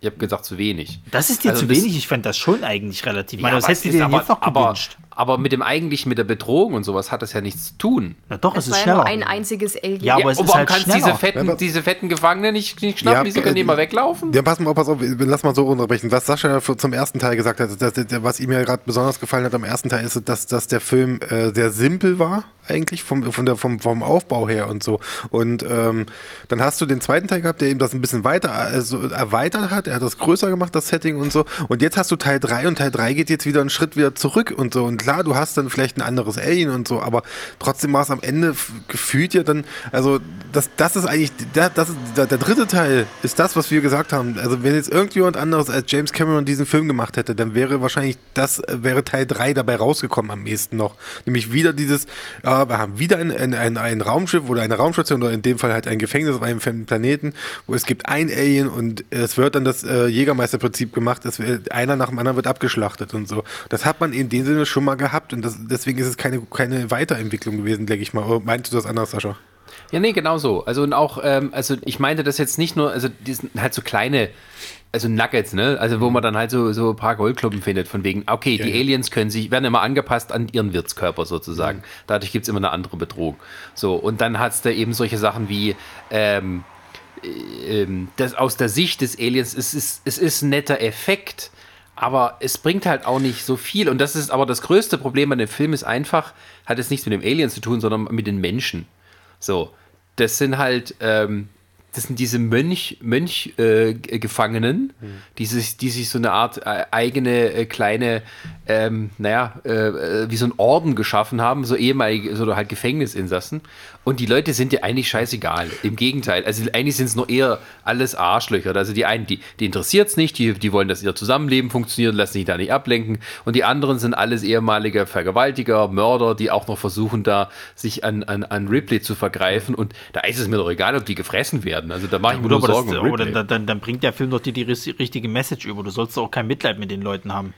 Ich habe gesagt, zu wenig. Das ist dir Also zu wenig, ich fand das schon eigentlich relativ. Ich meine, Ja, was hättest du es dir ist jetzt noch gewünscht? Aber mit dem eigentlichen, mit der Bedrohung und sowas hat das ja nichts zu tun. Na doch, es es, war ist ja nur schneller. ein einziges Alien. Ja, aber es und ist warum halt kannst du schneller. diese fetten, Ja, diese fetten Gefangenen nicht, nicht schnappen? Ja, Wieso können die äh, mal weglaufen? Ja, pass mal, pass auf, lass mal so unterbrechen. Was Sascha zum ersten Teil gesagt hat, dass, dass, was ihm ja gerade besonders gefallen hat am ersten Teil, ist, dass, dass der Film äh, sehr simpel war, eigentlich, vom, von der, vom, vom Aufbau her und so. Und ähm, dann hast du den zweiten Teil gehabt, der eben das ein bisschen weiter also erweitert hat, er hat das größer gemacht, das Setting und so. Und jetzt hast du Teil 3 und Teil 3 geht jetzt wieder einen Schritt wieder zurück und so. Und klar, du hast dann vielleicht ein anderes Alien und so, aber trotzdem war es am Ende gefühlt ja dann, also das, das ist eigentlich, das ist, der, der dritte Teil ist das, was wir gesagt haben. Also wenn jetzt irgendjemand anderes als James Cameron diesen Film gemacht hätte, dann wäre wahrscheinlich das, äh, wäre Teil 3 dabei rausgekommen am ehesten noch. Nämlich wieder dieses, äh, wir haben wieder ein, ein, ein, ein Raumschiff oder eine Raumstation oder in dem Fall halt ein Gefängnis auf einem fremden Planeten, wo es gibt ein Alien und es wird dann das äh, Jägermeisterprinzip gemacht, es wird, einer nach dem anderen wird abgeschlachtet und so. Das hat man in dem Sinne schon mal gehabt und das, deswegen ist es keine, keine Weiterentwicklung gewesen, denke ich mal. Oder meinst du das anders, Sascha? Ja, nee, genau so. Also und auch, ähm, also ich meinte das jetzt nicht nur, also die sind halt so kleine also Nuggets, ne? Also wo man dann halt so, so ein paar Goldklumpen findet, von wegen, okay, die ja. Aliens können sich, werden immer angepasst an ihren Wirtskörper sozusagen. Dadurch gibt es immer eine andere Bedrohung. So, und dann hat es da eben solche Sachen wie, ähm, ähm, das aus der Sicht des Aliens, es ist, es ist ein netter Effekt, aber es bringt halt auch nicht so viel. Und das ist aber das größte Problem an dem Film ist einfach, hat es nichts mit dem Alien zu tun, sondern mit den Menschen. So, das sind halt, ähm, das sind diese Mönch, Mönch äh, Gefangenen, die, sich, die sich so eine Art äh, eigene äh, kleine, ähm, naja, äh, wie so ein Orden geschaffen haben, so ehemalige, so halt Gefängnisinsassen. Und die Leute sind dir eigentlich scheißegal. Im Gegenteil. Also eigentlich sind es nur eher alles Arschlöcher. Also die einen, die, die interessiert es nicht, die, die wollen, dass ihr Zusammenleben funktioniert, lassen sich da nicht ablenken. Und die anderen sind alles ehemalige Vergewaltiger, Mörder, die auch noch versuchen, da sich an, an, an Ripley zu vergreifen. Und da ist es mir doch egal, ob die gefressen werden. Also da mache ich mir nur Sorgen. das, um Ripley. dann, dann, dann bringt der Film doch die, die richtige Message über. Du sollst doch auch kein Mitleid mit den Leuten haben.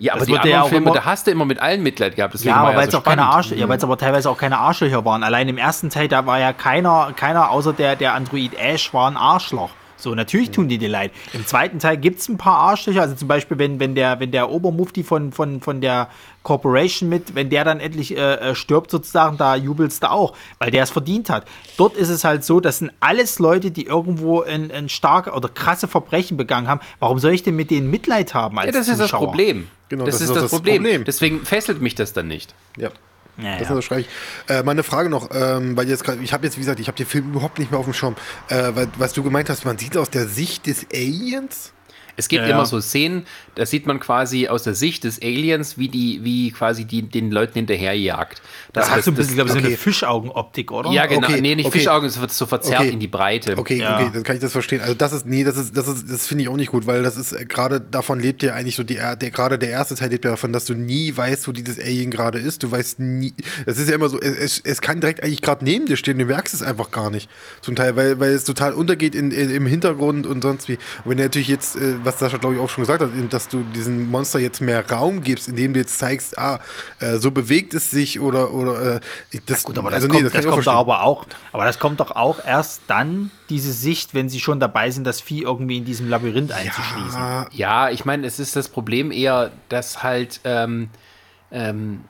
Ja, aber das die wird ja anderen Filme, immer- da hast du immer mit allen Mitleid gehabt. Deswegen Ja, aber weil es so auch keine. Arsch, ja, weil es aber teilweise auch keine Arschlöcher waren. Allein im ersten Teil, da war ja keiner, keiner außer der, der Android Ash war ein Arschloch. So, natürlich tun die dir leid. Im zweiten Teil gibt es ein paar Arschlöcher. Also zum Beispiel, wenn, wenn, der, wenn der Obermufti von, von, von der Corporation mit, wenn der dann endlich äh, äh, stirbt sozusagen, da jubelst du auch, weil der es verdient hat. Dort ist es halt so, das sind alles Leute, die irgendwo ein, ein starke oder krasse Verbrechen begangen haben. Warum soll ich denn mit denen Mitleid haben als Ja, das ist das Zuschauer? Problem. Genau, das, das ist ist das, das Problem. Problem. Deswegen fesselt mich das dann nicht. Ja. Ja, Das unterschreibe ich. Äh, meine Frage noch, ähm, weil jetzt grad, ich habe jetzt, wie gesagt, ich habe den Film überhaupt nicht mehr auf dem Schirm. Äh, weil, was du gemeint hast, man sieht aus der Sicht des Aliens. Es gibt Ja, ja. immer so Szenen, da sieht man quasi aus der Sicht des Aliens, wie die, wie quasi die den Leuten hinterherjagt. Das, hat so ein bisschen, glaube ich, so okay. eine Fischaugenoptik, oder? Ja, genau. Okay, nee, nicht okay. Fischaugen, es wird so verzerrt Okay. in die Breite. Okay, Ja. okay, dann kann ich das verstehen. Also das ist, nee, das ist, das ist, das finde ich auch nicht gut, weil das ist äh, gerade davon lebt ja eigentlich so die, der gerade der erste Teil lebt ja davon, dass du nie weißt, wo dieses Alien gerade ist. Du weißt nie, das ist ja immer so, es, es, es kann direkt eigentlich gerade neben dir stehen, du merkst es einfach gar nicht. Zum Teil, weil, weil es total untergeht in, in, im Hintergrund und sonst wie. Und wenn du natürlich jetzt, äh, was Sascha glaube ich auch schon gesagt hat, dass du diesem Monster jetzt mehr Raum gibst, indem du jetzt zeigst, ah, äh, so bewegt es sich oder, oder, äh, das, Gut, aber das also kommt, kann das auch kommt doch aber auch, aber das kommt doch auch erst dann, diese Sicht, wenn sie schon dabei sind, das Vieh irgendwie in diesem Labyrinth einzuschließen. Ah, Ja, ich meine, es ist das Problem eher, dass halt ähm, ähm,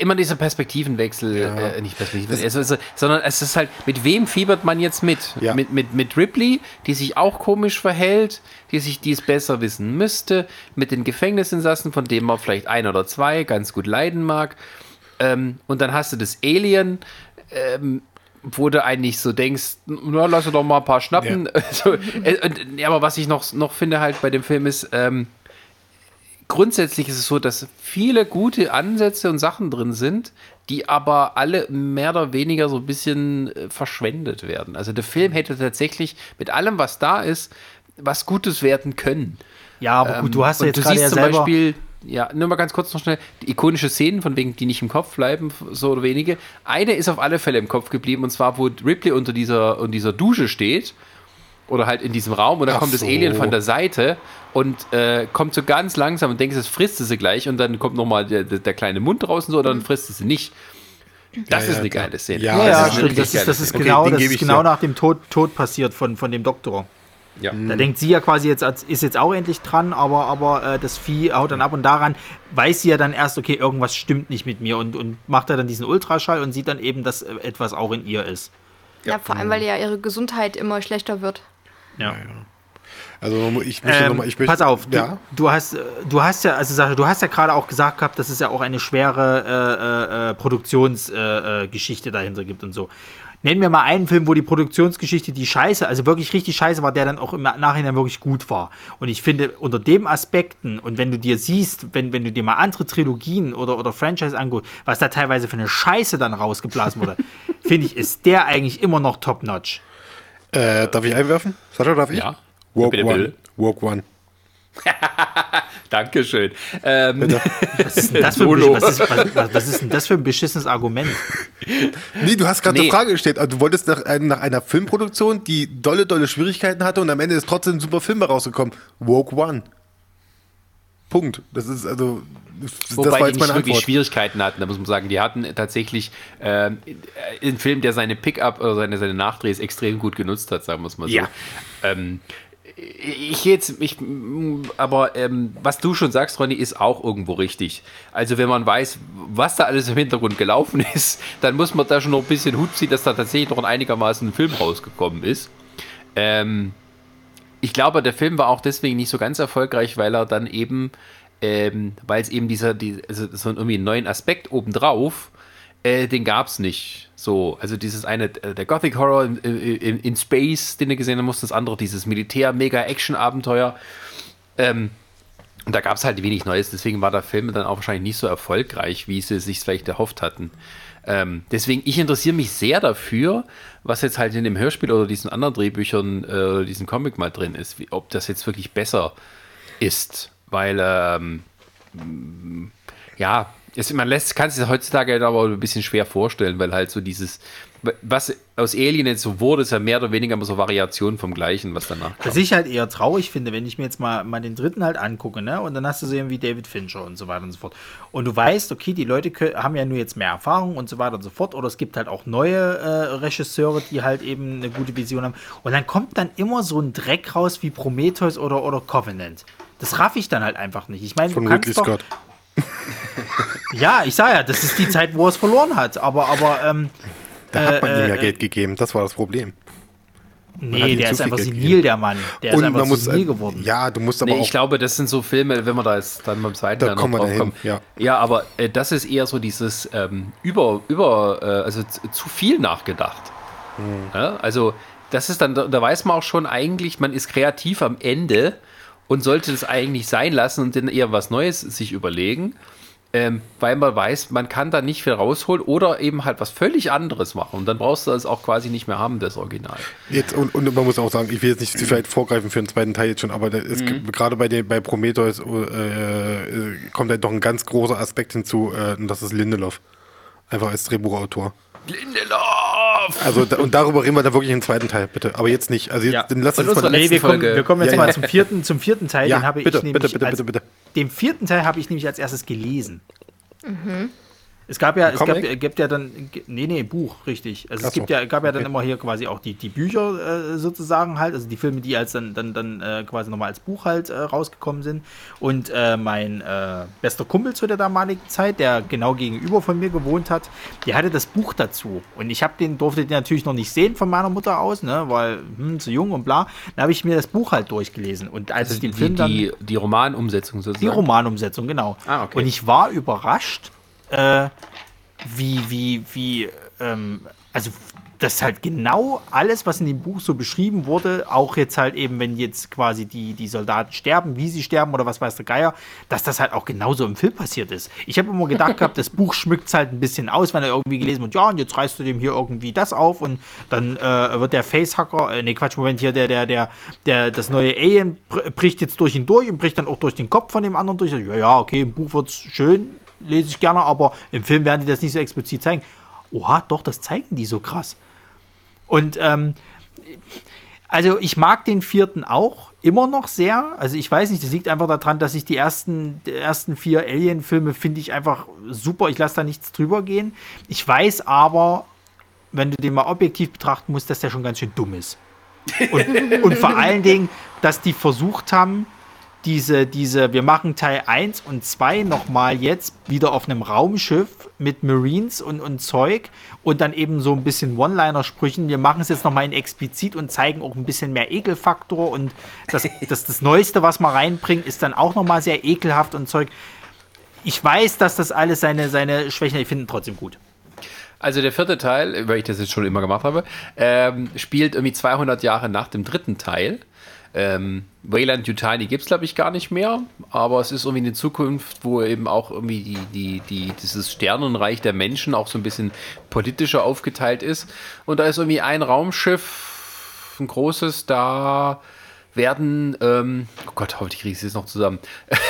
immer dieser Perspektivenwechsel, äh, nicht Perspektivenwechsel, es ist, sondern es ist halt, mit wem fiebert man jetzt mit? Ja. Mit, mit, mit Ripley, die sich auch komisch verhält, die sich die es besser wissen müsste, mit den Gefängnisinsassen, von denen man vielleicht ein oder zwei ganz gut leiden mag. Ähm, und dann hast du das Alien, ähm, wo du eigentlich so denkst, na, lass doch mal ein paar schnappen. <laughs> So, äh, und, ja, aber was ich noch, noch finde halt bei dem Film ist, ähm, grundsätzlich ist es so, dass viele gute Ansätze und Sachen drin sind, die aber alle mehr oder weniger so ein bisschen äh, verschwendet werden. Also der Film hätte tatsächlich mit allem, was da ist, was Gutes werden können. Ja, aber gut, du hast ja Ähm, jetzt du gerade siehst ja zum selber, Beispiel, ja, nur mal ganz kurz noch schnell, die ikonische Szenen, von wegen, die nicht im Kopf bleiben, so oder wenige. Eine ist auf alle Fälle im Kopf geblieben, und zwar, wo Ripley unter dieser, unter dieser Dusche steht, oder halt in diesem Raum, und dann Ach kommt das so. Alien von der Seite und äh, kommt so ganz langsam und denkst, es frisst sie gleich, und dann kommt nochmal der, der, kleine Mund draußen so, oder dann frisst sie sie nicht. Das Ja, ist ja, eine klar. geile Szene. Ja, ja, das ja, ist das ist, das. Okay, genau, den das ist genau nach dem Tod, Tod passiert von, von dem Doktor. Ja. Da denkt sie ja quasi jetzt, als- ist jetzt auch endlich dran, aber, aber äh, das Vieh haut dann ab und daran weiß sie ja dann erst, okay, irgendwas stimmt nicht mit mir und, und macht ja dann diesen Ultraschall und sieht dann eben, dass äh, etwas auch in ihr ist. Ja, vor allem, weil ja ihre Gesundheit immer schlechter wird. Ja. Also ich möchte Ähm, nochmal, ich möchte, pass auf, du, ja. du hast, äh, du hast ja, also Sascha, du hast ja gerade auch gesagt gehabt, dass es ja auch eine schwere äh, äh, Produktionsgeschichte äh, Geschichte dahinter gibt und so. Nenn mir mal einen Film, wo die Produktionsgeschichte die Scheiße, also wirklich richtig Scheiße war, der dann auch im Nachhinein wirklich gut war. Und ich finde, unter dem Aspekten und wenn du dir siehst, wenn, wenn du dir mal andere Trilogien oder, oder Franchise anguckst, was da teilweise für eine Scheiße dann rausgeblasen wurde, <laughs> finde ich, ist der eigentlich immer noch top-notch. Äh, darf ich einwerfen? Sascha, darf ich? Ja. Walk Bitte, One. bitte. Walk One. <laughs> Dankeschön. Ähm, <laughs> Was ist denn das für ein, was ist, was, was, ist denn das für ein beschissenes Argument? <laughs> Nee, du hast gerade Nee. eine Frage gestellt. Also, du wolltest nach, nach einer Filmproduktion, die dolle, dolle Schwierigkeiten hatte und am Ende ist trotzdem ein super Film rausgekommen. Walk One. Punkt. Das ist also. Das Wobei war die nicht wirklich Antwort. Schwierigkeiten hatten, da muss man sagen. Die hatten tatsächlich ähm, einen Film, der seine Pickup oder seine, seine Nachdrehs extrem gut genutzt hat, sagen wir es mal so. Ja. Ähm, ich jetzt, ich, aber ähm, was du schon sagst, Ronny, ist auch irgendwo richtig. Also wenn man weiß, was da alles im Hintergrund gelaufen <laughs> ist, dann muss man da schon noch ein bisschen Hut ziehen, dass da tatsächlich noch ein einigermaßen ein Film rausgekommen ist. Ähm, ich glaube, der Film war auch deswegen nicht so ganz erfolgreich, weil er dann eben, ähm, weil es eben dieser, die, also so irgendwie einen neuen Aspekt obendrauf, äh, den gab es nicht. So, also dieses eine, äh, der Gothic Horror in, in, in Space, den du gesehen haben musst, das andere, dieses Militär-Mega-Action-Abenteuer. Ähm, und da gab es halt wenig Neues, deswegen war der Film dann auch wahrscheinlich nicht so erfolgreich, wie sie sich vielleicht erhofft hatten. Ähm, deswegen, ich interessiere mich sehr dafür, was jetzt halt in dem Hörspiel oder diesen anderen Drehbüchern äh, oder diesen Comic mal drin ist, wie, ob das jetzt wirklich besser ist. Weil, ähm, ja, es, man lässt, kann sich heutzutage halt aber ein bisschen schwer vorstellen, weil halt so dieses, was aus Alien jetzt so wurde, ist ja mehr oder weniger immer so Variation vom Gleichen, was danach kam. Was ich halt eher traurig finde, wenn ich mir jetzt mal, mal den dritten halt angucke, ne? Und dann hast du so wie David Fincher und so weiter und so fort. Und du weißt, okay, die Leute können, haben ja nur jetzt mehr Erfahrung und so weiter und so fort. Oder es gibt halt auch neue äh, Regisseure, die halt eben eine gute Vision haben. Und dann kommt dann immer so ein Dreck raus wie Prometheus oder, oder Covenant. Das raff ich dann halt einfach nicht. Ich meine, du kannst Ridley doch, Scott ja, ich sage ja, das ist die Zeit, wo er es verloren hat. Aber, aber ähm, da hat man äh, ihm ja äh, Geld gegeben, das war das Problem. Nee, der ist einfach senil, der Mann. Der und ist einfach muss, senil geworden. Ja, du musst aber nee, auch. Ich glaube, das sind so Filme, wenn wir da jetzt dann beim zweiten da kommen noch drauf kommen. Ja. ja, aber äh, das ist eher so dieses ähm, über, über, äh, also zu viel nachgedacht. Hm. Ja, also, das ist dann, da weiß man auch schon eigentlich, man ist kreativ am Ende und sollte es eigentlich sein lassen und dann eher was Neues sich überlegen, ähm, weil man weiß, man kann da nicht viel rausholen oder eben halt was völlig anderes machen und dann brauchst du das auch quasi nicht mehr haben, das Original. Jetzt, und, und man muss auch sagen, ich will jetzt nicht vielleicht vorgreifen für den zweiten Teil jetzt schon, aber es, mhm. gerade bei, bei Prometheus äh, äh, kommt halt doch ein ganz großer Aspekt hinzu äh, und das ist Lindelof. Einfach als Drehbuchautor. Lindelof! Also, da, und darüber reden wir dann wirklich im zweiten Teil, bitte. Aber jetzt nicht. Also, jetzt, ja. dann lass uns mal nee, wir, kommen, wir kommen jetzt ja, mal ja. Zum, vierten, zum vierten Teil. Ja, den habe bitte, ich nämlich bitte, bitte, als, bitte, bitte. Den vierten Teil habe ich nämlich als erstes gelesen. Mhm. Es gab ja, es gab, gibt ja dann, nee, nee, Buch, richtig. Also es gibt ja, gab ja dann okay. immer hier quasi auch die, die Bücher äh, sozusagen halt, also die Filme, die als dann, dann, dann äh, quasi nochmal als Buch halt äh, rausgekommen sind. Und äh, mein äh, bester Kumpel zu der damaligen Zeit, der genau gegenüber von mir gewohnt hat, der hatte das Buch dazu. Und ich habe den, durfte den natürlich noch nicht sehen von meiner Mutter aus, ne, weil hm, zu jung und bla. Dann habe ich mir das Buch halt durchgelesen. Und als also ich den die, Film dann. Die, die Romanumsetzung sozusagen. Die Romanumsetzung, genau. Ah, okay. Und ich war überrascht äh, wie, wie, wie, ähm, also das halt genau alles, was in dem Buch so beschrieben wurde, auch jetzt halt eben, wenn jetzt quasi die, die Soldaten sterben, wie sie sterben oder was weiß der Geier, dass das halt auch genauso im Film passiert ist. Ich habe immer gedacht gehabt, das Buch schmückt es halt ein bisschen aus, wenn er irgendwie gelesen wird, ja, und jetzt reißt du dem hier irgendwie das auf und dann äh, wird der Facehacker, äh, nee, Quatsch, Moment, hier, der, der, der, der, das neue Alien bricht jetzt durch ihn durch und bricht dann auch durch den Kopf von dem anderen durch. Ja, ja, okay, im Buch wird es schön, lese ich gerne, aber im Film werden die das nicht so explizit zeigen. Oha, doch, das zeigen die so krass. Und ähm, also ich mag den vierten auch immer noch sehr. Also ich weiß nicht, das liegt einfach daran, dass ich die ersten, die ersten vier Alien-Filme finde ich einfach super. Ich lasse da nichts drüber gehen. Ich weiß aber, wenn du den mal objektiv betrachten musst, dass der schon ganz schön dumm ist. Und, und vor allen Dingen, dass die versucht haben, diese, diese, wir machen Teil 1 und 2 nochmal jetzt wieder auf einem Raumschiff mit Marines und, und Zeug und dann eben so ein bisschen One-Liner-Sprüchen. Wir machen es jetzt nochmal in explizit und zeigen auch ein bisschen mehr Ekelfaktor und das, <laughs> das, das Neueste, was man reinbringt, ist dann auch nochmal sehr ekelhaft und Zeug. Ich weiß, dass das alles seine, seine Schwächen, ich finde trotzdem gut. Also der vierte Teil, weil ich das jetzt schon immer gemacht habe, ähm, spielt irgendwie 200 Jahre nach dem dritten Teil. Ähm, Wayland Yutani gibt es, glaube ich, gar nicht mehr, aber es ist irgendwie eine Zukunft, wo eben auch irgendwie die, die, die, dieses Sternenreich der Menschen auch so ein bisschen politischer aufgeteilt ist. Und da ist irgendwie ein Raumschiff, ein großes, da werden, ähm, oh Gott, hoffentlich kriege ich es jetzt noch zusammen.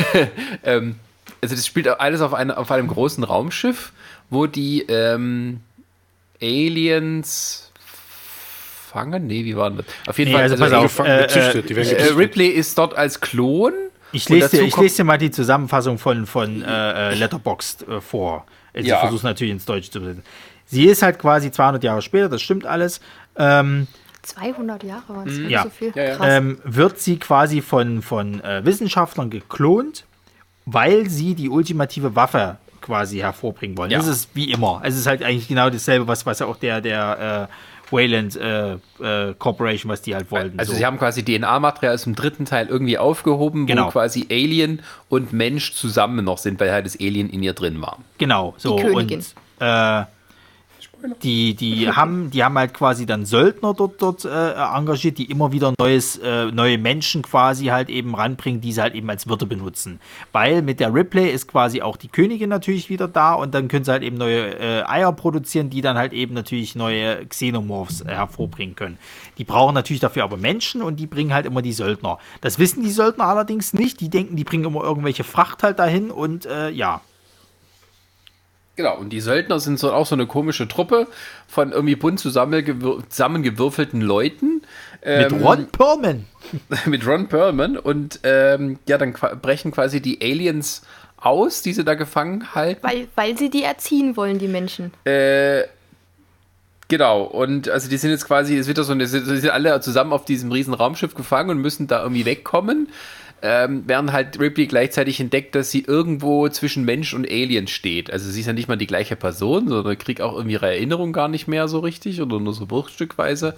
<laughs> ähm, also das spielt alles auf, eine, auf einem großen Raumschiff, wo die ähm, Aliens gefangen? Nee, wie war das? Auf jeden nee, Fall. Also, also auf, äh, gezüchtet, äh, Ripley ist dort als Klon. Ich lese, dir, ich lese dir mal die Zusammenfassung von, von äh, äh Letterboxd äh, vor. Ich ja. versuche es natürlich ins Deutsche zu übersetzen. Sie ist halt quasi 200 Jahre später, das stimmt alles. Ähm, 200 Jahre waren es, Ja. so viel. Ja, ja. Krass. ähm, wird sie quasi von, von äh, Wissenschaftlern geklont, weil sie die ultimative Waffe quasi hervorbringen wollen. Ja. Das ist wie immer. Es ist halt eigentlich genau dasselbe, was, was ja auch der, der äh, Wayland äh, äh, Corporation, was die halt wollten. Also so. sie haben quasi DNA-Material aus dem dritten Teil irgendwie aufgehoben, Genau. wo quasi Alien und Mensch zusammen noch sind, weil halt das Alien in ihr drin war. Genau, so. Die Königin. Und, äh, die, die, haben, die haben halt quasi dann Söldner dort, dort äh, engagiert, die immer wieder neues, äh, neue Menschen quasi halt eben ranbringen, die sie halt eben als Wirte benutzen. Weil mit der Ripley ist quasi auch die Königin natürlich wieder da und dann können sie halt eben neue äh, Eier produzieren, die dann halt eben natürlich neue Xenomorphs äh, hervorbringen können. Die brauchen natürlich dafür aber Menschen und die bringen halt immer die Söldner. Das wissen die Söldner allerdings nicht. Die denken, die bringen immer irgendwelche Fracht halt dahin und äh, ja. Genau, und die Söldner sind so auch so eine komische Truppe von irgendwie bunt zusammengewür zusammengewürfelten Leuten. Mit ähm, Ron Perlman. <laughs> mit Ron Perlman und ähm, ja, dann brechen quasi die Aliens aus, die sie da gefangen halten. Weil, weil sie die erziehen wollen, die Menschen. Äh, genau, und also die sind jetzt quasi, es wird das so eine, sie sind alle zusammen auf diesem riesen Raumschiff gefangen und müssen da irgendwie wegkommen. Ähm, während halt Ripley gleichzeitig entdeckt, dass sie irgendwo zwischen Mensch und Alien steht. Also sie ist ja nicht mal die gleiche Person, sondern kriegt auch irgendwie ihre Erinnerung gar nicht mehr so richtig oder nur so bruchstückweise.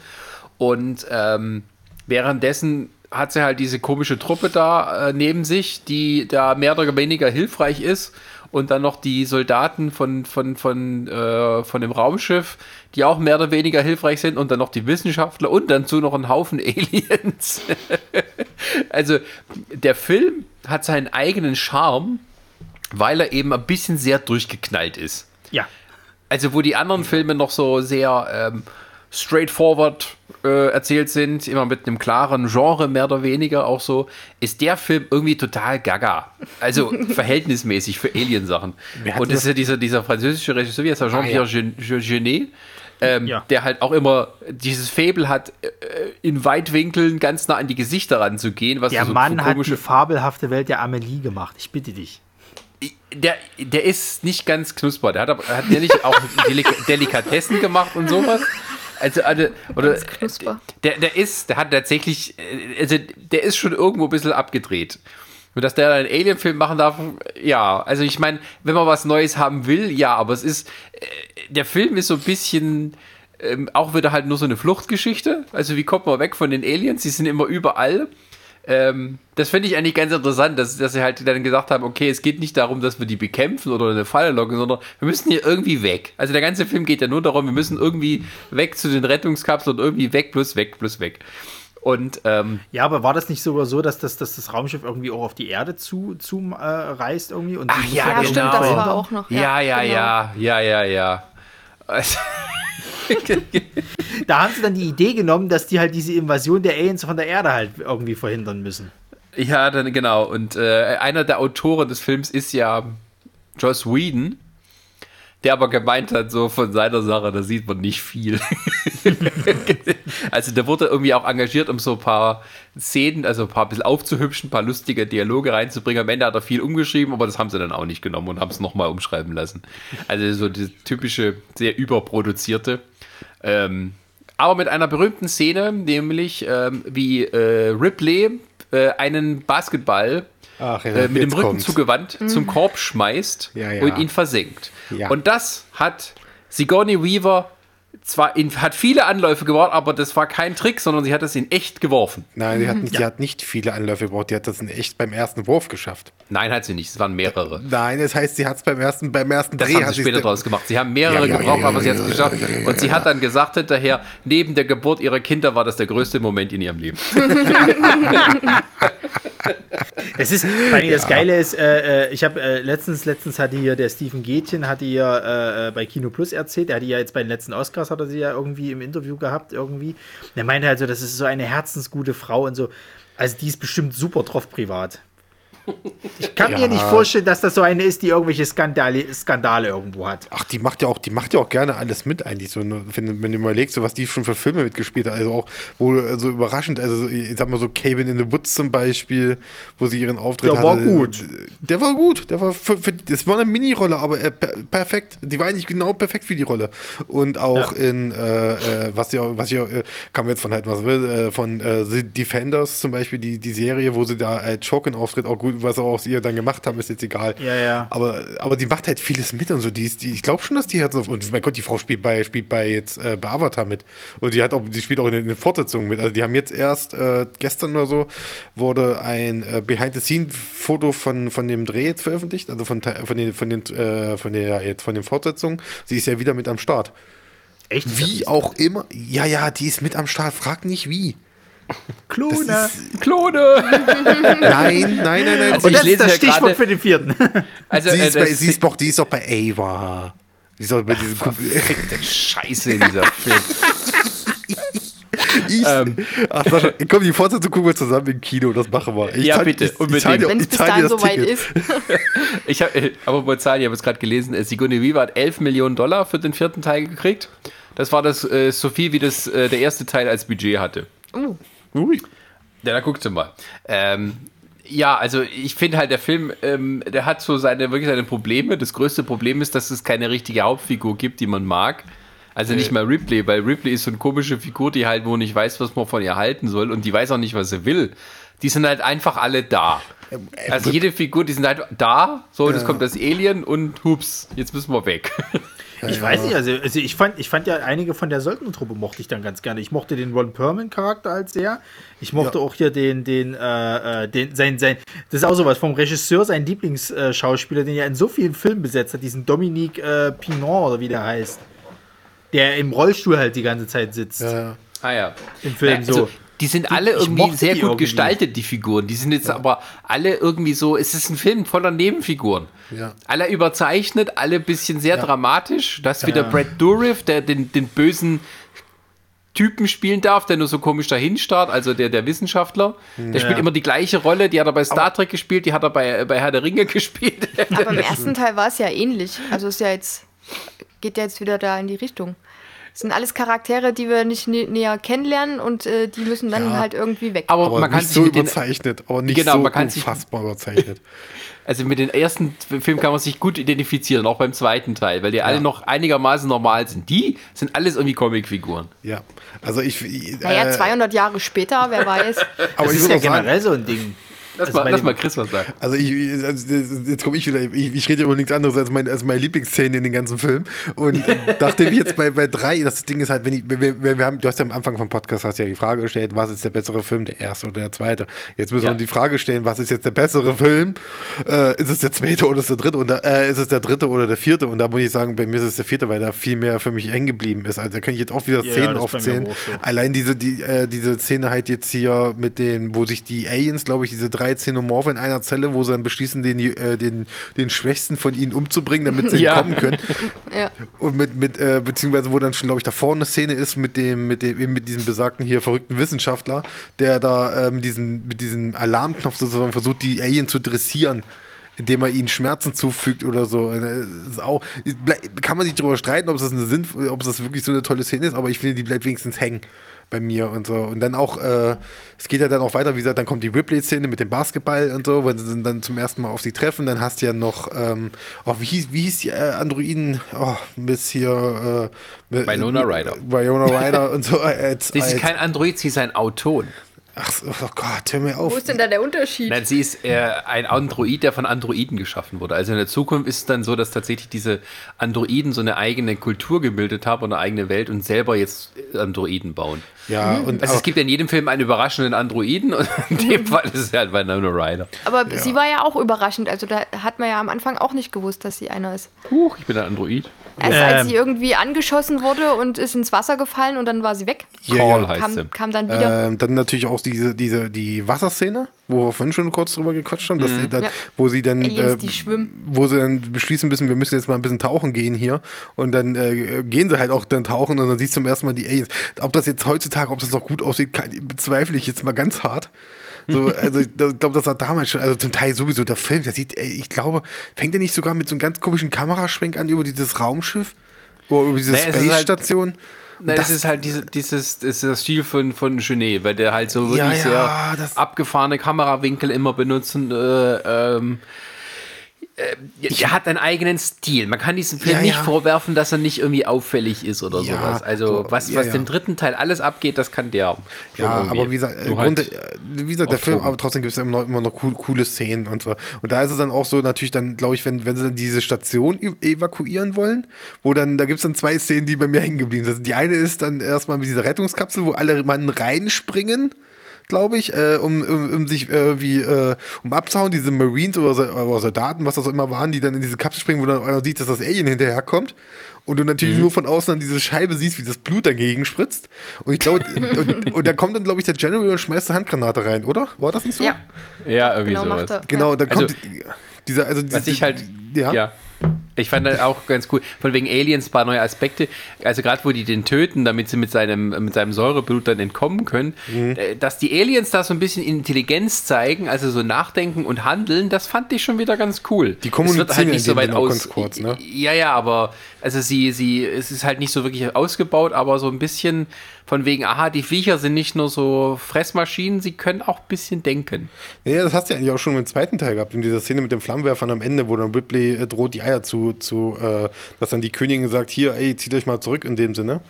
Und ähm, währenddessen hat sie halt diese komische Truppe da äh, neben sich, die da mehr oder weniger hilfreich ist. Und dann noch die Soldaten von, von, von, äh, von dem Raumschiff, die auch mehr oder weniger hilfreich sind. Und dann noch die Wissenschaftler und dann zu noch ein Haufen <laughs> Aliens. <laughs> also der Film hat seinen eigenen Charme, weil er eben ein bisschen sehr durchgeknallt ist Ja. also wo die anderen Filme noch so sehr ähm, straightforward äh, erzählt sind, immer mit einem klaren Genre mehr oder weniger auch so, ist der Film irgendwie total gaga. Also <laughs> verhältnismäßig für Alien-Sachen. Und das ist ja dieser, dieser französische Regisseur, wie heißt er, Jean-Pierre Gen- Gen- Genet, ähm, Ja. der halt auch immer dieses Fable hat, äh, in Weitwinkeln ganz nah an die Gesichter ranzugehen, was Der so Mann hat komische die fabelhafte Welt der Amelie gemacht. Ich bitte dich. der, der ist nicht ganz knusper. Der hat, aber, hat der nicht auch <laughs> Delik Delikatessen gemacht und sowas? Also, also oder der, der ist, der hat tatsächlich, äh, also der ist schon irgendwo ein bisschen abgedreht. Und dass der einen Alien-Film machen darf, ja, also ich meine, wenn man was Neues haben will, ja, aber es ist, äh, der Film ist so ein bisschen ähm, auch wieder halt nur so eine Fluchtgeschichte. Also wie kommt man weg von den Aliens? Die sind immer überall. Ähm, das finde ich eigentlich ganz interessant, dass, dass sie halt dann gesagt haben, okay, es geht nicht darum, dass wir die bekämpfen oder in eine Falle locken, sondern wir müssen hier irgendwie weg. Also der ganze Film geht ja nur darum, wir müssen irgendwie weg zu den Rettungskapseln und irgendwie weg, plus weg, plus weg. Und ähm, Ja, aber war das nicht sogar so, dass das, dass das Raumschiff irgendwie auch auf die Erde zu, zu äh, reist irgendwie? Und Ach ja, Ja, stimmt, genau. das war auch noch. ja, ja, genau. ja, ja, ja, ja. <laughs> Da haben sie dann die Idee genommen, dass die halt diese Invasion der Aliens von der Erde halt irgendwie verhindern müssen. Ja, dann genau. Und äh, einer der Autoren des Films ist ja Joss Whedon, der aber gemeint hat, so von seiner Sache, da sieht man nicht viel. <laughs> also der wurde irgendwie auch engagiert, um so ein paar Szenen, also ein paar bisschen aufzuhübschen, ein paar lustige Dialoge reinzubringen. Am Ende hat er viel umgeschrieben, aber das haben sie dann auch nicht genommen und haben es nochmal umschreiben lassen. Also so die typische, sehr überproduzierte. Ähm, aber mit einer berühmten Szene, nämlich ähm, wie äh, Ripley äh, einen Basketball Ach, ja, äh, mit dem Rücken kommt's. zugewandt zum Korb schmeißt Ja, ja. und ihn versenkt. Ja. Und das hat Sigourney Weaver zwar in, hat viele Anläufe gebraucht, aber das war kein Trick, sondern sie hat das in echt geworfen. Nein, sie, hatten, sie hat nicht viele Anläufe gebraucht. Die hat das in echt beim ersten Wurf geschafft. Nein, hat sie nicht. Es waren mehrere. Nein, das heißt, sie hat es beim ersten, beim ersten Das Dreh. haben hat sie später draus gemacht. Sie haben mehrere Ja, ja, gebraucht, ja, aber sie hat es ja, geschafft. ja, ja, Und sie hat dann gesagt hinterher, neben der Geburt ihrer Kinder war das der größte Moment in ihrem Leben. <laughs> <laughs> <laughs> <laughs> Es ist, vor allem das Geile ist, äh, äh, ich habe äh, letztens, letztens hatte hier der Steven Gätchen, hatte hier äh, äh, bei Kino Plus erzählt, er hatte ja jetzt bei den letzten Oscars, hat er sie ja irgendwie im Interview gehabt, irgendwie. Und er meinte halt so, das ist so eine herzensgute Frau und so. Also die ist bestimmt super drauf privat. Ich kann mir nicht vorstellen, dass das so eine ist, die irgendwelche Skandale, Skandale irgendwo hat. Ach, die macht ja auch, die macht ja auch gerne alles mit eigentlich. So, ne? wenn, wenn du mal überlegst, so was die schon für Filme mitgespielt hat, also auch wo so überraschend, also so, ich sag mal so Cabin in the Woods zum Beispiel, wo sie ihren Auftritt Der hatte. war gut. Der war gut. Der war für, für, das war eine Mini-Rolle, aber äh, per, perfekt. Die war eigentlich genau perfekt für die Rolle. Und auch in äh, äh, was ja, was ja, äh, kann man jetzt von halt was will, äh, von The Defenders zum Beispiel, die, die Serie, wo sie da als Joken auftritt, auch gut, was auch aus ihr dann gemacht haben, ist jetzt egal. Ja, ja. Aber, aber die macht halt vieles mit und so. Die ist, die, ich glaube schon, dass die hat so. Und mein Gott, die Frau spielt bei, spielt bei jetzt äh, bei Avatar mit. Und die hat auch, die spielt auch in den Fortsetzungen mit. Also die haben jetzt erst äh, gestern oder so wurde ein äh, Behind-the-Scene-Foto von, von dem Dreh jetzt veröffentlicht, also von, von den, von den, äh, von der jetzt von den Fortsetzungen. Sie ist ja wieder mit am Start. Echt? Wie auch immer. Ja, ja, die ist mit am Start. Frag nicht wie. Klone. Das ist, Klone! <laughs> nein, nein, nein, nein. Also Und ich das ist lese das Stichwort gerade- für den vierten. Also, sie, äh, ist bei, das sie, ist doch, die ist doch bei Ava. Die ist doch bei diesem Scheiße in dieser Film. <laughs> Ich, Ähm. Ach, Sascha, komm, die Fortsetzung gucken wir zusammen im Kino, das machen wir. Ich Ja, zahl- bitte, ich- unbedingt. Wenn es bis dahin soweit ist. <laughs> Ich habe, äh, aber bei Zahlen, ich habe es gerade gelesen, äh, Sigourney Weaver hat 11 Millionen Dollar für den vierten Teil gekriegt. Das war das äh, so viel, wie das äh, der erste Teil als Budget hatte. Uh, Ui. Ja, da guckst du mal. Ähm, ja, also ich finde halt, der Film, ähm, der hat so seine, wirklich seine Probleme. Das größte Problem ist, dass es keine richtige Hauptfigur gibt, die man mag. Also nicht mal Ripley, weil Ripley ist so eine komische Figur, die halt wo nicht weiß, was man von ihr halten soll und die weiß auch nicht, was sie will. Die sind halt einfach alle da. Also jede Figur, die sind halt da, so, jetzt kommt das Alien und hups, jetzt müssen wir weg. <laughs> Ich weiß nicht, also, also ich, fand, ich fand ja einige von der Söldnertruppe mochte ich dann ganz gerne. Ich mochte den Ron Perlman-Charakter als sehr. Ich mochte auch hier den, den, äh, äh, den, sein, sein, das ist auch sowas vom Regisseur, sein Lieblingsschauspieler, den er in so vielen Filmen besetzt hat, diesen Dominique äh, Pinot oder wie der heißt. Der im Rollstuhl halt die ganze Zeit sitzt. Ja. Ah ja. Im Film also, so. Die sind alle ich irgendwie sehr gut irgendwie. gestaltet, die Figuren. Die sind jetzt aber alle irgendwie so, es ist ein Film voller Nebenfiguren. Ja. Alle überzeichnet, alle ein bisschen sehr dramatisch. Das ist wieder Brad Dourif, der den, den bösen Typen spielen darf, der nur so komisch dahin starrt, also der, der Wissenschaftler. Der spielt immer die gleiche Rolle, die hat er bei Star Trek gespielt, die hat er bei, bei Herr der Ringe <laughs> gespielt. aber im ersten Teil war es ja ähnlich. Also ist ja jetzt, geht ja jetzt wieder da in die Richtung. Es sind alles Charaktere, die wir nicht nä näher kennenlernen und äh, die müssen dann Ja. halt irgendwie weg. aber, Aber man kann nicht sich so überzeichnet, aber nicht Genau, so man kann sich- unfassbar überzeichnet. <laughs> also mit den ersten Film kann man sich gut identifizieren, auch beim zweiten Teil, weil die alle noch einigermaßen normal sind. Die sind alles irgendwie Comicfiguren. Ja, also ich. ich, naja, äh, 200 Jahre später, wer weiß. <laughs> aber Das ist ja auch sagen, generell so ein Ding. Lass, Also mal, bei lass mal Chris was sagen. Also ich, ich- also jetzt komme ich wieder, ich, ich rede ja über nichts anderes als, mein, als meine Lieblingsszene in den ganzen Film. Und <laughs> nachdem ich jetzt bei, bei drei, das Ding ist halt, wenn ich, wir, wir, wir haben, du hast ja am Anfang vom Podcast hast ja die Frage gestellt, was ist der bessere Film, der erste oder der zweite? Jetzt müssen Ja. wir die Frage stellen, was ist jetzt der bessere Film? Äh, ist es der zweite oder ist es der dritte? Und da, äh, ist es der dritte oder der vierte? Und da muss ich sagen, bei mir ist es der vierte, weil da viel mehr für mich hängen geblieben ist. Also da kann ich jetzt auch wieder Ja, Szenen aufzählen. Allein diese, die, äh, diese Szene halt jetzt hier mit den, wo sich die Aliens, glaube ich, diese drei Xenomorphen in einer Zelle, wo sie dann beschließen, den, äh, den, den Schwächsten von ihnen umzubringen, damit sie Ja. entkommen können. <laughs> Ja. Und mit, mit äh, beziehungsweise wo dann schon, glaube ich, da vorne eine Szene ist mit dem, mit dem, mit diesem besagten hier verrückten Wissenschaftler, der da äh, mit, diesem, mit diesem Alarmknopf sozusagen versucht, die Alien zu dressieren. Indem er ihnen Schmerzen zufügt oder so. Äh, Ist auch, kann man sich darüber streiten, ob das eine Sinn, ob das wirklich so eine tolle Szene ist, aber ich finde, die bleibt wenigstens hängen bei mir und so. Und dann auch, äh, es geht ja dann auch weiter, wie gesagt, dann kommt die Ripley-Szene mit dem Basketball und so, wenn sie dann zum ersten Mal auf sie treffen, dann hast du ja noch, ähm, oh, wie hieß, wie hieß die äh, Androiden, oh, bis hier, äh, Winona Ryder. Winona Ryder und so. <laughs> Als, Sie ist kein Android, sie ist ein Auton. Ach, oh Gott, hör mir Wo auf. ist denn da der Unterschied? Nein, sie ist äh, ein Android, der von Androiden geschaffen wurde. Also in der Zukunft ist es dann so, dass tatsächlich diese Androiden so eine eigene Kultur gebildet haben und eine eigene Welt und selber jetzt Androiden bauen. Ja, und Also es gibt in jedem Film einen überraschenden Androiden und in dem Fall ist es halt Winona Ryder. Aber sie war ja auch überraschend. Also da hat man ja am Anfang auch nicht gewusst, dass sie einer ist. Huch, ich bin ein Android. Erst als Ähm. sie irgendwie angeschossen wurde und ist ins Wasser gefallen und dann war sie weg. Ja, Call ja. heißt sie. Kam, kam dann wieder. Ähm, dann natürlich auch diese, diese, die Wasserszene, wo wir vorhin schon kurz drüber gequatscht haben, dass sie dann, Ja. wo sie dann, Aliens, äh, wo sie dann beschließen müssen, wir müssen jetzt mal ein bisschen tauchen gehen hier. Und dann äh, gehen sie halt auch dann tauchen und dann siehst du zum ersten Mal die Aliens. Ob das jetzt heutzutage, ob das noch gut aussieht, kann, bezweifle ich jetzt mal ganz hart. So, also ich glaube, das war damals schon, also zum Teil sowieso der Film, der sieht, ich glaube, fängt der nicht sogar mit so einem ganz komischen Kameraschwenk an über dieses Raumschiff? Oder über diese Naja, es halt- Space-Station? Nein, Das- das ist halt diese, dieses, das ist der Stil von, von Genet, weil der halt so wirklich Ja, ja, sehr das- abgefahrene Kamerawinkel immer benutzen. Äh, ähm, äh, er hat einen eigenen Stil. Man kann diesem Film Ja, nicht ja. vorwerfen, dass er nicht irgendwie auffällig ist oder Ja, sowas. Also so, was, ja, was ja. dem dritten Teil alles abgeht, das kann der. Ja, aber wie gesagt, äh, halt äh, wie gesagt der Film, aber trotzdem gibt es immer noch, immer noch cool, coole Szenen und so. Und da ist es dann auch so, natürlich dann, glaube ich, wenn, wenn sie dann diese Station ev- evakuieren wollen, wo dann, da gibt es dann zwei Szenen, die bei mir hängen geblieben sind. Die eine ist dann erstmal mit dieser Rettungskapsel, wo alle Mann reinspringen glaube ich, äh, um, um, um sich äh, wie äh, um abzuhauen, diese Marines oder, oder Soldaten, was das auch immer waren, die dann in diese Kapsel springen, wo dann einer sieht, dass das Alien hinterherkommt. Und du natürlich nur von außen dann diese Scheibe siehst, wie das Blut dagegen spritzt. Und ich glaube, <laughs> und, und da kommt dann, glaube ich, der General und schmeißt eine Handgranate rein, oder? War das nicht so? Ja, ja, irgendwie genau, sowas. Genau, da Also- kommt dieser, also Was diese- ich halt, ja. ja. Ich fand das auch ganz cool. Von wegen Aliens ein paar neue Aspekte. Also gerade wo die den töten, damit sie mit seinem, mit seinem Säureblut dann entkommen können, Mhm. äh, dass die Aliens da so ein bisschen Intelligenz zeigen, also so nachdenken und handeln, das fand ich schon wieder ganz cool. Die Es kommunizieren wird halt nicht so weit aus. ganz kurz, ne? Ja, ja, aber also sie, sie, es ist halt nicht so wirklich ausgebaut, aber so ein bisschen von wegen, aha, die Viecher sind nicht nur so Fressmaschinen, sie können auch ein bisschen denken. Ja, das hast du ja eigentlich auch schon im zweiten Teil gehabt, in dieser Szene mit dem Flammenwerfern am Ende, wo dann Ripley äh, droht, die Eier zu, zu äh, dass dann die Königin sagt, hier, ey, zieht euch mal zurück in dem Sinne.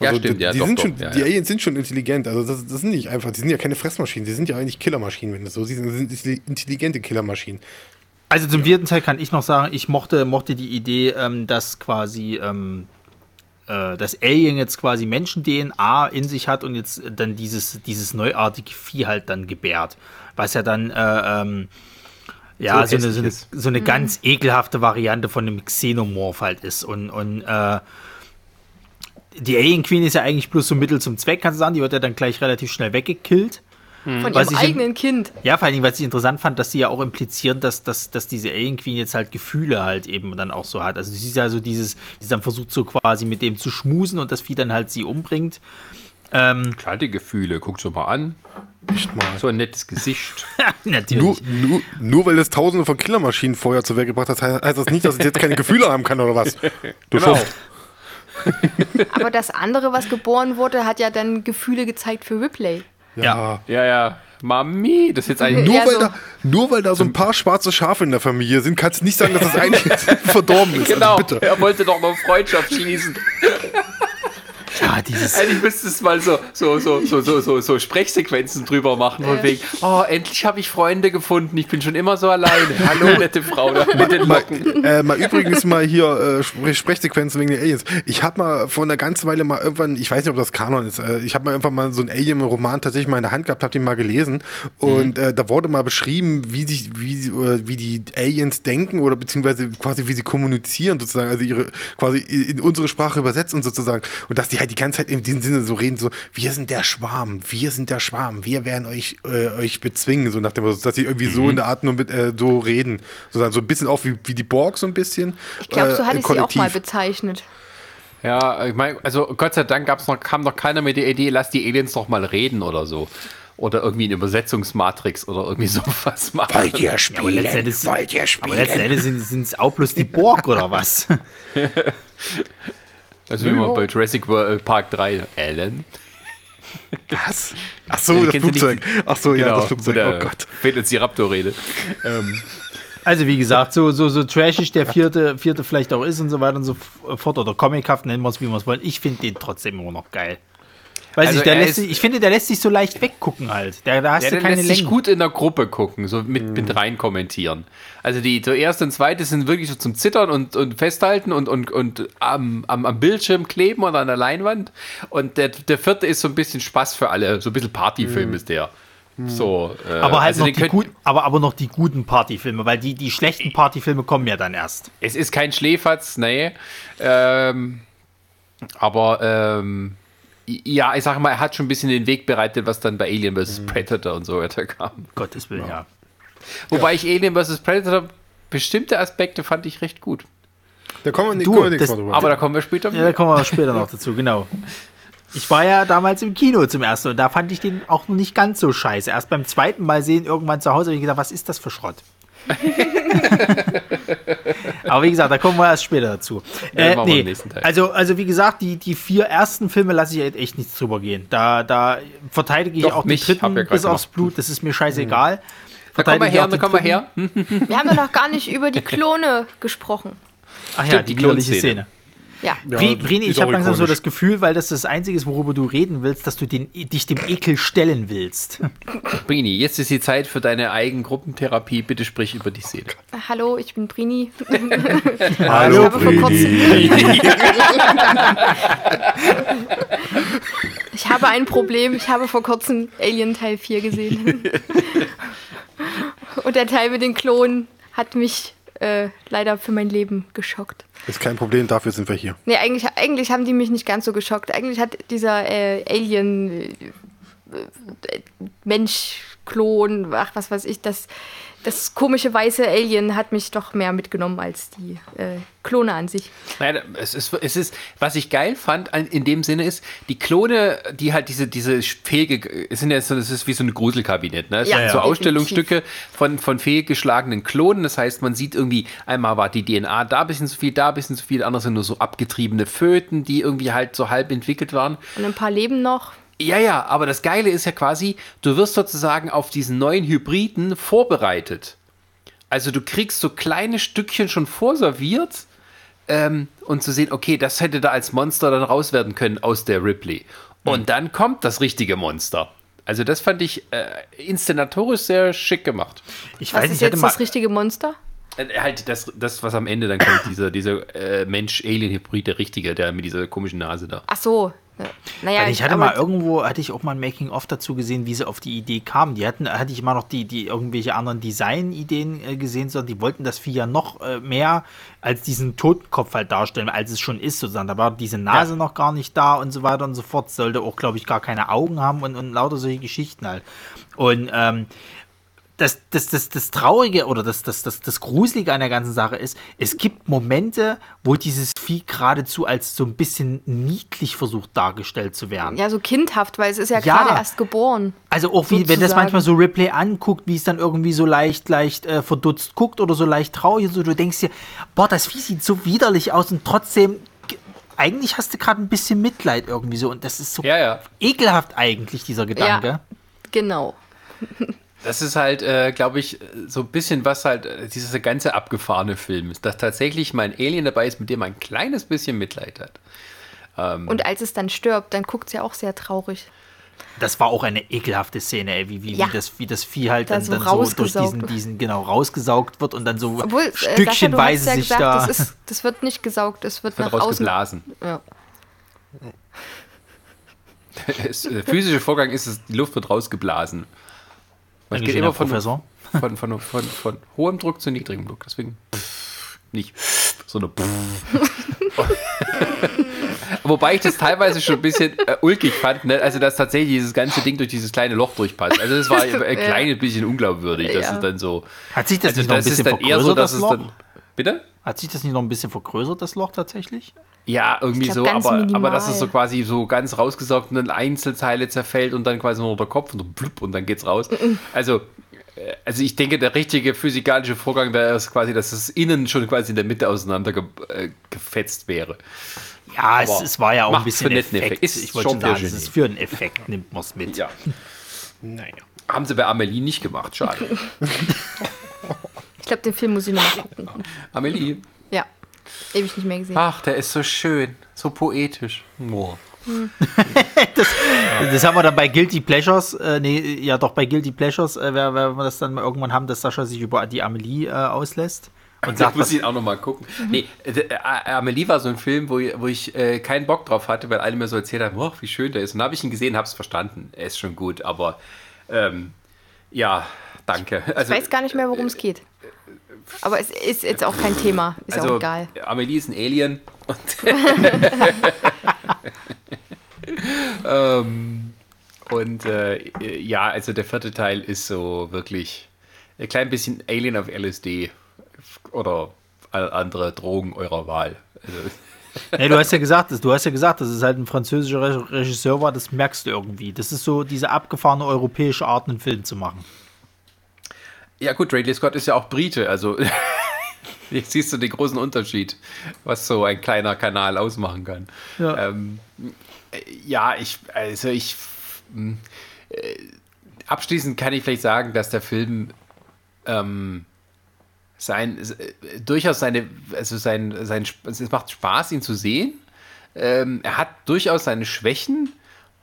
Ja, Also, stimmt, die, ja, die, doch, sind doch, schon, ja, die ja. Aliens sind schon intelligent, also das, das sind nicht einfach, die sind ja keine Fressmaschinen, die sind ja eigentlich Killermaschinen, wenn du so siehst, das sind intelligente Killermaschinen. Also zum vierten Teil kann ich noch sagen, ich mochte, mochte die Idee, ähm, dass quasi ähm, äh, das Alien jetzt quasi Menschen-DNA in sich hat und jetzt dann dieses, dieses neuartige Vieh halt dann gebärt. Was ja dann äh, ähm, ja, So so, eine, so, eine, so eine ganz ekelhafte Variante von einem Xenomorph halt ist. Und, und äh, die Alien Queen ist ja eigentlich bloß so Mittel zum Zweck, kannst du sagen. Die wird ja dann gleich relativ schnell weggekillt. Von Was ihrem in- eigenen Kind. Ja, vor allen Dingen, weil ich interessant fand, dass sie ja auch implizieren, dass, dass, dass diese Alien Queen jetzt halt Gefühle halt eben dann auch so hat. Also sie ist ja so dieses, sie dann versucht so quasi mit dem zu schmusen und das Vieh dann halt sie umbringt. Ähm, Kleine Gefühle, guck schon mal an. Echt mal. So ein nettes Gesicht. <laughs> natürlich. Nur, nur, nur weil es tausende von Killermaschinen vorher zur Welt gebracht hat, heißt das nicht, dass es jetzt keine Gefühle haben kann oder was? <laughs> Du Genau. Schuft. <laughs> Aber das andere, was geboren wurde, hat ja dann Gefühle gezeigt für Ripley. Ja. Ja, ja. Mami, das ist jetzt ein Nur, Ja, weil so. da, nur weil da so ein paar schwarze Schafe in der Familie sind, kannst du nicht sagen, dass das eigentlich verdorben ist. Genau, Also bitte. er wollte doch noch Freundschaft schließen. Ja, dieses. Eigentlich müsstest du mal so, so, so, so, so, so, so Sprechsequenzen drüber machen, von wegen, oh, endlich habe ich Freunde gefunden, ich bin schon immer so alleine. <laughs> Hallo, nette Frau <laughs> da mit den Mal, äh, mal übrigens mal hier äh, Spre- Sprechsequenzen wegen den Aliens. Ich habe mal vor einer ganzen Weile mal irgendwann, ich weiß nicht, ob das Kanon ist, äh, ich habe mal irgendwann mal so einen Alien-Roman tatsächlich mal in der Hand gehabt, habe den mal gelesen und äh, da wurde mal beschrieben, wie sich, wie, äh, wie die Aliens denken oder beziehungsweise quasi wie sie kommunizieren sozusagen, also ihre quasi in unsere Sprache übersetzen sozusagen und dass die halt die ganze Zeit in diesem Sinne so reden, so wir sind der Schwarm, wir sind der Schwarm, wir werden euch äh, euch bezwingen, so nach dem, Motto, dass sie irgendwie so in der Art nur mit äh, so reden, sozusagen so ein bisschen auch wie, wie die Borg so ein bisschen. Ich glaube, so äh, hatte ich sie auch mal bezeichnet. Ja, ich meine, also Gott sei Dank gab's noch, kam noch keiner mit der Idee, lass die Aliens doch mal reden oder so. Oder irgendwie eine Übersetzungsmatrix oder irgendwie <laughs> sowas machen. Wollt ihr aber spielen? letzten Endes, Wollt ihr aber letzten spielen? Endes sind es auch bloß die Borg oder was? <laughs> <laughs> Also wie man bei Jurassic World Park 3, Alan. Was? <laughs> Ach so, Ja, das kennst du Flugzeug. nicht? Ach so, ja, Genau, das Flugzeug. der Oh Gott. Velociraptor-Rede. Ähm, Also wie gesagt, so, so, so trashig der vierte, vierte vielleicht auch ist und so weiter und so fort oder comichaft, nennen wir es, wie wir es wollen. Ich finde den trotzdem immer noch geil. Weiß Also ich, der er lässt sich, ich finde, der lässt sich so leicht weggucken halt. Der, da hast Ja, du keine lässt sich Längen. gut in der Gruppe gucken, so mit, Mhm. mit rein kommentieren. Also die, erste und zweite sind wirklich so zum Zittern und, und festhalten und, und, und am, am, am Bildschirm kleben oder an der Leinwand. Und der, der vierte ist so ein bisschen Spaß für alle. So ein bisschen Partyfilm ist der. So, äh, Mhm. aber halt also noch die gut, aber, aber noch die guten Partyfilme, weil die, die schlechten Partyfilme kommen ja dann erst. Es ist kein Schläferz, nee. Ähm, aber ähm, ja, ich sag mal, er hat schon ein bisschen den Weg bereitet, was dann bei Alien vs. Mhm. Predator und so weiter kam. Gottes Willen, ja. Wobei ich Alien vs. Predator bestimmte Aspekte fand ich recht gut. Da kommen wir, nicht- Du, kommen wir das- drüber. Aber da kommen wir später. Ja, da kommen wir später noch dazu, genau. Ich war ja damals im Kino zum ersten und da fand ich den auch noch nicht ganz so scheiße. Erst beim zweiten Mal sehen, irgendwann zu Hause, habe ich gedacht, was ist das für Schrott? <laughs> Aber wie gesagt, da kommen wir erst später dazu. Ja, Äh, wir nee, also, also wie gesagt, die, die vier ersten Filme lasse ich halt echt nichts drüber gehen. Da, da verteidige ich Doch, auch den mich, dritten ja bis aufs gemacht. Blut. Das ist mir scheißegal. Da komm mal Verteidige ich her, da den komm mal dritten. her. Wir haben doch noch gar nicht über die Klone gesprochen. Ach ja, Stimmt, die die widerliche Klonszene. Szene. Ja. Ja, Bri- Brini, ich habe langsam so das Gefühl, weil das das Einzige ist, worüber du reden willst, dass du den, dich dem Ekel stellen willst. <laughs> Brini, jetzt ist die Zeit für deine Eigengruppentherapie. Bitte sprich über die Szene. Hallo, ich bin Brini. <laughs> Hallo, ich habe vor kurzem, <laughs> ich habe ein Problem. Ich habe vor kurzem Alien Teil 4 gesehen. Und der Teil mit den Klonen hat mich äh, leider für mein Leben geschockt. Ist kein Problem, dafür sind wir hier. Nee, eigentlich, eigentlich haben die mich nicht ganz so geschockt. Eigentlich hat dieser äh, Alien äh, äh, Mensch Klon, ach was weiß ich, das das komische weiße Alien hat mich doch mehr mitgenommen als die äh, Klone an sich. Nein, es ist, es ist, was ich geil fand an- in dem Sinne ist, die Klone, die halt diese, diese fähige, es sind ja so, das ist wie so ein Gruselkabinett, ne? Es Ja, sind ja. so. Ausstellungsstücke von, von fehlgeschlagenen Klonen. Das heißt, man sieht irgendwie, einmal war die DNA da ein bisschen zu viel, da ein bisschen zu viel, andere sind nur so abgetriebene Föten, die irgendwie halt so halb entwickelt waren. Und ein paar leben noch. Ja, ja, aber das Geile ist ja quasi, du wirst sozusagen auf diesen neuen Hybriden vorbereitet. Also du kriegst so kleine Stückchen schon vorserviert ähm, und zu sehen, okay, das hätte da als Monster dann raus werden können aus der Ripley. Und dann kommt das richtige Monster. Also das fand ich äh, inszenatorisch sehr schick gemacht. Ich Was weiß ist nicht, ich hätte jetzt mal. das richtige Monster? Äh, halt das, das, was am Ende dann kommt, <laughs> dieser, dieser äh, Mensch-Alien-Hybrid, der richtige, der mit dieser komischen Nase da. Ach so. Ja. Naja, ich hatte mal irgendwo, hatte ich auch mal ein Making-of dazu gesehen, wie sie auf die Idee kamen. Die hatten, hatte ich mal noch die, die irgendwelche anderen Design-Ideen äh, gesehen, sondern die wollten das Vieh ja noch äh, mehr als diesen Totenkopf halt darstellen, als es schon ist, sozusagen. Da war diese Nase Ja. noch gar nicht da und so weiter und so fort. Sollte auch, glaube ich, gar keine Augen haben und, und lauter solche Geschichten halt. Und ähm, das, das, das, das Traurige oder das, das, das, das Gruselige an der ganzen Sache ist, es gibt Momente, wo dieses Vieh geradezu als so ein bisschen niedlich versucht dargestellt zu werden. Ja, so kindhaft, weil es ist ja, Ja. gerade erst geboren. Also auch wie, wenn das manchmal so Ripley anguckt, wie es dann irgendwie so leicht, leicht äh, verdutzt guckt oder so leicht traurig und so, du denkst dir, boah, das Vieh sieht so widerlich aus und trotzdem, ge- eigentlich hast du gerade ein bisschen Mitleid irgendwie so und das ist so Ja, ja. ekelhaft eigentlich, dieser Gedanke. Ja, genau. <laughs> Das ist halt, äh, glaube ich, so ein bisschen was halt, äh, dieser ganze abgefahrene Film ist, dass tatsächlich mein Alien dabei ist, mit dem man ein kleines bisschen Mitleid hat. Und als es dann stirbt, dann guckt es ja auch sehr traurig. Das war auch eine ekelhafte Szene, ey, wie, wie, Ja. wie, das, wie das Vieh halt Da dann, so dann so durch rausgesaugt diesen, wird. diesen, genau, rausgesaugt wird und dann so Obwohl, äh, Sascha, du hast stückchenweise ja sich gesagt, da. das, ist, das wird nicht gesaugt, es wird, Wird nach außen. rausgeblasen. Ja. <laughs> Es, äh, physische Vorgang ist, es, die Luft wird rausgeblasen. Man Dankeschön, geht immer von, Professor. von, von, von, von hohem Druck zu niedrigem Druck. Deswegen pff, nicht so eine pff. <laughs> Wobei ich das teilweise schon ein bisschen äh, ulkig fand, ne? also dass tatsächlich dieses ganze Ding durch dieses kleine Loch durchpasst. Also das war <laughs> ein Ja. kleines bisschen unglaubwürdig, dass Ja. es dann so. Hat sich das Also nicht noch ein bisschen vergrößert, so, dass das es Loch? Bitte? Hat sich das nicht noch ein bisschen vergrößert, das Loch tatsächlich? Ja, irgendwie so, glaub, ganz aber, minimal. aber dass es so quasi so ganz rausgesaugt und in Einzelteile zerfällt und dann quasi nur der Kopf und so blub und dann geht's raus. Also, äh, also ich denke, der richtige physikalische Vorgang wäre es quasi, dass es innen schon quasi in der Mitte auseinander ge äh, gefetzt wäre. Ja, es, es war ja auch ein bisschen Effekt. Effekt. Ist ich wollte schon sagen, für es ist für einen Effekt, nimmt man es mit. Ja. <laughs> Naja. Haben sie bei Amelie nicht gemacht, schade. <laughs> Ich glaube, den Film muss ich noch mal <laughs> gucken. Amelie. Ja, ewig nicht mehr gesehen. Ach, der ist so schön, so poetisch. Oh. <laughs> Das haben wir dann bei Guilty Pleasures, äh, nee, ja doch bei Guilty Pleasures, äh, wenn wenn wir das dann mal irgendwann haben, dass Sascha sich über die Amelie äh, auslässt und Das sagt, muss was, ich auch noch mal gucken. Nee, äh, Amelie war so ein Film, wo, ich- wo ich äh, keinen Bock drauf hatte, weil alle mir so erzählt haben, oh, wie schön der ist. Und dann habe ich ihn gesehen, habe es verstanden. Er ist schon gut, aber ähm, ja, danke. Ich Also, weiß gar nicht mehr, worum es geht. Aber es ist jetzt auch kein Thema. Ist also auch egal. Amelie ist ein Alien. Und, <laughs> ähm, und äh, ja, also der vierte Teil ist so wirklich ein klein bisschen Alien auf LSD oder all- andere Drogen eurer Wahl. Also, <laughs> Nee, du hast ja gesagt, dass- du hast ja gesagt, dass es halt ein französischer Re- Regisseur war, das merkst du irgendwie. Das ist so diese abgefahrene europäische Art, einen Film zu machen. Ja gut, Ridley Scott ist ja auch Brite, also <laughs> jetzt siehst du den großen Unterschied, was so ein kleiner Kanal ausmachen kann. Ja. Ähm, äh, ja, ich, also ich, mh, äh, abschließend kann ich vielleicht sagen, dass der Film ähm, sein, äh, durchaus seine, also sein, sein, es macht Spaß, ihn zu sehen. Ähm, er hat durchaus seine Schwächen,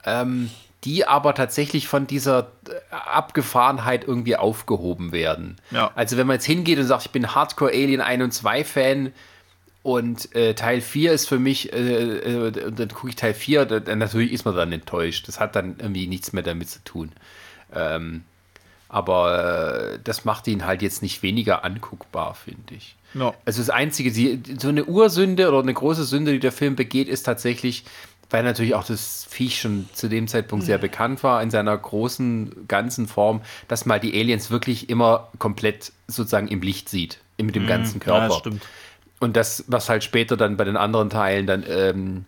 ähm, die aber tatsächlich von dieser äh, Abgefahrenheit irgendwie aufgehoben werden. Ja. Also wenn man jetzt hingeht und sagt, ich bin Hardcore Alien 1 und 2 Fan und äh, Teil 4 ist für mich, äh, äh, und dann gucke ich Teil 4, dann, natürlich ist man dann enttäuscht. Das hat dann irgendwie nichts mehr damit zu tun. Ähm, aber äh, das macht ihn halt jetzt nicht weniger anguckbar, finde ich. Ja. Also das Einzige, die, so eine Ursünde oder eine große Sünde, die der Film begeht, ist tatsächlich, weil natürlich auch das Viech schon zu dem Zeitpunkt sehr bekannt war, in seiner großen, ganzen Form, dass man die Aliens wirklich immer komplett sozusagen im Licht sieht, mit dem ganzen Körper. Ja, das stimmt. Und das, was halt später dann bei den anderen Teilen dann ähm,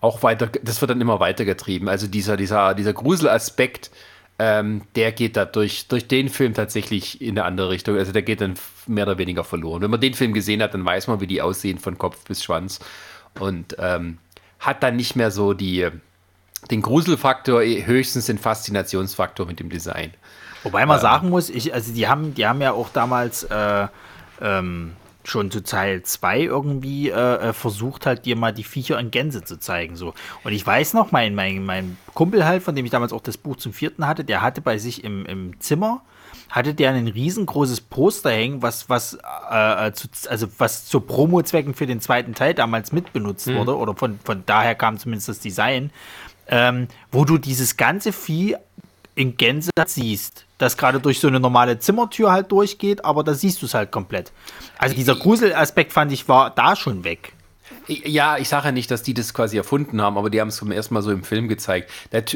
auch weiter, das wird dann immer weitergetrieben. Also dieser, dieser, dieser Gruselaspekt, ähm, der geht da durch, durch den Film tatsächlich in eine andere Richtung. Also der geht dann mehr oder weniger verloren. Wenn man den Film gesehen hat, dann weiß man, wie die aussehen von Kopf bis Schwanz. Und ähm, hat dann nicht mehr so die, den Gruselfaktor, höchstens den Faszinationsfaktor mit dem Design. Wobei man sagen muss, ich, also die haben, die haben ja auch damals äh, ähm, schon zu Teil 2 irgendwie äh, äh, versucht, halt dir mal die Viecher in Gänse zu zeigen. So. Und ich weiß noch, mein, mein, mein Kumpel halt, von dem ich damals auch das Buch zum vierten hatte, der hatte bei sich im, im Zimmer, hatte der ein riesengroßes Poster hängen, was, was, äh, äh, zu, also was zu Promo-Zwecken für den zweiten Teil damals mitbenutzt wurde, oder von, von daher kam zumindest das Design, ähm, wo du dieses ganze Vieh in Gänze siehst, das gerade durch so eine normale Zimmertür halt durchgeht, aber da siehst du es halt komplett. Also dieser Gruselaspekt fand ich war da schon weg. Ja, ich sage ja nicht, dass die das quasi erfunden haben, aber die haben es zum ersten Mal so im Film gezeigt.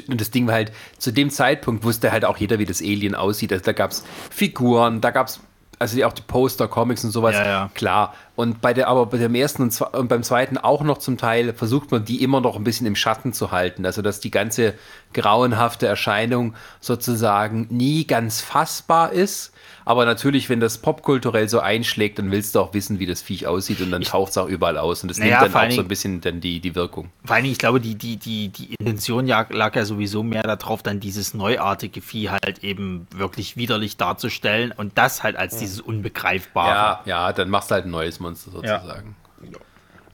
Und das Ding war halt, zu dem Zeitpunkt wusste halt auch jeder, wie das Alien aussieht. Also da gab es Figuren, da gab es also auch die Poster, Comics und sowas, Ja, ja. klar. Und bei der, aber bei dem ersten und, zwe- und beim zweiten auch noch zum Teil versucht man die immer noch ein bisschen im Schatten zu halten. Also dass die ganze grauenhafte Erscheinung sozusagen nie ganz fassbar ist. Aber natürlich, wenn das popkulturell so einschlägt, dann willst du auch wissen, wie das Viech aussieht und dann taucht es auch überall aus. Und das Naja, nimmt dann vor auch allen so ein bisschen dann die, die Wirkung. Vor allem, ich glaube, die, die, die, die Intention ja, lag ja sowieso mehr darauf, dann dieses neuartige Vieh halt eben wirklich widerlich darzustellen und das halt als dieses Unbegreifbare. Ja, ja, dann machst du halt ein neues Monster sozusagen.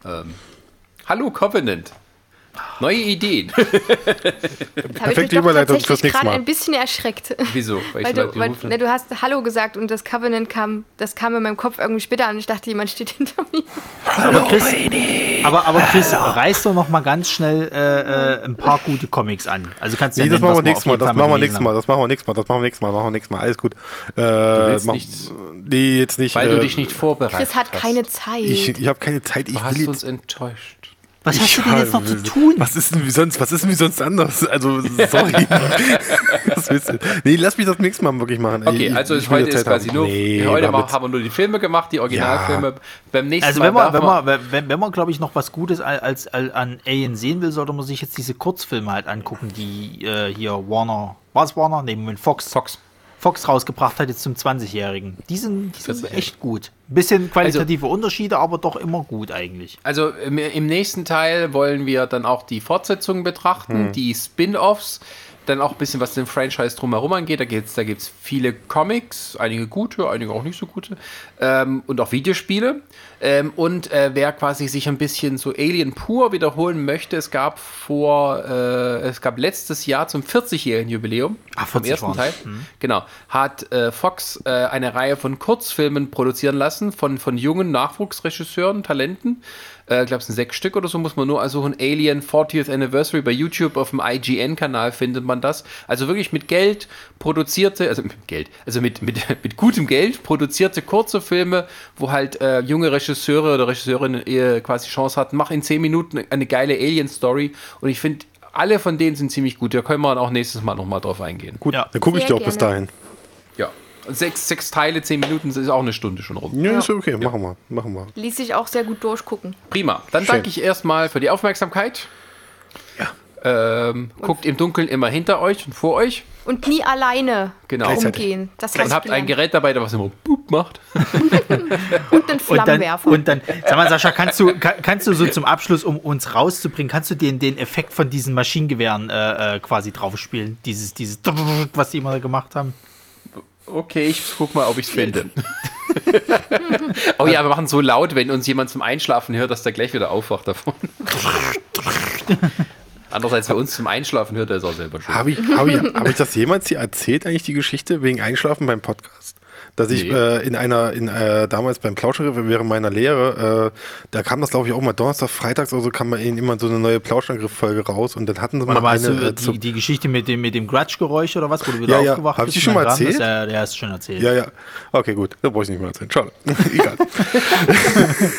Ähm, hallo Covenant. Neue Ideen. <laughs> Perfekte Überleitung fürs nächste gerade Mal. ein bisschen erschreckt. Wieso? Weil Weil du, weil, ne, du hast Hallo gesagt und das Covenant kam, das kam in meinem Kopf irgendwie später an. Ich dachte, jemand steht hinter mir. Aber Chris, aber, aber Chris reiß doch noch mal ganz schnell äh, äh, ein paar gute Comics an. Also kannst du Nee, ja das nennen, machen wir nächstes Mal, das machen wir nächstes. Mal, das machen wir nächstes Mal, das machen wir nächstes Mal, machen wir nächstes Mal, alles gut. Äh, willst mach- nichts- nee, jetzt nicht. Weil äh, du dich nicht vorbereitet Chris hat hast. keine Zeit. Ich, ich habe keine Zeit, ich Du hast uns enttäuscht. Was hast du Ja, denn jetzt noch zu tun? Was ist denn wie sonst, was ist denn wie sonst anders? Also, sorry. <laughs> was willst du? Nee, lass mich das nächste Mal wirklich machen. Okay, Ich- also ich heute jetzt ist Zeit quasi haben. nur, Nee, heute haben wir nur die Filme gemacht, die Originalfilme. Beim nächsten Also Mal wenn man, wenn man, wenn, wenn man glaube ich, noch was Gutes als, als, als an Alien sehen will, sollte man sich jetzt diese Kurzfilme halt angucken, die äh, hier Warner, war es Warner? Nee, Moment, Fox. Fox. Fox rausgebracht hat jetzt zum 20-Jährigen. Die sind, die sind 40-Jährigen. echt gut. Bisschen qualitative Unterschiede, aber doch immer gut eigentlich. Also im, im nächsten Teil wollen wir dann auch die Fortsetzungen betrachten, die Spin-Offs, dann auch ein bisschen was den Franchise drumherum angeht. Da gibt es da gibt's viele Comics, einige gute, einige auch nicht so gute, ähm, und auch Videospiele. Ähm, und äh, wer quasi sich ein bisschen so Alien pur wiederholen möchte, es gab vor, äh, es gab letztes Jahr zum 40-jährigen Jubiläum vom 40 ersten waren's. Teil, genau, hat äh, Fox äh, eine Reihe von Kurzfilmen produzieren lassen von, von jungen Nachwuchsregisseuren, Talenten. Äh, ich glaube, es sind sechs Stück oder so, muss man nur suchen. Alien 40th Anniversary bei YouTube auf dem IGN-Kanal findet man das. Also wirklich mit Geld produzierte, also mit Geld, also mit, mit, <laughs> mit gutem Geld produzierte kurze Filme, wo halt äh, junge Regisseure oder Regisseurinnen äh, quasi Chance hatten, mach in zehn Minuten eine geile Alien-Story. Und ich finde, alle von denen sind ziemlich gut. Da können wir dann auch nächstes Mal nochmal drauf eingehen. Gut, Ja. dann gucke ich dir auch bis dahin. Ja. Sechs, sechs Teile, zehn Minuten ist auch eine Stunde schon rum. Ja, ist okay, machen wir, machen wir. Ließ sich auch sehr gut durchgucken. Prima. Dann Schön. danke ich erstmal für die Aufmerksamkeit. Ja. Ähm, guckt im Dunkeln immer hinter euch und vor euch. Und nie alleine Genau. Umgehen. Das Und habt ein. Gerät dabei, das was immer Boop macht. <laughs> Und einen Und dann, Flammenwerfer. und dann, sag mal, Sascha, kannst du, kann, kannst du so zum Abschluss, um uns rauszubringen, kannst du den, den Effekt von diesen Maschinengewehren äh, äh, quasi draufspielen? Dieses, dieses, was die immer gemacht haben? Okay, ich guck mal, ob ich es finde. <laughs> oh ja, wir machen so laut, wenn uns jemand zum Einschlafen hört, dass der gleich wieder aufwacht davon. Andererseits, wer uns zum Einschlafen hört, der ist auch selber schuld. Habe ich, hab ich, hab ich das jemals hier erzählt, eigentlich die Geschichte wegen Einschlafen beim Podcast? Dass ich Nee. äh, in einer, in, äh, damals beim Plauschangriff während meiner Lehre, äh, da kam das glaube ich auch mal Donnerstag, Freitags oder so, kam mal eben immer so eine neue Plauschangriff-Folge raus und dann hatten sie mal eine du äh, äh, die, die Geschichte mit dem, mit dem Grudge-Geräusch oder was, wo du wieder Ja, ja. aufgewacht Hab ich bist? die schon mal erzählt? bist? Ja, der hast du schon erzählt. Ja, ja. Okay, gut. Da brauche ich nicht mehr erzählen. Schade. <laughs> Egal.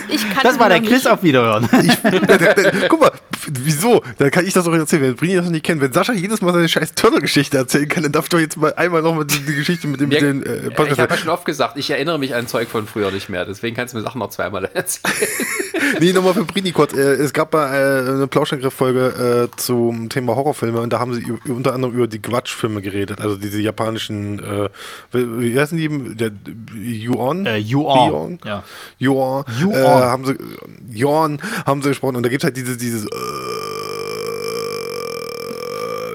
ich kann Das war der Chris auf Wiederhören. <laughs> Guck mal, wieso? Dann kann ich das auch erzählen, wenn Brini das noch nicht kennt. Wenn Sascha jedes Mal seine scheiß Turtle-Geschichte erzählen kann, dann darf ich doch jetzt mal einmal noch mal die, die Geschichte mit dem, mit Ja, den äh, ich Podcast. habe ja schon oft gesagt, ich erinnere mich an Zeug von früher nicht mehr. Deswegen kannst du mir Sachen noch zweimal <laughs> erzählen. Nee, nochmal für Brini kurz. Äh, es gab mal äh, eine Plauschangriff-Folge äh, zum Thema Horrorfilme und da haben sie unter anderem über die Quatsch-Filme geredet. Also diese japanischen, äh, wie heißen die? Der, Yuon? Äh, You-On. Yuon? Ja. Yuon. Yuon. Äh, haben sie, Yuon haben sie gesprochen und da gibt es halt dieses, dieses, Uh...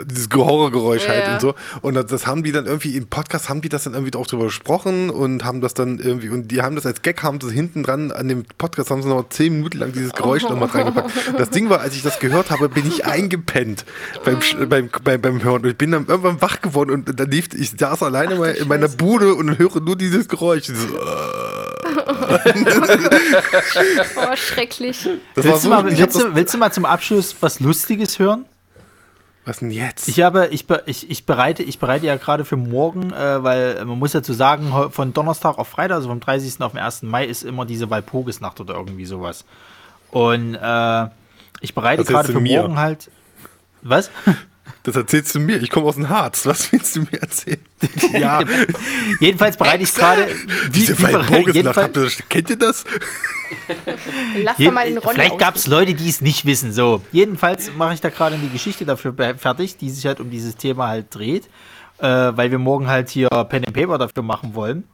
dieses Horrorgeräusch halt Ja. und so. Und das, das haben die dann irgendwie im Podcast haben die das dann irgendwie auch drüber gesprochen und haben das dann irgendwie und die haben das als Gag haben sie hinten dran an dem Podcast haben sie noch zehn Minuten lang dieses Geräusch noch mal <laughs> reingepackt. Das Ding war, als ich das gehört habe, bin ich eingepennt beim, beim, beim, beim Hören und ich bin dann irgendwann wach geworden und dann lief, ich saß alleine mal in meiner Bude und höre nur dieses Geräusch. Dieses, äh, <laughs> Oh, schrecklich. das war Willst, so, du mal, willst, das, du, willst du mal zum Abschluss was Lustiges hören? Was denn jetzt? Ich habe, ich, ich, ich bereite, ich bereite ja gerade für morgen, äh, weil man muss dazu sagen, von Donnerstag auf Freitag, also vom 30. auf den 1. Mai ist immer diese Walpurgisnacht oder irgendwie sowas. Und äh, ich bereite gerade für mir. morgen halt. Was? <laughs> Das erzählst du mir. Ich komme aus dem Harz. Was willst du mir erzählen? <laughs> ja. Jedenfalls bereite ich gerade. wie- Diese berei- Walpurgisnacht, kennt ihr das? Lass Je- doch mal den Ronny Vielleicht gab es. Leute, die es nicht wissen. So, jedenfalls mache ich da gerade die Geschichte dafür fertig, die sich halt um dieses Thema halt dreht, äh, weil wir morgen halt hier Pen and Paper dafür machen wollen.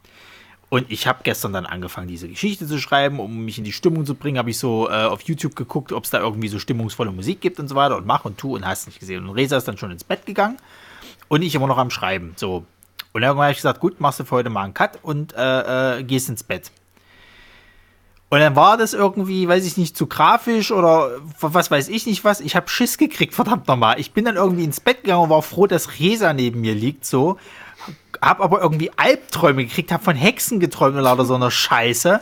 Und ich habe gestern dann angefangen, diese Geschichte zu schreiben, um mich in die Stimmung zu bringen. Habe ich so äh, auf YouTube geguckt, ob es da irgendwie so stimmungsvolle Musik gibt und so weiter und mach und tu und hast nicht gesehen. Und Resa ist dann schon ins Bett gegangen und ich immer noch am Schreiben. So. Und irgendwann habe ich gesagt, gut, machst du für heute mal einen Cut und äh, äh, gehst ins Bett. Und dann war das irgendwie, weiß ich nicht, zu grafisch oder was weiß ich nicht was. Ich habe Schiss gekriegt, verdammt nochmal. Ich bin dann irgendwie ins Bett gegangen und war froh, dass Resa neben mir liegt, so. Hab aber irgendwie Albträume gekriegt, hab von Hexen geträumt und lauter so einer Scheiße.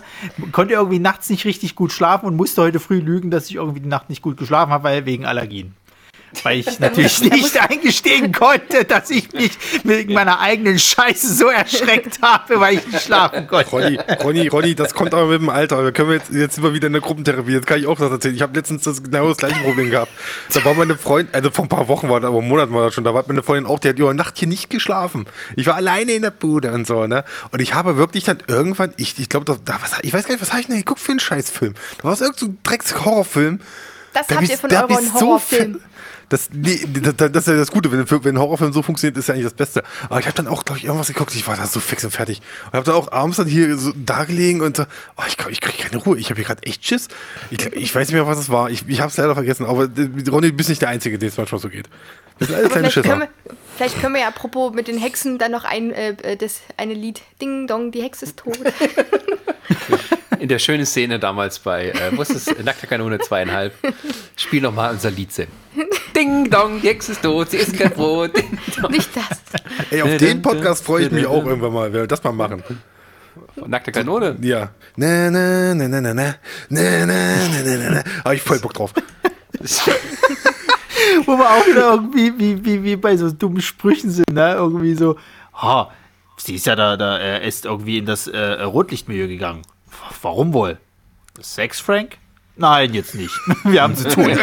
Konnte irgendwie nachts nicht richtig gut schlafen und musste heute früh lügen, dass ich irgendwie die Nacht nicht gut geschlafen habe, weil wegen Allergien. Weil ich <laughs> natürlich nicht <laughs> eingestehen konnte, dass ich mich wegen meiner eigenen Scheiße so erschreckt habe, weil ich nicht schlafen konnte. Ronny, Ronny, Ronny, das kommt aber mit dem Alter. Da können wir jetzt, jetzt immer wieder in der Gruppentherapie. Jetzt kann ich auch was erzählen. Ich habe letztens das genau das gleiche Problem gehabt. Da war meine Freundin, also vor ein paar Wochen war das, aber Monaten war das schon, da war meine Freundin auch, die hat über Nacht hier nicht geschlafen. Ich war alleine in der Bude und so, ne? Und ich habe wirklich dann irgendwann, ich, ich glaube, da, was, ich weiß gar nicht, was habe ich denn geguckt für einen Scheißfilm? Da war es irgendein so Drecks-Horrorfilm. Das Da habt ihr von euren so Horrorfilmen. fe- Das, nee, das, ist ja das Gute, wenn, ein Horrorfilm so funktioniert, ist ja eigentlich das Beste. Aber ich habe dann auch, glaube ich, irgendwas geguckt, ich war da so fix und fertig. Und habe dann auch abends dann hier so da gelegen und so, oh, ich, ich kriege keine Ruhe. Ich habe hier gerade echt Schiss. Ich, ich weiß nicht mehr, was es war. Ich, ich habe es leider vergessen. Aber äh, Ronny, du bist nicht der Einzige, dem es manchmal so geht. Vielleicht, können Schisser. wir, vielleicht können wir ja apropos mit den Hexen dann noch ein, äh, äh, das eine Lied Ding Dong, die Hexe ist tot. In der schönen Szene damals bei, äh, wo ist? Nackte Kanone zweieinhalb. Spiel nochmal unser Lied. Sim. Ding dong, die Hexe ist tot, sie isst kein Brot. Nicht das. Ey, auf den Podcast freue ich mich auch irgendwann mal, wenn wir das mal machen. Nackte Kanone. Ja. Na, na, na, na, na, na, na, na, na, na, na. Habe ich voll Bock drauf. <laughs> Wo wir auch wieder irgendwie wie, wie, wie bei so dummen Sprüchen sind, ne? Irgendwie so, ha, sie ist ja da, da er ist irgendwie in das äh, Rotlichtmilieu gegangen. Warum wohl? Sex, Frank? Nein, jetzt nicht. <laughs> Wir haben zu tun. <laughs>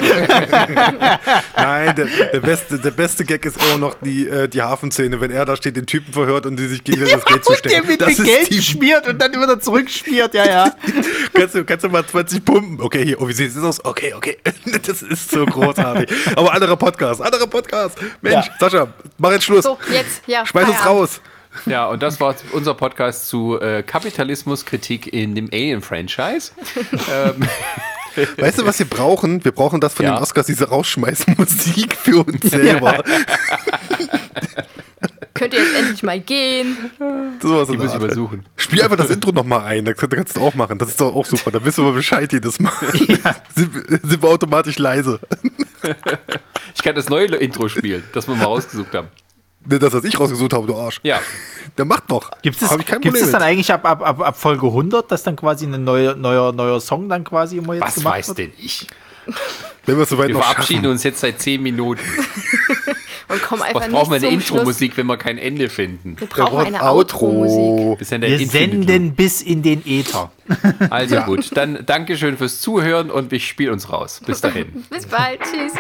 Nein, der, der, beste, der beste Gag ist immer noch die, äh, die Hafenszene, wenn er da steht, den Typen verhört und die sich gegen das Geld zu <laughs> und der mit Das dem ist Geld die, schmiert und dann wieder zurückschmiert. Ja, ja. kannst, du, kannst du mal 20 pumpen? Okay, hier, oh, wie sieht es aus? Okay, okay. Das ist so großartig. Aber anderer Podcast, anderer Podcast. Mensch, Ja. Sascha, mach jetzt Schluss. So, jetzt, ja. Schmeiß uns raus. Ja, und das war unser Podcast zu äh, Kapitalismuskritik in dem Alien-Franchise. ähm, <laughs> Weißt du, was wir brauchen? Wir brauchen das von Ja. den Oscars, diese Rausschmeißmusik für uns selber. <laughs> Könnt ihr jetzt endlich mal gehen? So was in muss ich Art. übersuchen. Spiel einfach das Intro nochmal ein, das kannst du auch machen. Das ist doch auch super. Da wissen wir Bescheid jedes Mal. <laughs> sind, sind wir automatisch leise. Ich kann das neue Intro spielen, das wir mal rausgesucht haben. Ne, Das, was ich rausgesucht habe, du Arsch. Ja, <laughs> Der macht doch. Gibt es Problem das dann eigentlich ab, ab, ab, ab Folge 100, dass dann quasi ein neuer, neuer, neuer Song dann quasi immer jetzt was gemacht weiß wird? denn ich? Wenn wir es soweit Wir noch verabschieden schaffen. uns jetzt seit 10 Minuten. <laughs> Und kommen einfach Was brauchen wir eine. Intro-Musik, wenn wir kein Ende finden? Wir brauchen eine Outro-Musik. Dann Wir senden bis in den Äther. <laughs> Also gut, dann Dankeschön fürs Zuhören und ich spiele uns raus. Bis dahin. Bis bald. Tschüss.